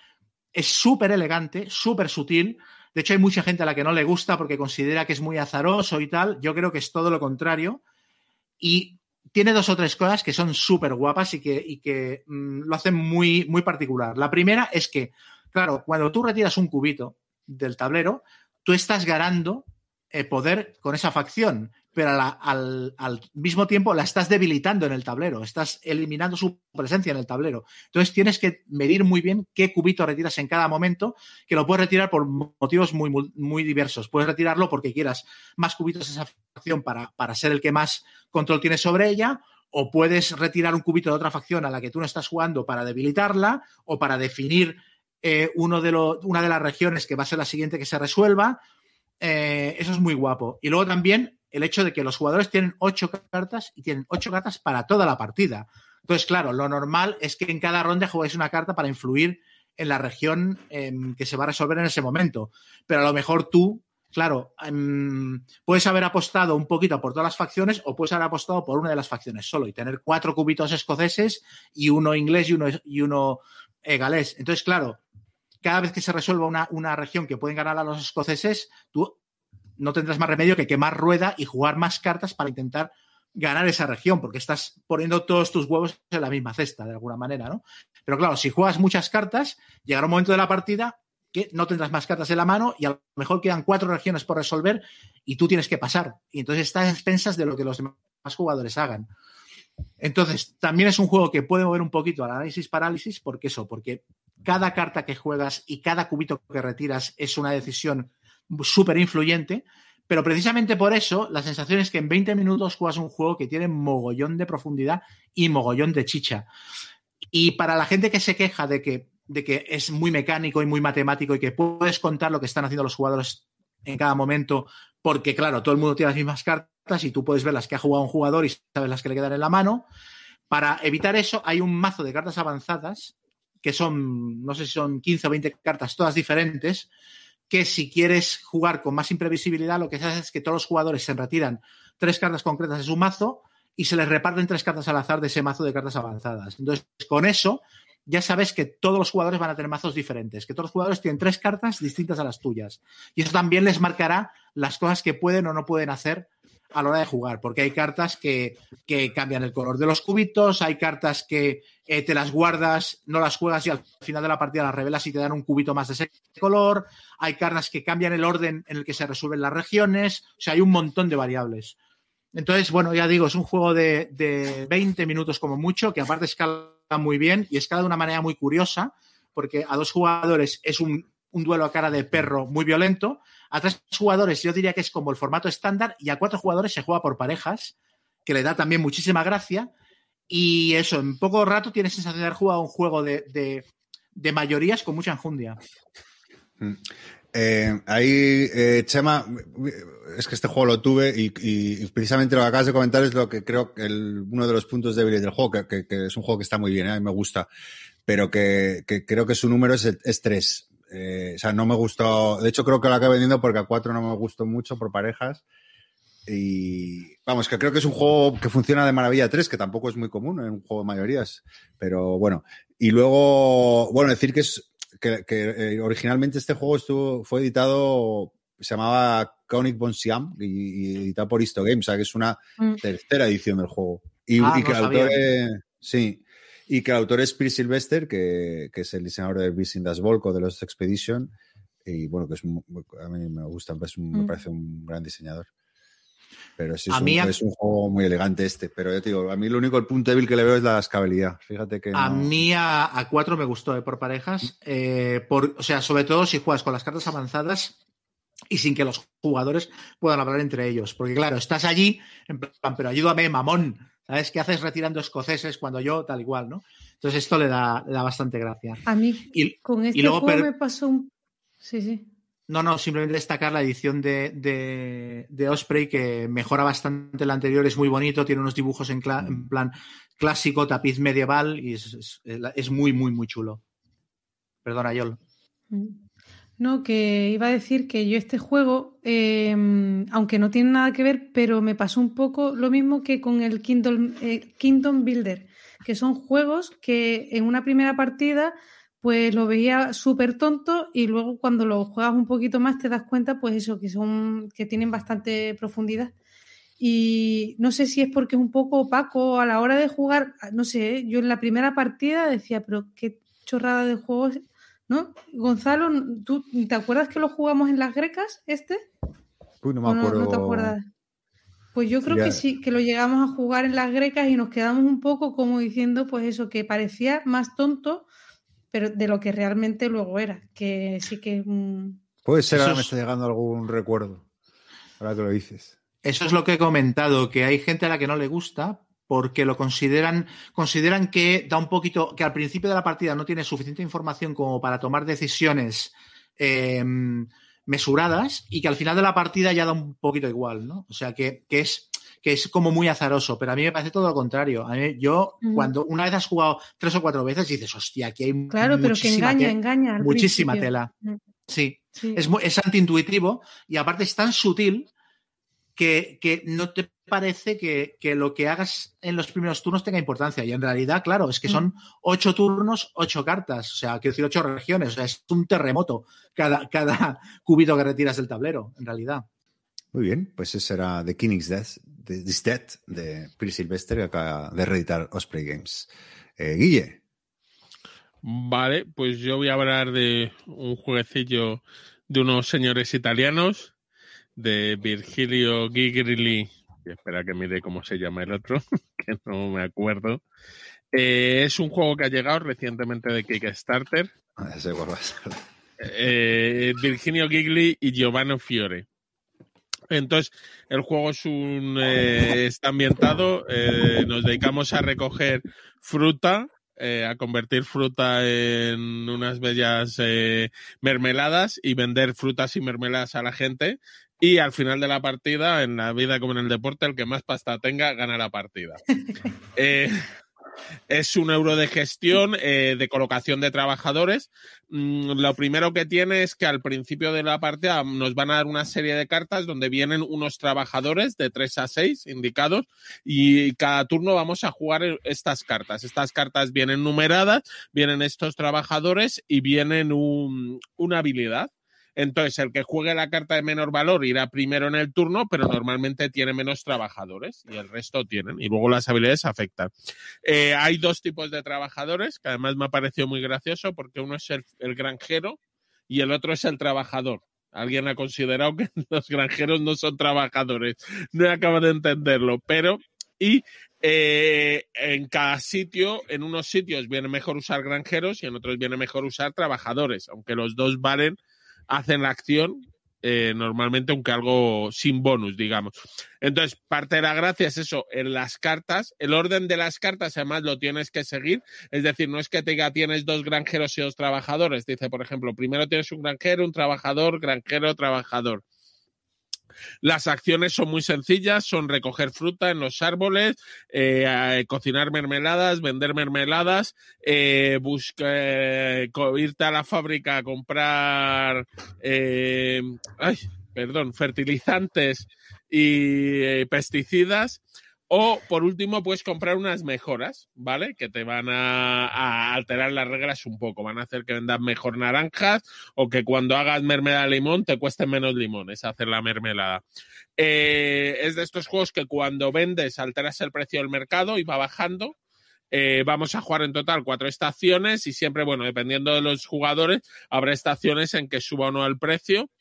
es súper elegante, súper sutil. De hecho, hay mucha gente a la que no le gusta porque considera que es muy azaroso y tal. Yo creo que es todo lo contrario. Y tiene dos o tres cosas que son súper guapas y que, mmm, lo hacen muy, muy particular. La primera es que, claro, cuando tú retiras un cubito del tablero, tú estás ganando eh, poder con esa facción pero al, al mismo tiempo la estás debilitando en el tablero, estás eliminando su presencia en el tablero. Entonces tienes que medir muy bien qué cubito retiras en cada momento, que lo puedes retirar por motivos muy, muy, diversos. Puedes retirarlo porque quieras más cubitos de esa facción para, para ser el que más control tiene sobre ella, o puedes retirar un cubito de otra facción a la que tú no estás jugando para debilitarla, o para definir eh, uno de lo- una de las regiones que va a ser la siguiente que se resuelva. Eh, eso es muy guapo. Y luego también el hecho de que los jugadores tienen ocho cartas y tienen ocho cartas para toda la partida. Entonces, claro, lo normal es que en cada ronda juguéis una carta para influir en la región em, que se va a resolver en ese momento. Pero a lo mejor tú, claro, em, puedes haber apostado un poquito por todas las facciones o puedes haber apostado por una de las facciones solo y tener cuatro cubitos escoceses y uno inglés y uno, y uno eh, galés. Entonces, claro, cada vez que se resuelva una, una región que pueden ganar a los escoceses, tú no tendrás más remedio que quemar rueda y jugar más cartas para intentar ganar esa región, porque estás poniendo todos tus huevos en la misma cesta, de alguna manera, ¿no? Pero claro, si juegas muchas cartas, llegará un momento de la partida que no tendrás más cartas en la mano y a lo mejor quedan cuatro regiones por resolver y tú tienes que pasar. Y entonces estás a expensas de lo que los demás jugadores hagan. Entonces, también es un juego que puede mover un poquito al análisis parálisis, porque eso, porque cada carta que juegas y cada cubito que retiras es una decisión súper influyente, pero precisamente por eso la sensación es que en 20 minutos juegas un juego que tiene mogollón de profundidad y mogollón de chicha. Y para la gente que se queja de que, de que es muy mecánico y muy matemático y que puedes contar lo que están haciendo los jugadores en cada momento, porque claro, todo el mundo tiene las mismas cartas y tú puedes ver las que ha jugado un jugador y sabes las que le quedan en la mano. Para evitar eso, hay un mazo de cartas avanzadas, que son, no sé si son 15 o 20 cartas, todas diferentes, que si quieres jugar con más imprevisibilidad, lo que se hace es que todos los jugadores se retiran tres cartas concretas de su mazo y se les reparten tres cartas al azar de ese mazo de cartas avanzadas. Entonces, con eso, ya sabes que todos los jugadores van a tener mazos diferentes, que todos los jugadores tienen tres cartas distintas a las tuyas. Y eso también les marcará las cosas que pueden o no pueden hacer a la hora de jugar, porque hay cartas que, que cambian el color de los cubitos, hay cartas que eh, te las guardas, no las juegas y al final de la partida las revelas y te dan un cubito más de ese color, hay cartas que cambian el orden en el que se resuelven las regiones, o sea, hay un montón de variables. Entonces, bueno, ya digo, es un juego de, de 20 minutos como mucho, que aparte escala muy bien y escala de una manera muy curiosa, porque a dos jugadores es un, un duelo a cara de perro muy violento, a tres jugadores yo diría que es como el formato estándar y a cuatro jugadores se juega por parejas, que le da también muchísima gracia. Y eso, en poco rato tienes sensación de haber jugado un juego de, de, de mayorías con mucha enjundia. Eh, ahí, eh, Chema, es que este juego lo tuve y, precisamente lo que acabas de comentar es lo que creo que uno de los puntos débiles del juego, que, es un juego que está muy bien, ¿eh? a mí me gusta, pero que, creo que su número es, es tres. Eh, o sea, no me gustó, de hecho creo que lo acabé vendiendo porque a cuatro no me gustó mucho por parejas. Y vamos, que creo que es un juego que funciona de maravilla 3, que tampoco es muy común en un juego de mayorías, pero bueno. Y luego, bueno, decir que es que, que, eh, originalmente este juego estuvo, fue editado, se llamaba Conic Bon Siam y, y editado por Histo Games, o sea que es una Mm. tercera edición del juego. Y, Ah, y que no el autor es, sí, y que el autor es Pierre Sylvester, que, que es el diseñador de in Das Volk o de los Expedition, y bueno, que es a mí me gusta, me Mm. parece un gran diseñador. Pero sí, es, A un, mí es un juego muy elegante este. Pero yo te digo, a mí lo único, el punto débil que le veo es la escalabilidad. Fíjate que. A no- mí a, a cuatro me gustó eh, por parejas. eh, por, o sea, sobre todo si juegas con las cartas avanzadas y sin que los jugadores puedan hablar entre ellos. Porque claro, estás allí, en plan, pero ayúdame, mamón. ¿Sabes qué haces retirando escoceses cuando yo tal igual, no? Entonces esto le da, le da bastante gracia. A mí Y, con este luego juego per- me pasó un... Sí, sí. No, no, simplemente destacar la edición de, de, Osprey que mejora bastante la anterior, es muy bonito, tiene unos dibujos en, plan clásico, tapiz medieval y es, muy, muy, muy chulo. Perdona, Yol. Mm. No, que iba a decir que yo este juego, eh, aunque no tiene nada que ver, pero me pasó un poco lo mismo que con el eh, Kingdom Builder, que son juegos que en una primera partida pues lo veía súper tonto y luego cuando lo juegas un poquito más te das cuenta pues eso, que son, que tienen bastante profundidad. Y no sé si es porque es un poco opaco a la hora de jugar, no sé, ¿eh? yo en la primera partida decía, pero qué chorrada de juego es ¿No? Gonzalo, ¿tú te acuerdas que lo jugamos en las grecas, este? Uy, no me ¿O no, acuerdo. no te acuerdas? Pues yo creo Ya. que sí, que lo llegamos a jugar en las grecas y nos quedamos un poco como diciendo, pues eso, que parecía más tonto, pero de lo que realmente luego era. Que sí que. mm, Puede ser, ahora me es- está llegando algún recuerdo. Ahora que lo dices. Eso es lo que he comentado, que hay gente a la que no le gusta porque lo consideran, consideran que da un poquito, que al principio de la partida no tiene suficiente información como para tomar decisiones eh, mesuradas y que al final de la partida ya da un poquito igual, ¿no? O sea, que, que es que es como muy azaroso, pero a mí me parece todo lo contrario. A mí- yo, cuando una vez has jugado tres o cuatro veces, dices, hostia, aquí hay Claro, pero que muchísima engaña, te- engaña. al muchísima principio. tela. Mm, Sí, sí. es, es antiintuitivo y aparte es tan sutil que, que no te parece que, que lo que hagas en los primeros turnos tenga importancia. Y en realidad, claro, es que son ocho turnos, ocho cartas, o sea, quiero decir, ocho regiones, o sea, es un terremoto cada, cada cubito que retiras del tablero, en realidad. Muy bien, pues ese era The King's Death, de This de Phil Sylvester, que acaba de reeditar Osprey Games. Eh, Guille, Vale, pues yo voy a hablar de un jueguecillo de unos señores italianos, de Virgilio Gigli. y Espera que mire cómo se llama el otro, que no me acuerdo. Eh, es un juego que ha llegado recientemente de Kickstarter. Ah, ser. eh, Virginio Gigli y Giovanni Fiore. Entonces, el juego es un eh, está ambientado, eh, nos dedicamos a recoger fruta, eh, a convertir fruta en unas bellas mermeladas y vender frutas y mermeladas a la gente. Y al final de la partida, en la vida como en el deporte, el que más pasta tenga gana la partida. Es un euro de gestión, eh, de colocación de trabajadores. Mm, lo primero que tiene es que al principio de la partida nos van a dar una serie de cartas donde vienen unos trabajadores de 3 a 6 indicados y cada turno vamos a jugar estas cartas. Estas cartas vienen numeradas, vienen estos trabajadores y vienen un- una habilidad. Entonces, el que juegue la carta de menor valor irá primero en el turno, pero normalmente tiene menos trabajadores y el resto tienen. Y luego las habilidades afectan. Eh, hay dos tipos de trabajadores, que además me ha parecido muy gracioso, porque uno es el, granjero y el otro es el trabajador. Alguien ha considerado que los granjeros no son trabajadores. No acabo de entenderlo, pero... Y eh, en cada sitio, en unos sitios viene mejor usar granjeros y en otros viene mejor usar trabajadores, aunque los dos valen, hacen la acción eh, normalmente, aunque algo sin bonus, digamos. Entonces, parte de la gracia es eso, en las cartas, el orden de las cartas además lo tienes que seguir, es decir, no es que te diga tienes dos granjeros y dos trabajadores, dice, por ejemplo, primero tienes un granjero, un trabajador, granjero, trabajador. Las acciones son muy sencillas, son recoger fruta en los árboles, eh, eh, cocinar mermeladas, vender mermeladas, eh, busca- eh, irte a la fábrica a comprar, eh, perdón, fertilizantes y pesticidas. O, por último, puedes comprar unas mejoras, ¿vale? Que te van a, alterar las reglas un poco. Van a hacer que vendas mejor naranjas o que cuando hagas mermelada de limón te cueste menos limones hacer la mermelada. Eh, es de estos juegos que cuando vendes alteras el precio del mercado y va bajando. Eh, vamos a jugar en total cuatro estaciones y siempre, bueno, dependiendo de los jugadores, habrá estaciones en que suba o no el precio.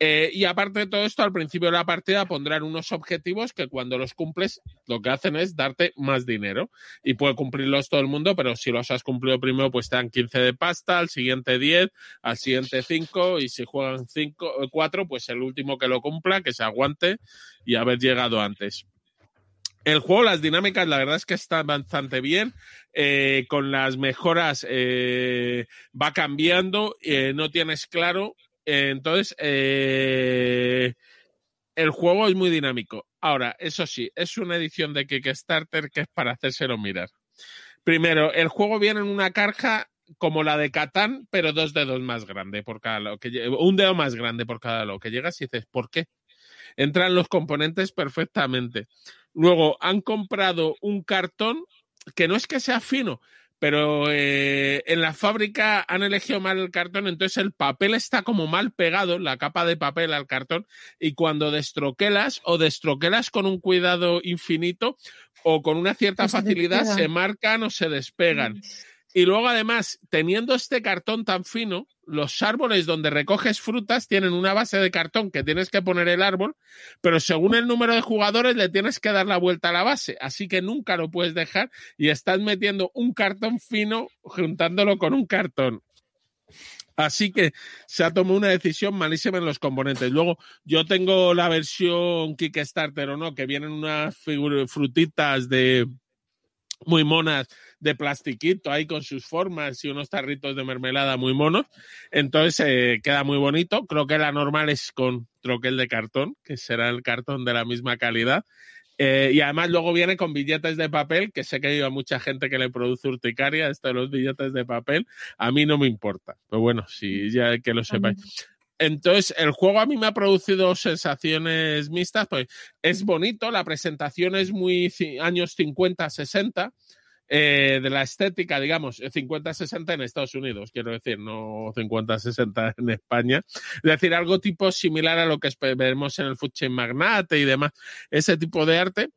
Eh, y aparte de todo esto, al principio de la partida pondrán unos objetivos que cuando los cumples lo que hacen es darte más dinero. Y puede cumplirlos todo el mundo, pero si los has cumplido primero, pues te dan 15 de pasta, al siguiente 10, al siguiente 5, y si juegan 5, 4, pues el último que lo cumpla, que se aguante y haber llegado antes. El juego, las dinámicas, la verdad es que están bastante bien. Eh, con las mejoras eh, va cambiando, eh, no tienes claro eh, entonces, eh, el juego es muy dinámico. Ahora, eso sí, es una edición de Kickstarter que es para hacérselo mirar. Primero, el juego viene en una caja como la de Catán, pero dos dedos más grande por cada lado, que un dedo más grande por cada lado, que llegas y dices, ¿por qué? Entran los componentes perfectamente. Luego, han comprado un cartón que no es que sea fino, pero eh, en la fábrica han elegido mal el cartón, entonces el papel está como mal pegado, la capa de papel al cartón, y cuando destroquelas o destroquelas con un cuidado infinito o con una cierta No se facilidad despegan. se marcan o se despegan. Y luego, además, teniendo este cartón tan fino, los árboles donde recoges frutas tienen una base de cartón que tienes que poner el árbol, pero según el número de jugadores le tienes que dar la vuelta a la base. Así que nunca lo puedes dejar y estás metiendo un cartón fino juntándolo con un cartón. Así que se ha tomado una decisión malísima en los componentes. Luego, yo tengo la versión Kickstarter o no, que vienen unas frutitas de muy monas de plastiquito ahí con sus formas y unos tarritos de mermelada muy monos. Entonces eh, queda muy bonito. Creo que la normal es con troquel de cartón, que será el cartón de la misma calidad. Eh, y además luego viene con billetes de papel, que sé que hay mucha gente que le produce urticaria, esto de los billetes de papel, a mí no me importa. Pero bueno, si ya que lo sepáis. Entonces, el juego a mí me ha producido sensaciones mixtas, pues es bonito, la presentación es muy años 50, 60, eh, de la estética, digamos, 50-60 en Estados Unidos, quiero decir, no 50-60 en España. Es decir, algo tipo similar a lo que vemos en el Food Chain Magnate y demás, ese tipo de arte.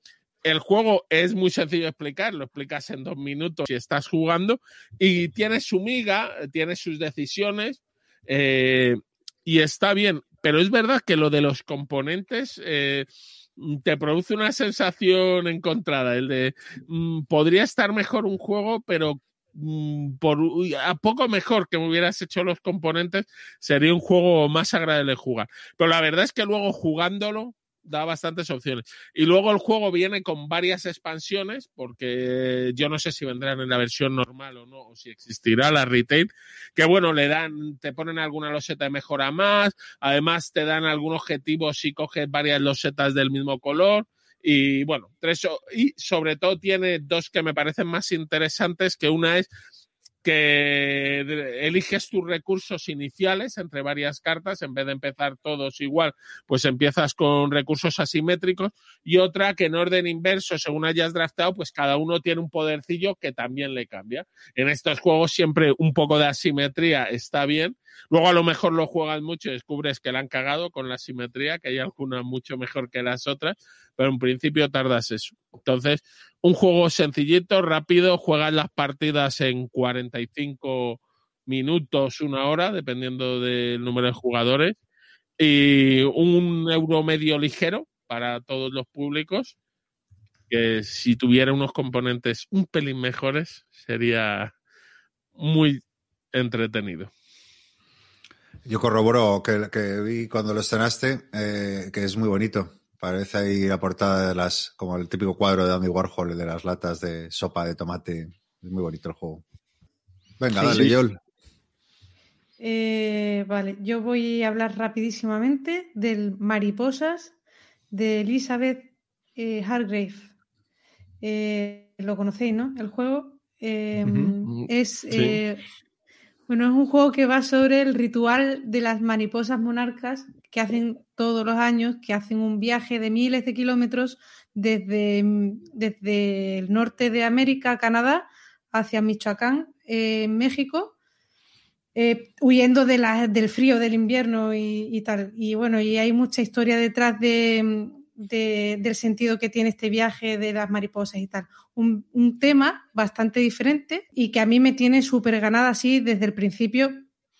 El juego es muy sencillo de explicar, lo explicas en dos minutos si estás jugando y tiene su miga, tiene sus decisiones eh, y está bien, pero es verdad que lo de los componentes... Eh, te produce una sensación encontrada, el de mm, podría estar mejor un juego, pero mm, por a poco mejor que me hubieras hecho los componentes, sería un juego más agradable jugar. Pero la verdad es que luego jugándolo, da bastantes opciones. Y luego el juego viene con varias expansiones, porque yo no sé si vendrán en la versión normal o no, o si existirá la retail, que bueno, le dan, te ponen alguna loseta de mejora más, además te dan algún objetivo si coges varias losetas del mismo color. Y bueno, tres, y sobre todo tiene dos que me parecen más interesantes, que una es que eliges tus recursos iniciales entre varias cartas, en vez de empezar todos igual, pues empiezas con recursos asimétricos y otra que en orden inverso, según hayas draftado, pues cada uno tiene un podercillo que también le cambia. En estos juegos siempre un poco de asimetría está bien. Luego a lo mejor lo juegas mucho y descubres que la han cagado con la asimetría, que hay alguna mucho mejor que las otras, pero en principio tardas eso. Entonces, un juego sencillito, rápido, juegas las partidas en 45 minutos, una hora, dependiendo del número de jugadores, y un euro medio ligero para todos los públicos, que si tuviera unos componentes un pelín mejores, sería muy entretenido. Yo corroboro que, que vi cuando lo estrenaste, eh, que es muy bonito. Parece ahí la portada de las, como el típico cuadro de Andy Warhol, de las latas de sopa de tomate. Es muy bonito el juego. Venga, dale, Yol. Eh, vale, yo voy a hablar rapidísimamente del Mariposas de Elizabeth eh, Hargrave. Eh, lo conocéis, ¿no? El juego em, es bueno, es un juego que va sobre el ritual de las mariposas monarcas que hacen todos los años, que hacen un viaje de miles de kilómetros desde, desde el norte de América, Canadá, hacia Michoacán, eh, México, eh, huyendo del frío del invierno y, tal. Y bueno, y hay mucha historia detrás de, del sentido que tiene este viaje de las mariposas y tal. Un, un tema bastante diferente y que a mí me tiene súper ganada así desde el principio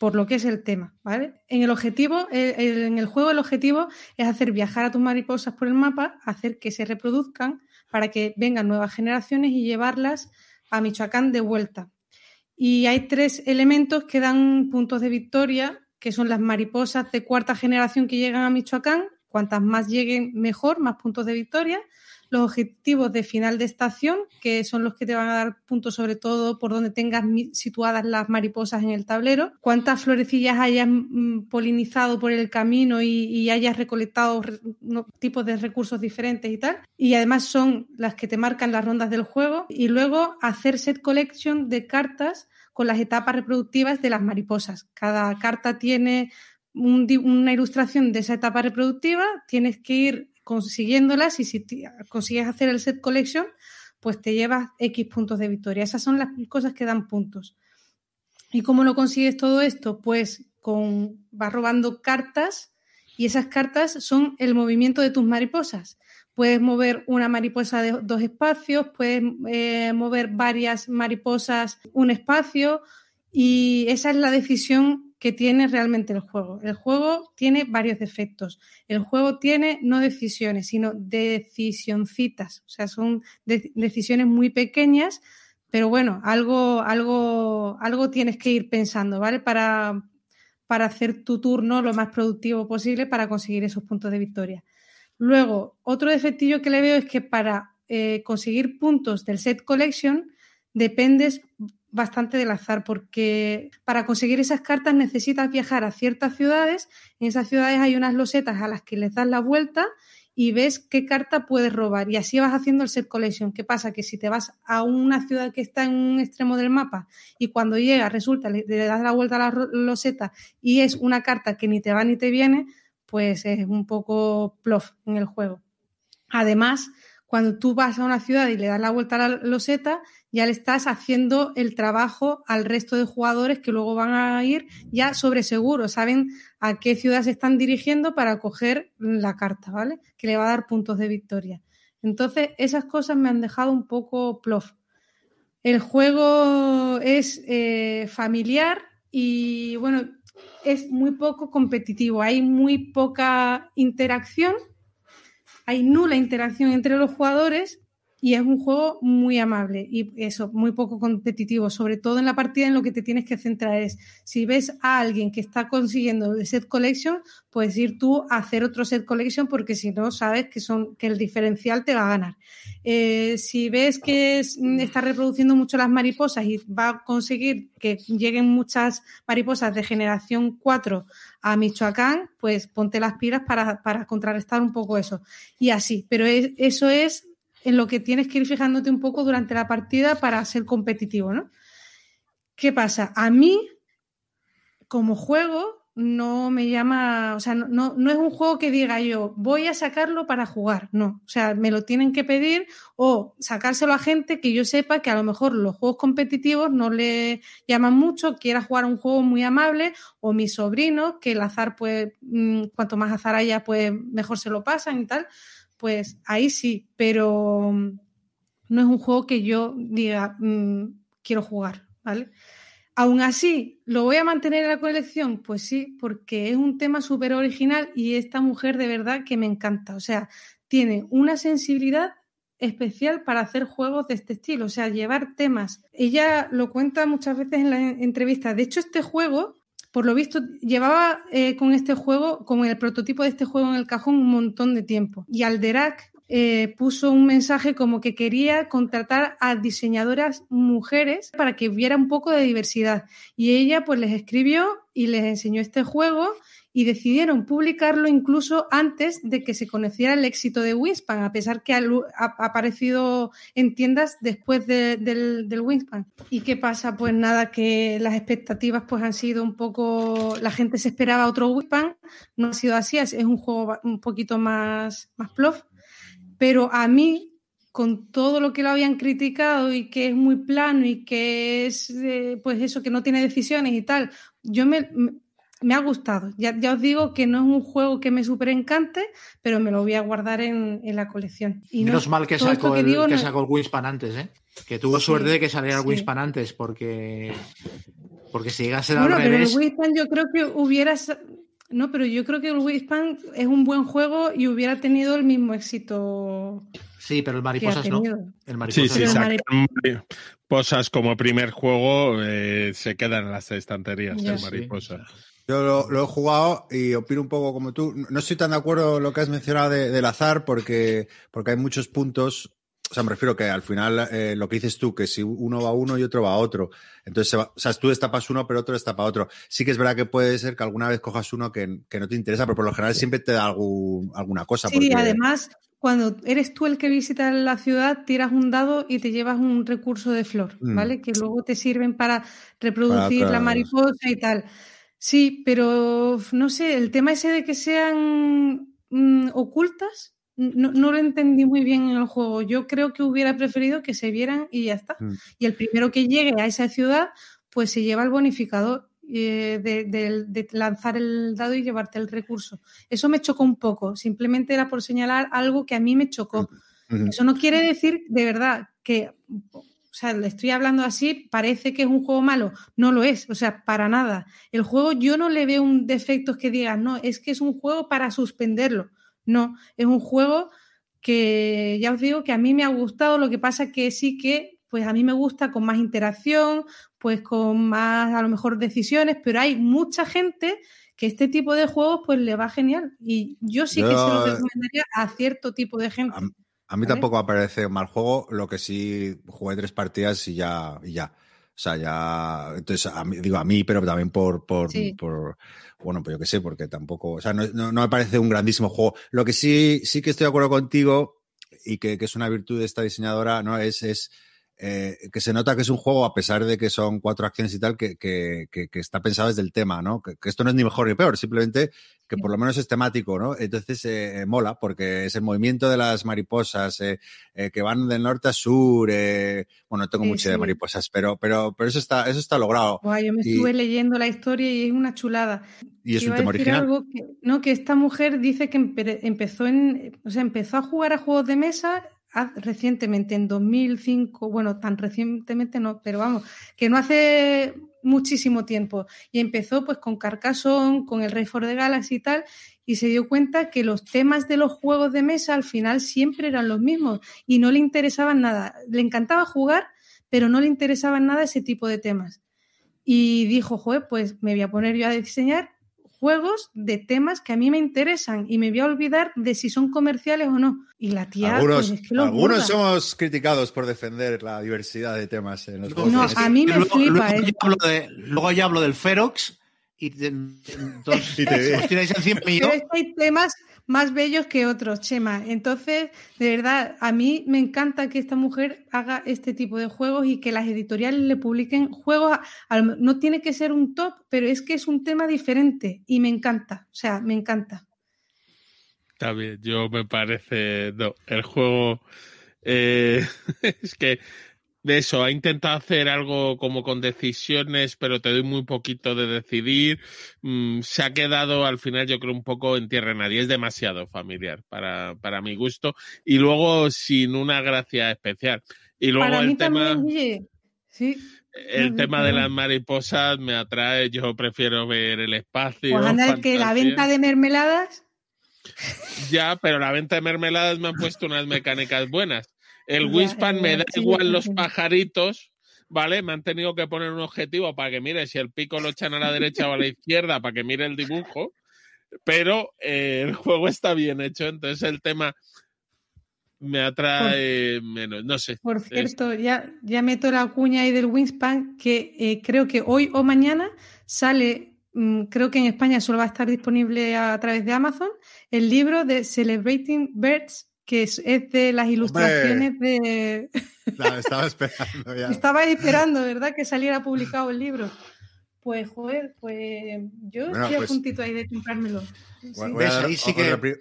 por lo que es el tema, ¿vale? En el objetivo, en el juego el objetivo es hacer viajar a tus mariposas por el mapa, hacer que se reproduzcan para que vengan nuevas generaciones y llevarlas a Michoacán de vuelta. Y hay tres elementos que dan puntos de victoria, que son las mariposas de cuarta generación que llegan a Michoacán, Cuantas más lleguen, mejor, más puntos de victoria. Los objetivos de final de estación, que son los que te van a dar puntos sobre todo por donde tengas situadas las mariposas en el tablero. Cuántas florecillas hayas mm, polinizado por el camino y, hayas recolectado tipos de recursos diferentes y tal. Y además son las que te marcan las rondas del juego. Y luego hacer set collection de cartas con las etapas reproductivas de las mariposas. Cada carta tiene una ilustración de esa etapa reproductiva, tienes que ir consiguiéndolas y si consigues hacer el set collection, pues te llevas X puntos de victoria. Esas son las cosas que dan puntos. ¿Y cómo lo consigues todo esto? Pues con vas robando cartas Y esas cartas son el movimiento de tus mariposas. Puedes mover una mariposa de dos espacios, puedes eh, mover varias mariposas un espacio y esa es la decisión que tiene realmente el juego. El juego tiene varios defectos. El juego tiene no decisiones, sino decisioncitas. O sea, son de decisiones muy pequeñas, pero bueno, algo, algo, algo tienes que ir pensando, ¿vale? Para, para hacer tu turno lo más productivo posible para conseguir esos puntos de victoria. Luego, otro defectillo que le veo es que para eh, conseguir puntos del set collection dependes bastante del azar, porque para conseguir esas cartas necesitas viajar a ciertas ciudades. En esas ciudades hay unas losetas a las que les das la vuelta y ves qué carta puedes robar. Y así vas haciendo el set collection. ¿Qué pasa? Que si te vas a una ciudad que está en un extremo del mapa y cuando llegas resulta, le, das la vuelta a la loseta y es una carta que ni te va ni te viene, pues es un poco plof en el juego. Además, cuando tú vas a una ciudad y le das la vuelta a la loseta, ya le estás haciendo el trabajo al resto de jugadores que luego van a ir ya sobre seguro, saben a qué ciudad se están dirigiendo para coger la carta, ¿vale? Que le va a dar puntos de victoria. Entonces, esas cosas me han dejado un poco plof. El juego es eh, familiar y, bueno, es muy poco competitivo, hay muy poca interacción, hay nula interacción entre los jugadores y es un juego muy amable y eso, muy poco competitivo, sobre todo en la partida en lo que te tienes que centrar es, si ves a alguien que está consiguiendo el set collection, puedes ir tú a hacer otro set collection porque si no sabes que, son, que el diferencial te va a ganar. Eh, si ves que está reproduciendo mucho las mariposas y va a conseguir que lleguen muchas mariposas de generación 4 a Michoacán, pues ponte las pilas para, para contrarrestar un poco eso. Y así, pero eso es en lo que tienes que ir fijándote un poco durante la partida para ser competitivo, ¿no? ¿Qué pasa? A mí, como juego, no me llama, o sea, no, no, es un juego que diga yo, voy a sacarlo para jugar, no, o sea, me lo tienen que pedir o sacárselo a gente que yo sepa que a lo mejor los juegos competitivos no le llaman mucho, quiera jugar un juego muy amable o mis sobrinos, que el azar, pues, cuanto más azar haya, pues mejor se lo pasan y tal pues ahí sí, pero mm, no es un juego que yo diga, mm, quiero jugar, ¿vale? Aún así, ¿lo voy a mantener en la colección? Pues sí, porque es un tema súper original y esta mujer de verdad que me encanta. O sea, tiene una sensibilidad especial para hacer juegos de este estilo, o sea, llevar temas. Ella lo cuenta muchas veces en la entrevista. De hecho, este juego por lo visto, llevaba eh, con este juego, con el prototipo de este juego en el cajón un montón de tiempo. Y Alderac eh, puso un mensaje como que quería contratar a diseñadoras mujeres para que hubiera un poco de diversidad. Y ella pues les escribió y les enseñó este juego y decidieron publicarlo incluso antes de que se conociera el éxito de Wingspan, a pesar que ha, aparecido en tiendas después del, del Wingspan. ¿Y qué pasa? Pues nada, que las expectativas pues han sido un poco, la gente se esperaba otro Wingspan, no ha sido así, es un juego un poquito más, más plof, pero a mí con todo lo que lo habían criticado y que es muy plano y que es, eh, pues eso, que no tiene decisiones y tal, yo me, me ha gustado. Ya, ya, os digo que no es un juego que me súper encante, pero me lo voy a guardar en, en la colección. Y Menos mal que sacó, que el, digo, que sacó el Wingspan antes, ¿eh? Que tuvo sí, suerte de que saliera el Wingspan sí. antes, porque, porque si llegase bueno, al revés... Pero el Wingspan yo creo que hubiera... No, pero yo creo que el Wingspan es un buen juego y hubiera tenido el mismo éxito. Sí, pero el Mariposas no. El Mariposas sí, sí, no. Mariposas como primer juego eh, se quedan en las estanterías del Mariposas. Sí. Yo lo, lo, he jugado y opino un poco como tú. No estoy tan de acuerdo con lo que has mencionado de, del azar porque, porque hay muchos puntos. O sea, me refiero que al final eh, lo que dices tú, que si uno va a uno y otro va a otro. Entonces, va, o sea, tú destapas uno, pero otro destapa otro. Sí que es verdad que puede ser que alguna vez cojas uno que, que no te interesa, pero por lo general siempre te da algún, alguna cosa. Sí, porque... además, cuando eres tú el que visita la ciudad, tiras un dado y te llevas un recurso de flor, mm. ¿vale? Que luego te sirven para reproducir para la mariposa y tal. Sí, pero no sé, el tema ese de que sean mmm, ocultas, no, no, lo entendí muy bien en el juego. Yo creo que hubiera preferido que se vieran y ya está. Mm. Y el primero que llegue a esa ciudad, pues se lleva el bonificador. eh, de, de- de lanzar el dado y llevarte el recurso. Eso me chocó un poco. Simplemente era por señalar algo que a mí me chocó. Eso no quiere decir de verdad que, o sea, le estoy hablando así, parece que es un juego malo. No lo es, o sea, para nada. El juego yo no le veo un defecto que digas, no, es que es un juego para suspenderlo. No, es un juego que ya os digo que a mí me ha gustado, lo que pasa que sí que, pues a mí me gusta con más interacción, pues con más a lo mejor decisiones, pero hay mucha gente que este tipo de juegos pues le va genial y yo sí que se lo recomendaría a cierto tipo de gente. A, mí tampoco me parece un mal juego, lo que sí jugué tres partidas y ya, y ya. O sea, ya. Entonces, a mí, digo a mí, pero también por. por, Sí. por- bueno, pues yo qué sé, porque tampoco. O sea, no, no- no me parece un grandísimo juego. Lo que sí, sí que estoy de acuerdo contigo y que, que es una virtud de esta diseñadora, ¿no? Es. es eh, que se nota que es un juego, a pesar de que son cuatro acciones y tal, que, que- que- que está pensado desde el tema, ¿no? Que, esto no es ni mejor ni peor, simplemente que por lo menos es temático, ¿no? Entonces eh, mola, porque es el movimiento de las mariposas eh, eh, que van del norte a sur. eh, bueno, no tengo Sí, mucha de mariposas, pero, pero, pero eso está, eso está logrado. Buah, yo me Y- estuve leyendo la historia y es una chulada. Y es Iba un a tema decir original. algo que, no, que esta mujer dice que empe- empezó en, o sea, empezó a jugar a juegos de mesa recientemente, en 2005, bueno, tan recientemente no, pero vamos, que no hace muchísimo tiempo. Y empezó pues con Carcassonne, con el Rey for the Galaxy y tal, y se dio cuenta que los temas de los juegos de mesa al final siempre eran los mismos y no le interesaban nada. Le encantaba jugar, pero no le interesaban nada ese tipo de temas. Y dijo, joder, pues me voy a poner yo a diseñar juegos de temas que a mí me interesan y me voy a olvidar de si son comerciales o no. Y la tía, algunos pues es que algunos somos criticados por defender la diversidad de temas en los No, juegos. No, de a mí me luego, flipa, luego ¿eh? yo hablo de- luego yo hablo del Ferox y te- entonces Y te- os tiráis encima mío. Pero es que hay temas más bellos que otros, Chema. Entonces, de verdad, a mí me encanta que esta mujer haga este tipo de juegos y que las editoriales le publiquen juegos. no tiene que ser un top, pero es que es un tema diferente y me encanta. O sea, me encanta. Está bien, yo me parece. No, el juego. eh, es que de eso, ha intentado hacer algo como con decisiones, pero te doy muy poquito de decidir. Mm, se ha quedado al final, yo creo, un poco en tierra de nadie. Es demasiado familiar para, para mi gusto. Y luego sin una gracia especial. Y luego Para el mí tema. también, sí. El No, tema de las mariposas me atrae, yo prefiero ver el espacio. Pues anda, que la venta de mermeladas. Ya, pero la venta de mermeladas me han puesto unas mecánicas buenas. El Ya, Wispan me da igual los pajaritos, ¿vale? Me han tenido que poner un objetivo para que mire si el pico lo echan a la derecha o a la izquierda, para que mire el dibujo. Pero eh, el juego está bien hecho, entonces el tema me atrae menos. No sé. Por cierto, ya, ya meto la cuña ahí del Wingspan, que eh, creo que hoy o mañana sale, mm, creo que en España solo va a estar disponible a, través de Amazon, el libro de Celebrating Birds, que es, es de las ilustraciones de... La estaba esperando ya. Estaba esperando, ¿verdad?, que saliera publicado el libro. Pues, joder, pues yo Bueno, estoy pues- a puntito ahí de comprármelo. Sí. Que-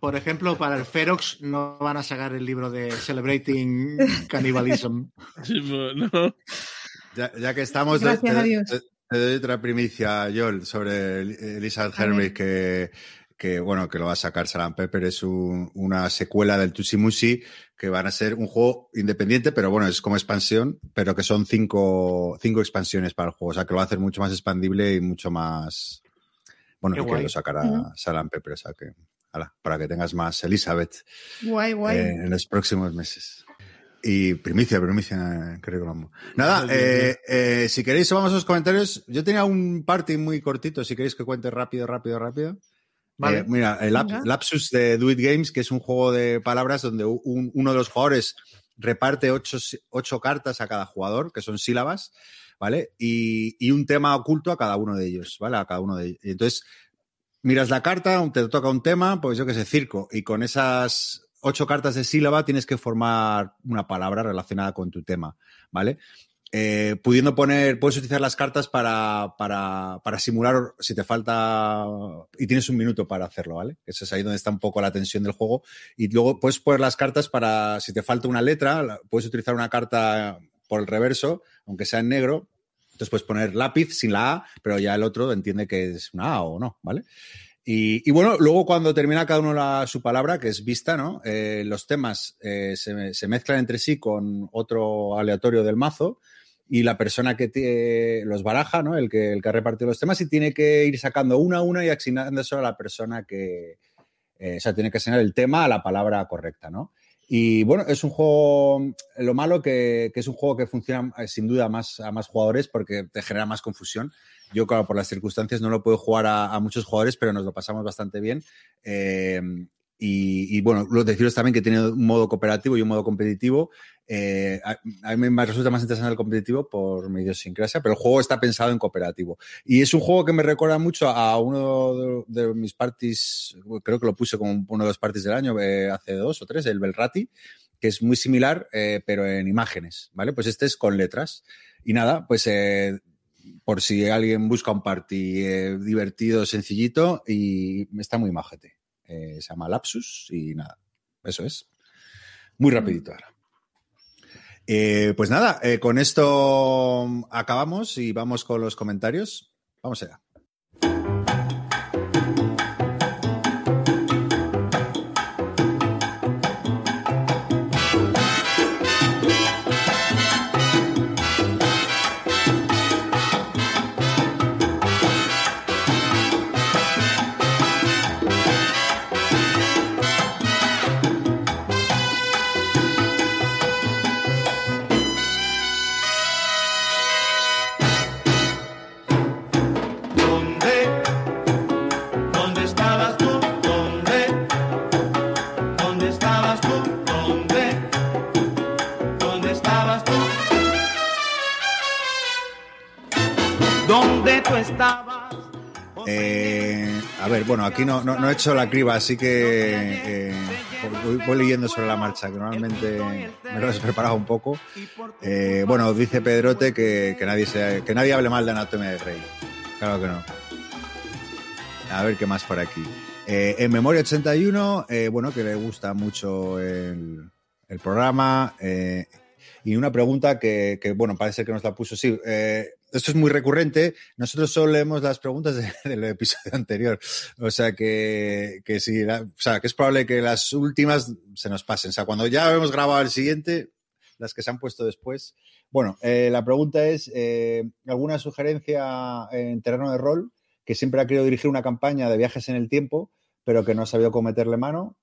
Por ejemplo, para el Ferox no van a sacar el libro de Celebrating Cannibalism. Sí, no. Ya, ya que estamos, Gracias te, a Dios. te- te doy otra primicia, Joel, sobre El- Elizabeth ver. que, que, bueno, que lo va a sacar Salam Pepper. Es un- una secuela del Tusimusi, que van a ser un juego independiente, pero bueno, es como expansión, pero que son cinco, cinco expansiones para el juego. O sea, que lo va a hacer mucho más expandible y mucho más. Bueno, y que lo sacará. Salam Pepper. O sea, que, ala, para que tengas más Elizabeth Guay, guay. eh, en los próximos meses. Y primicia, primicia, creo que vamos. Nada, eh, eh, si queréis, vamos a los comentarios. Yo tenía un party muy cortito, si queréis que cuente rápido, rápido, rápido. Vale. Eh, mira, el. Lapsus de Do It Games, que es un juego de palabras donde un- uno de los jugadores reparte ocho, ocho cartas a cada jugador, que son sílabas, ¿vale? Y, y un tema oculto a cada uno de ellos, ¿vale? A cada uno de ellos. Y entonces, miras la carta, te toca un tema, pues yo que sé, circo, y con esas ocho cartas de sílaba tienes que formar una palabra relacionada con tu tema, ¿vale? Eh, pudiendo poner, puedes utilizar las cartas para, para, para simular si te falta y tienes un minuto para hacerlo, ¿vale? Eso es ahí donde está un poco la tensión del juego. Y luego puedes poner las cartas para, si te falta una letra, puedes utilizar una carta por el reverso, aunque sea en negro. Entonces puedes poner lápiz sin la A, pero ya el otro entiende que es una A o no, ¿vale? Y, y bueno, luego cuando termina cada uno la, su palabra, que es vista, ¿no? Eh, los temas eh, se mezclan entre sí con otro aleatorio del mazo y la persona que los baraja, ¿no? El que, el que ha repartido los temas y tiene que ir sacando una a una y asignándose a la persona que, eh, o sea, tiene que asignar el tema a la palabra correcta, ¿no? Y bueno, es un juego, lo malo que, que es un juego que funciona eh, sin duda más a más jugadores porque te genera más confusión. Yo, claro, por las circunstancias no lo puedo jugar a, a muchos jugadores, pero nos lo pasamos bastante bien. Eh, y, y, bueno, lo deciros también que tiene un modo cooperativo y un modo competitivo. Eh, a, a, mí me resulta más interesante el competitivo por mi idiosincrasia, pero el juego está pensado en cooperativo. Y es un juego que me recuerda mucho a uno de, de mis parties, creo que lo puse como uno de los parties del año, eh, hace dos o tres, el Belrati, que es muy similar, eh, pero en imágenes, ¿vale? Pues este es con letras. Y nada, pues eh, por si alguien busca un party eh, divertido, sencillito, y está muy majete. Eh, se llama Lapsus y nada, eso es. Muy rapidito ahora. Eh, pues nada, eh, con esto acabamos y vamos con los comentarios. Vamos allá. Eh, a ver, bueno, aquí no, no, he hecho la criba, así que eh, voy, voy, leyendo sobre la marcha, que normalmente me lo he preparado un poco. Eh, bueno, dice Pedrote que, nadie hable mal de Anatomía de Grey. Claro que no. A ver qué más por aquí. Eh, en Memoria 81, eh, bueno, que le gusta mucho el, programa. Eh, y una pregunta que, bueno, parece que nos la puso. Sí, eh, esto es muy recurrente. Nosotros solo leemos las preguntas de, del episodio anterior. O sea que, que la, o sea, que es probable que las últimas se nos pasen. O sea, cuando ya hemos grabado el siguiente, las que se han puesto después. Bueno, eh, la pregunta es: eh, ¿alguna sugerencia en terreno de rol que siempre ha querido dirigir una campaña de viajes en el tiempo, pero que no ha sabido cómo meterle mano?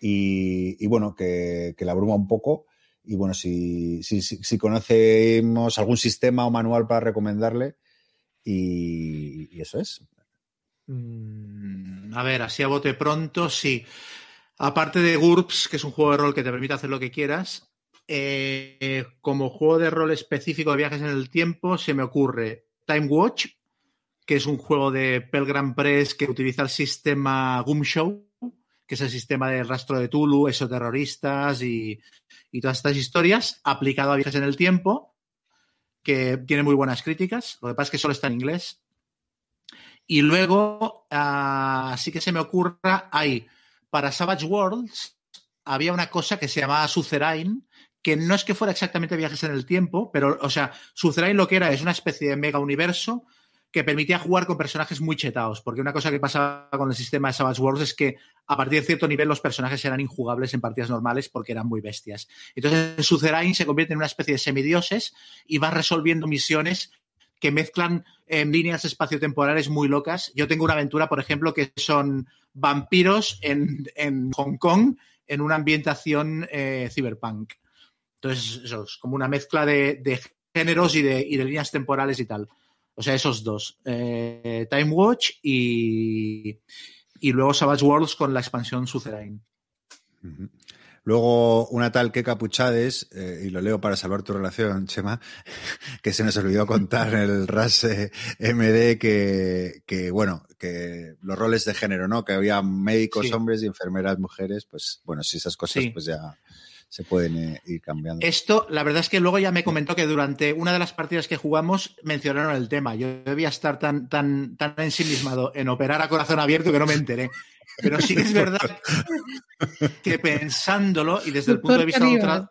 Y, y bueno, que, que la abruma un poco y bueno, si, si, conocemos algún sistema o manual para recomendarle, y, y eso es. Mm, a ver, así a bote pronto, sí. Aparte de GURPS, que es un juego de rol que te permite hacer lo que quieras, eh, como juego de rol específico de viajes en el tiempo, se me ocurre Time Watch, que es un juego de Pelgram Press que utiliza el sistema Gumshow, que es el sistema de rastro de Tulu, esos terroristas y, y todas estas historias, aplicado a viajes en el tiempo, que tiene muy buenas críticas. Lo que pasa es que solo está en inglés. Y luego, uh, sí que se me ocurra, hay para Savage Worlds había una cosa que se llamaba Suzerain, que no es que fuera exactamente viajes en el tiempo, pero, o sea, Suzerain lo que era es una especie de mega universo que permitía jugar con personajes muy chetados, porque una cosa que pasaba con el sistema de Savage Worlds es que a partir de cierto nivel los personajes eran injugables en partidas normales porque eran muy bestias. Entonces, en Suzerain se convierte en una especie de semidioses y va resolviendo misiones que mezclan eh, líneas espaciotemporales muy locas. Yo tengo una aventura, por ejemplo, que son vampiros en, en Hong Kong en una ambientación eh, cyberpunk. Entonces, eso es como una mezcla de, de géneros y de, y de, líneas temporales y tal. O sea, esos dos. Eh, Time Watch y, y luego Savage Worlds con la expansión Suzerain. Uh -huh. Luego, una tal que Capuchades, eh, y lo leo para salvar tu relación, Chema, que se nos olvidó contar en el RAS eh, MD que, que, bueno, que los roles de género, ¿no? Que había médicos Sí. hombres y enfermeras mujeres, pues bueno, si esas cosas Sí. pues ya se pueden eh, ir cambiando. Esto, la verdad es que luego ya me comentó que durante una de las partidas que jugamos mencionaron el tema. Yo debía estar tan, tan, tan ensimismado en operar a corazón abierto que no me enteré. Pero sí que es verdad que pensándolo y desde el punto de vista de un tra-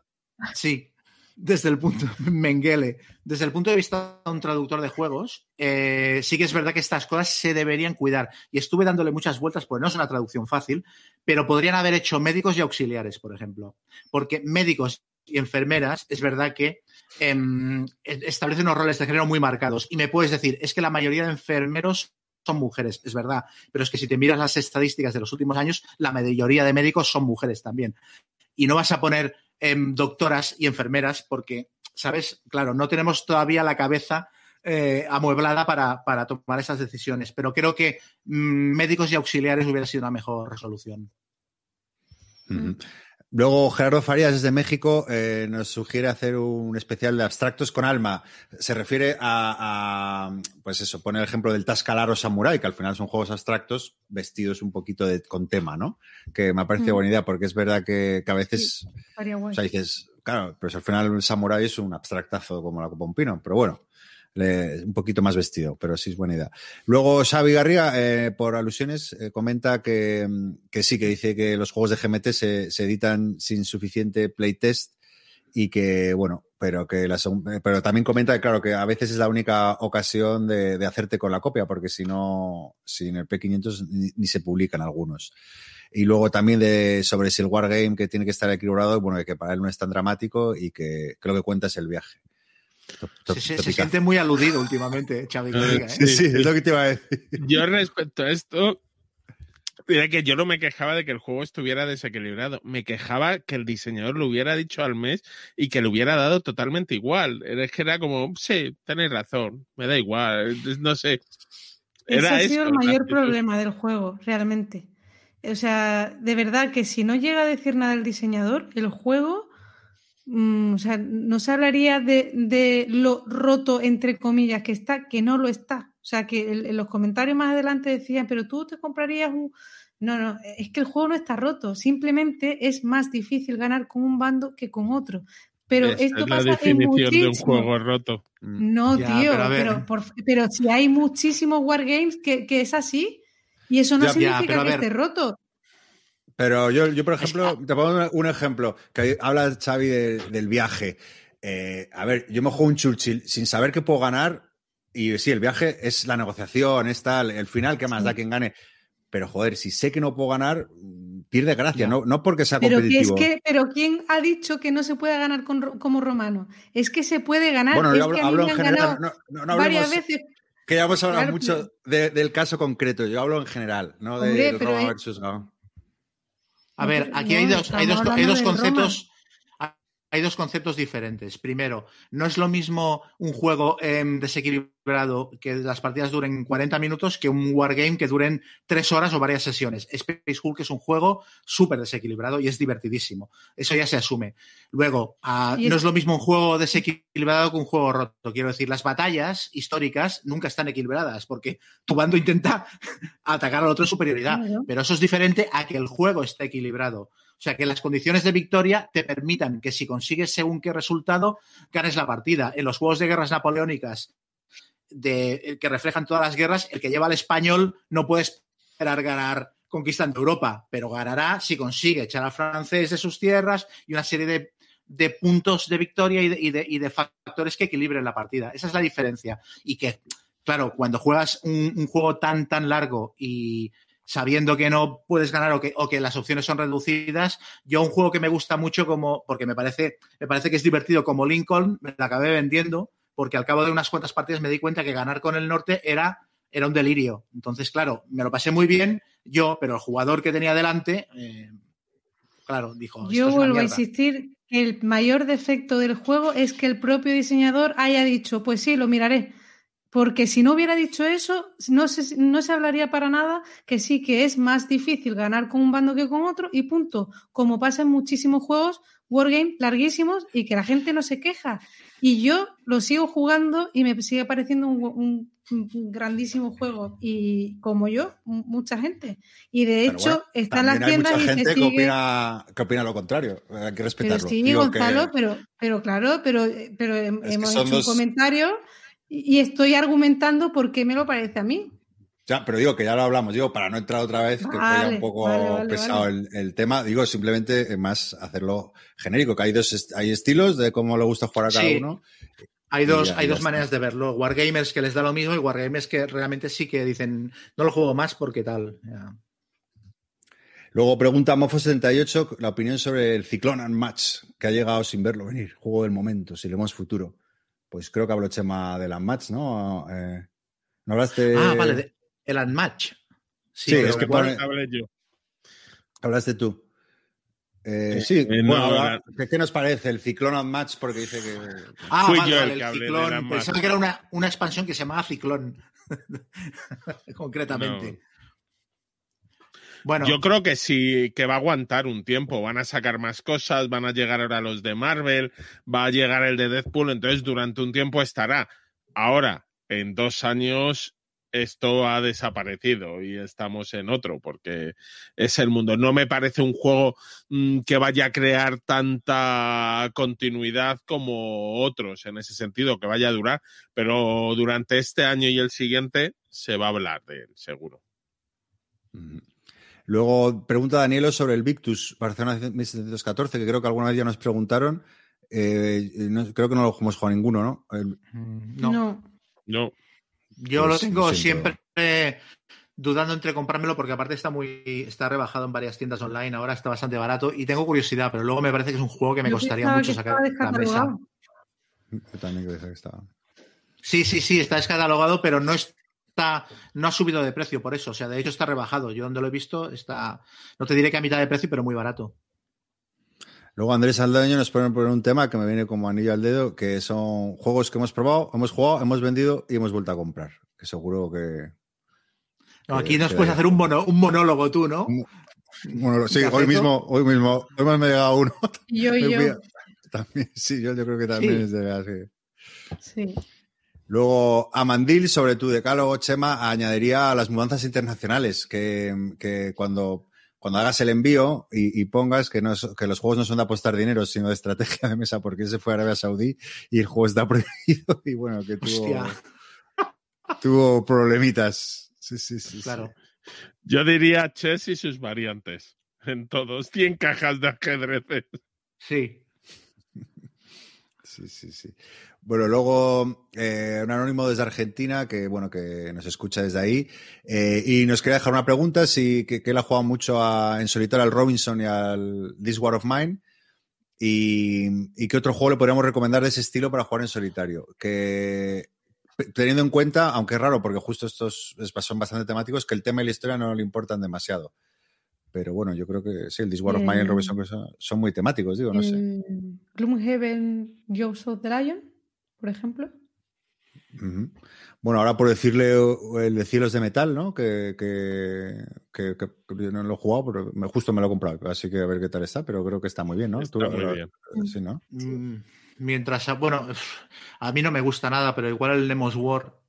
sí, desde el punto Mengele, desde el punto de vista de un traductor de juegos, eh, sí que es verdad que estas cosas se deberían cuidar. Y estuve dándole muchas vueltas, porque no es una traducción fácil, pero podrían haber hecho médicos y auxiliares, por ejemplo. Porque médicos y enfermeras, es verdad que em, establecen unos roles de género muy marcados. Y me puedes decir, es que la mayoría de enfermeros son mujeres, es verdad. Pero es que si te miras las estadísticas de los últimos años, la mayoría de médicos son mujeres también. Y no vas a poner em, doctoras y enfermeras porque, ¿sabes? Claro, no tenemos todavía la cabeza eh, amueblada para, para, tomar esas decisiones. Pero creo que mm, médicos y auxiliares hubiera sido una mejor resolución. Luego Gerardo Farías desde México eh, nos sugiere hacer un especial de abstractos con alma. Se refiere a, a pues eso, pone el ejemplo del Tascalaro Samurai, que al final son juegos abstractos vestidos un poquito de, con tema, ¿no? Que me parece mm. buena idea porque es verdad que, que a veces, sí, o sea, dices, claro, pues al final el Samurai es un abstractazo como la copa un pino, pero bueno, un poquito más vestido, pero sí es buena idea. Luego Xavi Garriga, eh, por alusiones, eh, comenta que, que, sí, que dice que los juegos de GMT se, editan sin suficiente playtest y que, bueno, pero que la, pero también comenta que, claro, que a veces es la única ocasión de, hacerte con la copia, porque si no, sin el P500 ni, ni, se publican algunos. Y luego también de, sobre si el Wargame que tiene que estar equilibrado, bueno, que para él no es tan dramático y que creo que cuenta es el viaje. Se, se, se, siente muy aludido últimamente, Xavi. ¿eh? Sí, sí, es lo que te iba a decir. Yo respecto a esto, diré que yo no me quejaba de que el juego estuviera desequilibrado. Me quejaba que el diseñador lo hubiera dicho al mes y que le hubiera dado totalmente igual. Es que era como, sí, tenéis razón, me da igual, no sé. Era Ese ha sido el mayor problema del juego, realmente. O sea, de verdad que si no llega a decir nada el diseñador, el juego Mm, o sea, no se hablaría de, de, lo roto, entre comillas, que está, que no lo está. O sea, que en los comentarios más adelante decían, pero tú te comprarías un... No, no, es que el juego no está roto, simplemente es más difícil ganar con un bando que con otro. Pero es, esto es la pasa definición en muchísimo... de un juego roto. No, Ya, tío, pero pero, por- pero si hay muchísimos wargames que, que es así, y eso no Ya, significa que ver. esté roto. Pero yo, yo por ejemplo, te pongo un ejemplo, que habla Xavi de, del viaje. Eh, a ver, yo me juego un Churchill sin saber que puedo ganar, y sí, el viaje es la negociación, es tal, el final, que más Sí. da quien gane. Pero joder, si sé que no puedo ganar, pierde gracia, no, no porque sea Pero que es competitivo. que, pero ¿quién ha dicho que no se puede ganar con como romano? Es que se puede ganar. bueno, yo hablo, que hablo en general, ganado no, no, no varias veces. que ya hemos hablado Claro, mucho de- del caso concreto, yo hablo en general, no Hombre, Roma hay- versus Gao. A ver, aquí hay dos, hay dos, hay dos conceptos. Hay dos conceptos diferentes. Primero, no es lo mismo un juego em, desequilibrado que las partidas duren 40 minutos que un wargame que duren 3 horas o varias sesiones. Space Hulk es un juego súper desequilibrado y es divertidísimo. Eso ya se asume. Luego, ah, no es lo mismo un juego desequilibrado que un juego roto. Quiero decir, las batallas históricas nunca están equilibradas porque tu bando intenta atacar al otro en superioridad. Pero eso es diferente a que el juego esté equilibrado. Sea, que las condiciones de victoria te permitan que si consigues según qué resultado, ganes la partida. En los juegos de guerras napoleónicas de, que reflejan todas las guerras, el que lleva al español no puede esperar ganar conquistando Europa, pero ganará si consigue echar al francés de sus tierras y una serie de, de puntos de victoria y de, y, de, y de, factores que equilibren la partida. Esa es la diferencia. Y que, claro, cuando juegas un, un juego tan, tan largo y sabiendo que no puedes ganar o que, o que, las opciones son reducidas. Yo un juego que me gusta mucho como, porque me parece, me parece que es divertido como Lincoln, me lo acabé vendiendo, porque al cabo de unas cuantas partidas me di cuenta que ganar con el norte era, era un delirio. Entonces, claro, me lo pasé muy bien yo, pero el jugador que tenía delante, eh, claro, dijo. Yo vuelvo a insistir que el mayor defecto del juego es que el propio diseñador haya dicho, pues sí, lo miraré. Porque si no hubiera dicho eso, no se, no se hablaría para nada que sí que es más difícil ganar con un bando que con otro y punto. Como pasa en muchísimos juegos, Wargame larguísimos y que la gente no se queja. Y yo lo sigo jugando y me sigue pareciendo un, un, un grandísimo juego. Y como yo, mucha gente. Y de hecho, bueno, está en las tiendas hay mucha y gente se sigue... que, opina, que opina lo contrario. Hay que respetarlo. Pero sí, Digo Gonzalo, que... pero, pero claro, pero, pero Es que hemos son hecho dos- un comentario y estoy argumentando por qué me lo parece a mí. Ya, pero digo que ya lo hablamos, digo, para no entrar otra vez, que fue ya un poco vale, vale, pesado vale. El, el tema, digo, simplemente eh, más hacerlo genérico, que hay dos est- hay estilos de cómo le gusta jugar a cada Sí. uno. Hay dos, hay dos maneras de verlo. Wargamers que les da lo mismo y Wargamers que realmente sí que dicen, no lo juego más porque tal. Ya. Luego pregunta Mofo78 la opinión sobre el Ciclón and Match, que ha llegado sin verlo venir, juego del momento, si le vemos futuro. Pues creo que habló Chema del Unmatch, ¿no? Eh, ¿No hablaste? Ah, vale, de- el Unmatch. Sí, pero es que pone- Hablé yo. Hablaste tú. Eh, Eh, sí, eh, bueno, no, ahora, la- ¿qué, qué nos parece el Ciclón and Match? Porque dice que. Ah, Fui vale, yo el que hablé Ciclón. Unmatch. Pensaba que era una, una expansión que se llamaba Ciclón. Concretamente. Bueno, Yo creo que sí, que va a aguantar un tiempo. Van a sacar más cosas, van a llegar ahora los de Marvel, va a llegar el de Deadpool, entonces durante un tiempo estará. Ahora, en dos años, esto ha desaparecido y estamos en otro, porque es el mundo. No me parece un juego mm, que vaya a crear tanta continuidad como otros en ese sentido, que vaya a durar, pero durante este año y el siguiente se va a hablar de él, seguro. Ujú. Luego pregunta Danielo sobre el Victus Barcelona 1714, que creo que alguna vez ya nos preguntaron. Eh, no- creo que no lo hemos jugado ninguno, ¿no? El- No. no. No, Yo Pues lo tengo lo siento. siempre eh, dudando entre comprármelo porque aparte está muy está rebajado en varias tiendas online, ahora está bastante barato y tengo curiosidad, pero luego me parece que es un juego que me Yo costaría mucho sacar la mesa. yo también creo que estaba. Sí, sí, sí, está descatalogado, pero no está no ha subido de precio por eso, o sea, de hecho está rebajado. Yo donde lo he visto está no te diré que a mitad de precio, pero muy barato. Luego Andrés Aldaño nos pone por un tema que me viene como anillo al dedo, que son juegos que hemos probado, hemos jugado, hemos vendido y hemos vuelto a comprar. Que seguro que. No, que- aquí nos que- puedes hacer un, mono- un monólogo tú, ¿no? Bueno, sí, hoy mismo, hoy mismo, hoy más me ha llegado uno. Y yo yo. También, sí, yo, yo creo que también Sí. es de así. Sí. Luego, Amandil, sobre tu decálogo, Chema, añadiría a las mudanzas internacionales, que, que cuando, cuando hagas el envío y, y pongas que, no es- que los juegos no son de apostar dinero, sino de estrategia de mesa, porque ese fue a Arabia Saudí y el juego está prohibido y bueno, que tuvo, Hostia, tuvo problemitas. Sí, sí, sí. sí. claro. Yo diría chess y sus variantes. En todos. 100 cajas de ajedrez. Sí. Sí, sí, sí. Bueno, luego eh, un anónimo desde Argentina que, bueno, que nos escucha desde ahí eh, y nos quería dejar una pregunta, si que, él ha jugado mucho en solitario al Robinson y al This War of Mine y, y qué otro juego le podríamos recomendar de ese estilo para jugar en solitario. Que teniendo en cuenta, aunque es raro porque justo estos es- son bastante temáticos, que el tema y la historia no le importan demasiado. Pero bueno, yo creo que sí, el War of Mine y el Eh, Robinson que son, muy temáticos, digo, no sé. El Gloomhaven Jaws of the Lion, por ejemplo. Bueno, ahora por decirle el de Cielos de Metal, ¿no? Que, que, que- que- que yo no lo he jugado, pero me- justo me lo he comprado, así que a ver qué tal está, pero creo que está muy bien, ¿no? Está Tú lo- muy lo- bien. Sí, ¿no? Mm, Mientras, a- bueno, a mí no me gusta nada, pero igual el Nemos War.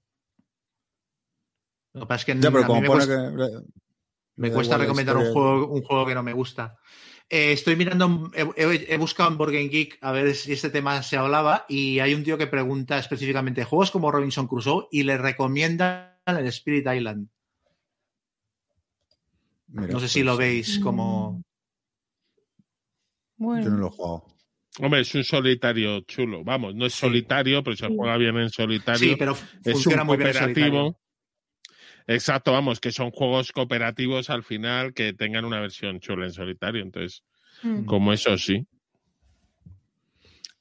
Lo que pasa es que Ya, pero como pone cuesta, que... me da cuesta recomendar un juego, un juego que no me gusta. Eh, estoy mirando, he, he- he buscado en Board Game Geek a ver si este tema se hablaba y hay un tío que pregunta específicamente juegos como Robinson Crusoe y le recomiendan el Spirit Island. Mira, No sé si pues, lo veis como... Bueno, Yo no lo he jugado. Hombre, es un solitario chulo. Vamos, no es Sí. solitario, pero se juega bien en solitario. Sí, pero es funciona un muy bien en solitario. cooperativo. Exacto, vamos, que son juegos cooperativos al final que tengan una versión chula en solitario. Entonces, mm. como eso sí.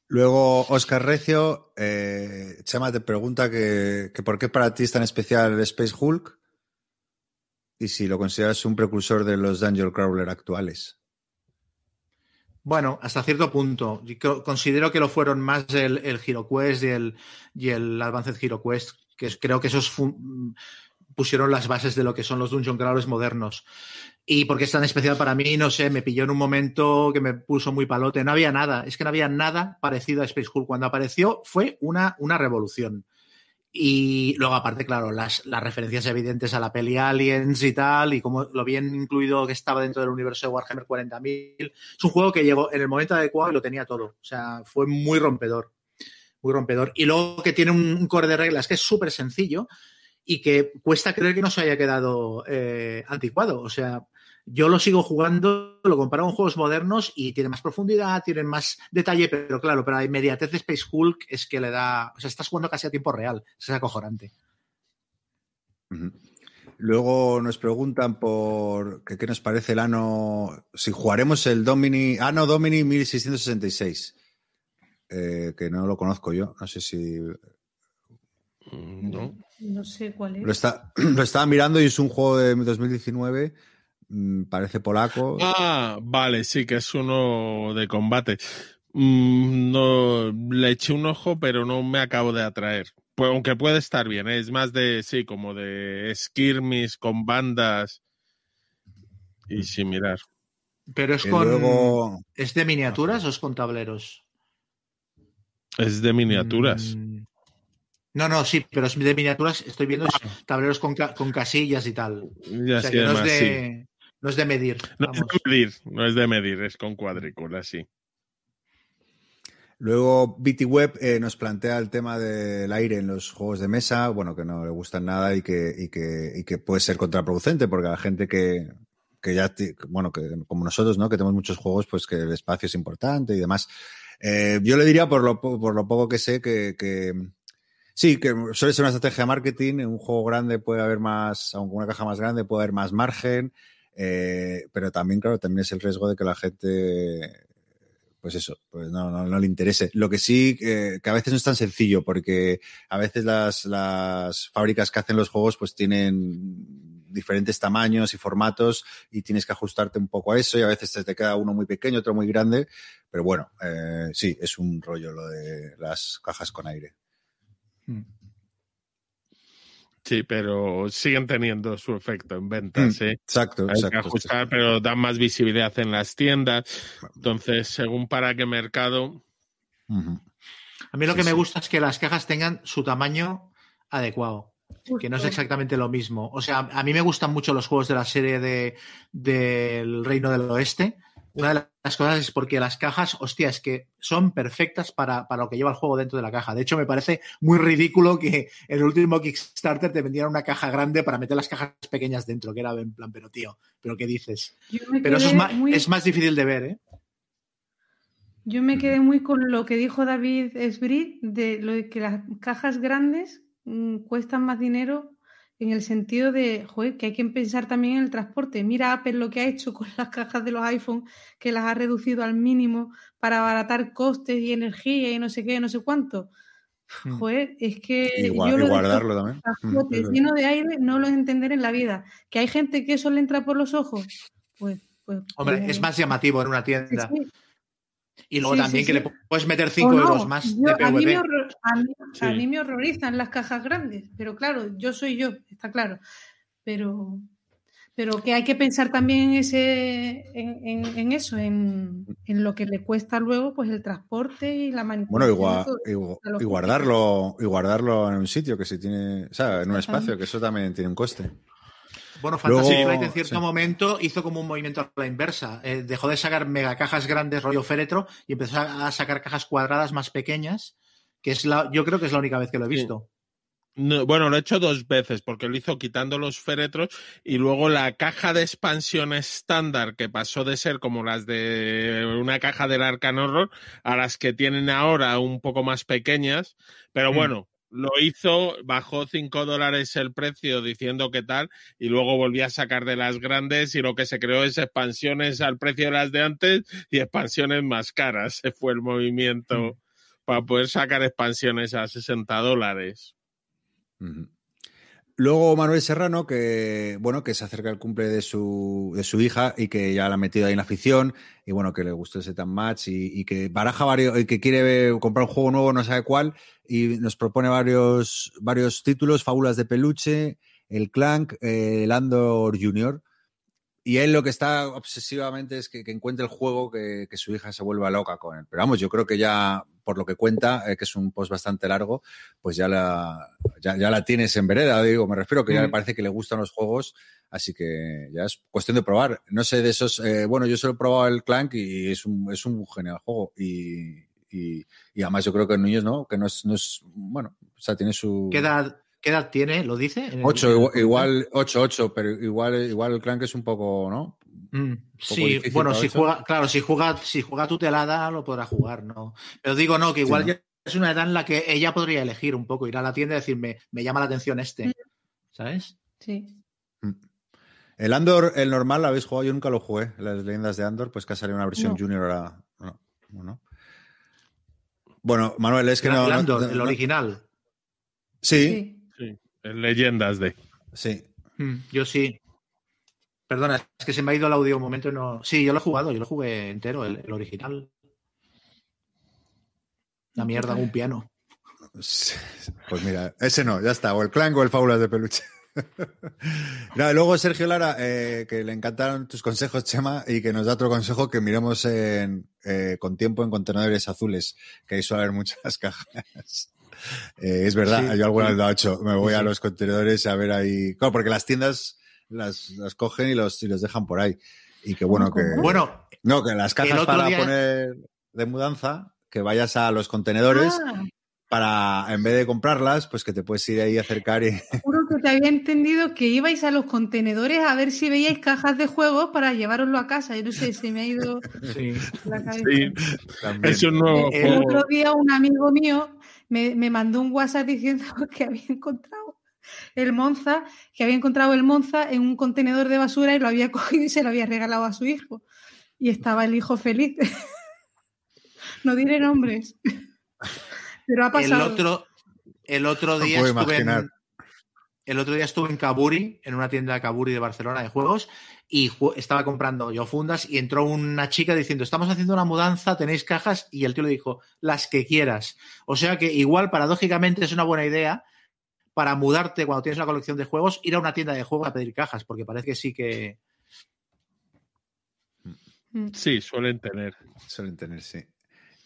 Luego, Oscar Recio, eh, Chema te pregunta que, que por qué para ti es tan especial el Space Hulk y si lo consideras un precursor de los Dungeon Crawler actuales. Bueno, hasta cierto punto. Yo creo- considero que lo fueron más el, el HeroQuest y el, y el Advanced HeroQuest, que creo que esos pusieron las bases de lo que son los Dungeon Crawlers modernos. Y porque es tan especial para mí, no sé, me pilló en un momento que me puso muy palote. No había nada, es que no había nada parecido a Space Hulk. Cuando apareció fue una, una revolución. Y luego, aparte, claro, las, las referencias evidentes a la peli Aliens y tal, y como lo bien incluido que estaba dentro del universo de Warhammer 40.000. Es un juego que llegó en el momento adecuado y lo tenía todo. O sea, fue muy rompedor. Muy rompedor. Y luego que tiene un, core de reglas que es súper sencillo y que cuesta creer que no se haya quedado eh, anticuado. O sea, yo lo sigo jugando, lo comparo con juegos modernos y tiene más profundidad, tiene más detalle, pero claro, pero la inmediatez de Space Hulk es que le da. O sea, estás jugando casi a tiempo real. Es acojonante. Luego nos preguntan por que qué nos parece el ano, si jugaremos el Domini, Ano Domini 1666, eh, que no lo conozco yo, no sé si ¿No? No sé cuál es. lo, está, lo estaba mirando y es un juego de 2019, mm, parece polaco. Ah, vale, sí, que es uno de combate. Mm, no le eché un ojo, pero no me acabo de atraer. Pues, aunque puede estar bien, ¿eh? es más de, sí, como de skirmish con bandas y sin mirar. Pero es con. luego- ¿Es de miniaturas o es con tableros? Es de miniaturas. Mm. No, no, sí, pero es de miniaturas. Estoy viendo es tableros con, ca- con casillas y tal. Y O sea, que no es, sí. de, no es de medir. No es de medir, no es de medir, es con cuadrículas, sí. Luego BT Web eh, nos plantea el tema del aire en los juegos de mesa, bueno, que no le gustan nada y que, y que, y que puede ser contraproducente, porque a la gente que, que ya, bueno, que como nosotros, ¿no? Que tenemos muchos juegos, pues que el espacio es importante y demás. Eh, yo le diría, por lo, po- por lo poco que sé, que, que sí, que suele ser una estrategia de marketing. En un juego grande puede haber más, aunque una caja más grande puede haber más margen, eh, pero también, claro, también es el riesgo de que la gente pues eso, pues no, no, no le interese. Lo que sí, eh, que a veces no es tan sencillo, porque a veces las, las fábricas que hacen los juegos pues tienen diferentes tamaños y formatos y tienes que ajustarte un poco a eso y a veces te, queda uno muy pequeño, otro muy grande, pero bueno, eh, sí, es un rollo lo de las cajas con aire. Mm. Sí, pero siguen teniendo su efecto en ventas, Mm, ¿eh? Exacto, Hay que exacto. ajustar, pero dan más visibilidad en las tiendas. Entonces, según para qué mercado. A mí lo Sí, que me sí. gusta es que las cajas tengan su tamaño adecuado. Que no es exactamente lo mismo. O sea, a mí me gustan mucho los juegos de la serie de, del Reino del Oeste. Una de las cosas es porque las cajas, hostia, es que son perfectas para, para lo que lleva el juego dentro de la caja. De hecho, me parece muy ridículo que el último Kickstarter te vendieran una caja grande para meter las cajas pequeñas dentro, que era en plan, pero tío, ¿pero qué dices? Pero eso es más, muy- es más difícil de ver, ¿eh? Yo me quedé muy con lo que dijo David Esbrit de lo de que las cajas grandes mm, cuestan más dinero en el sentido de, joder, que hay que pensar también en el transporte. Mira Apple lo que ha hecho con las cajas de los iPhone, que las ha reducido al mínimo para abaratar costes y energía y no sé qué, no sé cuánto. Mm. Joder, es que Y, yo y lo guardarlo también. Cajotes llenos de aire no lo entender en la vida. Que hay gente que eso le entra por los ojos, pues... pues Hombre, pues, es más llamativo en una sí, tienda. sí. Y luego Sí, también sí, que sí. le puedes meter O 5 no, euros más yo- de a, mí me PVP. horror- a mí- a Sí. mí me horrorizan las cajas grandes, pero claro, yo soy yo, está claro. Pero, pero que hay que pensar también en ese, en, en- en eso, en, en lo que le cuesta luego, pues el transporte y la Bueno, manipulación. todo. y, y guardarlo, y guardarlo en un sitio que si tiene, o sea, en un espacio, que eso también tiene un coste. Bueno, Fantasy Luego- Flight en cierto sí. momento hizo como un movimiento a la inversa. Eh, dejó de sacar mega cajas grandes rollo féretro y empezó a, sacar cajas cuadradas más pequeñas, que es la, yo creo que es la única vez que lo he Sí. visto. No, bueno, lo he hecho dos veces, porque lo hizo quitando los féretros y luego la caja de expansión estándar, que pasó de ser como las de una caja del Arcan Horror, a las que tienen ahora un poco más pequeñas. Pero Mm. bueno, lo hizo, bajó 5 dólares el precio diciendo que tal, y luego volví a sacar de las grandes y lo que se creó es expansiones al precio de las de antes y expansiones más caras. Se fue el movimiento Mm. para poder sacar expansiones a 60 dólares. Luego Manuel Serrano, que bueno, que se acerca el cumple de su, de su hija y que ya la ha metido ahí en la afición, y bueno, que le gustó ese tan match y, y que baraja varios, y que quiere comprar un juego nuevo, no sabe cuál, y nos propone varios, varios títulos, Fábulas de Peluche, El Clank, eh, el Andor Junior. Y él lo que está obsesivamente es que, que encuentre el juego que, que su hija se vuelva loca con él. Pero vamos, yo creo que ya, por lo que cuenta, eh, que es un post bastante largo, pues ya la, ya, ya la tienes en vereda, digo, me refiero que ya Mm. le parece que le gustan los juegos, así que ya es cuestión de probar. No sé de esos, eh, bueno, yo solo he probado el Clank y es un, es un genial juego. Y, y, y además yo creo que en niños no, que no es, no es bueno, o sea, tiene su... ¿Qué edad, ¿Qué edad tiene? ¿Lo dice? En el- 8, igual, igual 8, 8, pero igual, igual el clank es un poco, ¿no? Mm, poco sí, bueno, si ocho. juega, claro, si juega, si juega tutelada lo podrá jugar, ¿no? Pero digo, no, que igual Sí, ¿no? ya es una edad en la que ella podría elegir un poco, ir a la tienda y decirme, me llama la atención este, ¿sabes? Sí. El Andor, el normal, ¿lo habéis jugado? Yo nunca lo jugué. Las leyendas de Andor, pues que ha salido una versión No. junior ahora. No, no. Bueno, Manuel, es que el no. no- Andor, no- el original. Sí, Sí. En leyendas de. sí. Mm, Yo sí. Perdona, es que se me ha ido el audio un momento no. Sí, yo lo he jugado, yo lo jugué entero, el, el original. La mierda, un piano. Pues mira, ese no, ya está. O el clank o el fábulas de peluche. No, y luego Sergio Lara, eh, que le encantaron tus consejos, Chema, y que nos da otro consejo que miremos en, eh, con tiempo en contenedores azules, que ahí suele haber muchas cajas. Eh, es verdad, Sí, yo alguna vez lo he hecho. Me voy Sí, a los contenedores a ver ahí. Claro, porque las tiendas las, las cogen y los, y los dejan por ahí. Y que bueno, que. Bueno, No, que las cajas para día- poner de mudanza, que vayas a los contenedores Ah, para, en vez de comprarlas, pues que te puedes ir ahí a acercar y. juro que te había entendido que ibais a los contenedores a ver si veíais cajas de juegos para llevároslo a casa. Yo no sé, se me ha ido sí. la cabeza. Sí, también. es un nuevo El El juego. otro día un amigo mío me, me mandó un WhatsApp diciendo que había encontrado el Monza, que había encontrado el Monza en un contenedor de basura y lo había cogido y se lo había regalado a su hijo. Y estaba el hijo feliz. no diré nombres. Pero ha El pasado. otro, el otro día estuve en, el otro día estuve en Caburi, en una tienda de Caburi de Barcelona de juegos, y estaba comprando yo fundas y entró una chica diciendo, estamos haciendo una mudanza, tenéis cajas, y el tío le dijo, las que quieras. O sea que igual, paradójicamente, es una buena idea para mudarte cuando tienes una colección de juegos, ir a una tienda de juegos a pedir cajas, porque parece que sí que... Mm. Sí, suelen tener. Suelen tener, sí.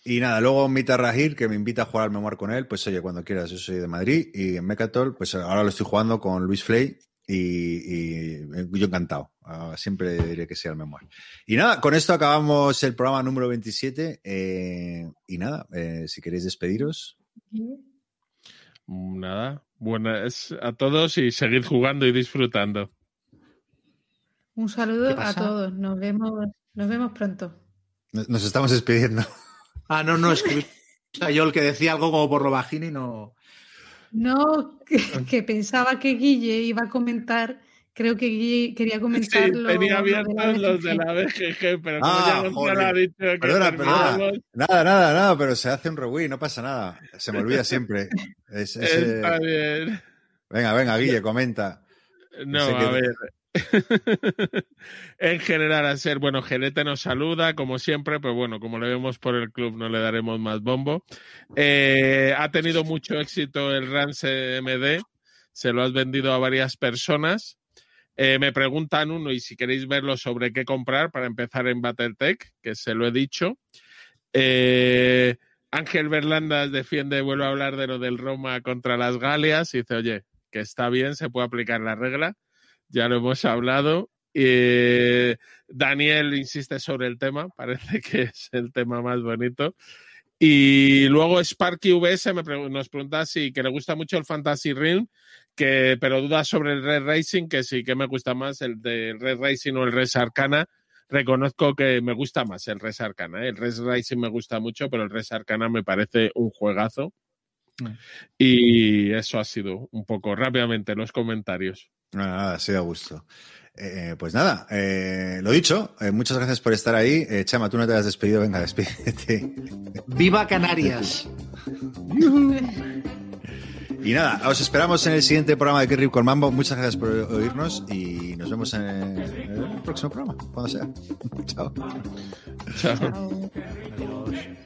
Y nada, luego Mita Rahir, que me invita a jugar al memoir con él, pues oye, cuando quieras, yo soy de Madrid y en Mecatol, pues ahora lo estoy jugando con Luis Flay y, y yo encantado. Ah, siempre diré que sí al memoir. Y nada, con esto acabamos el programa número 27 eh, y nada, eh, si queréis despediros. Nada. Buenas a todos y seguid jugando y disfrutando. Un ¿Qué saludo a todos. Nos vemos, nos vemos pronto. Nos nos estamos despidiendo. Ah, no, no, es que yo el que decía algo como por lo bajín y no... No, que, que pensaba que Guille iba a comentar. Creo que Guille quería comentar Sí, lo- tenía abiertos los de la BGG, pero como Ah, ya Gonzalo joder. ha dicho que Perdona, perdona. Nada, nada, nada, pero se hace un rewind, no pasa nada. Se me olvida siempre. Es- es, eh, está bien. Venga, venga, Guille, comenta. No, sé a qué- ver. en general, a ser, bueno, Gelete nos saluda, como siempre, pero bueno, como le vemos por el club, no le daremos más bombo. Eh, ha tenido mucho éxito el Rance MD, se lo has vendido a varias personas. Eh, me preguntan uno, y si queréis verlo sobre qué comprar para empezar en Battletech, que se lo he dicho. Eh, Ángel Berlandas defiende, vuelve a hablar de lo del Roma contra las Galias y dice, oye, que está bien, se puede aplicar la regla, ya lo hemos hablado. Eh, Daniel insiste sobre el tema, parece que es el tema más bonito. Y luego Sparky VS me nos pregunta si que le gusta mucho el Fantasy Ring, que, pero duda sobre el Red Racing, que sí que me gusta más el de Red Racing o el Res Arcana. Reconozco que me gusta más el Res Arcana. ¿eh? El Res Racing me gusta mucho, pero el Res Arcana me parece un juegazo. Mm. Y eso ha sido un poco rápidamente los comentarios. Nada, nada, sí, a gusto. Eh, pues nada, eh, lo dicho, eh, muchas gracias por estar ahí. Eh, Chama, tú no te has despedido, venga, despídete. ¡Viva Canarias! Y nada, os esperamos en el siguiente programa de Kerry con Mambo. Muchas gracias por oírnos y nos vemos en el, en el próximo programa, cuando sea. Chao. Chao. Chao. Adiós.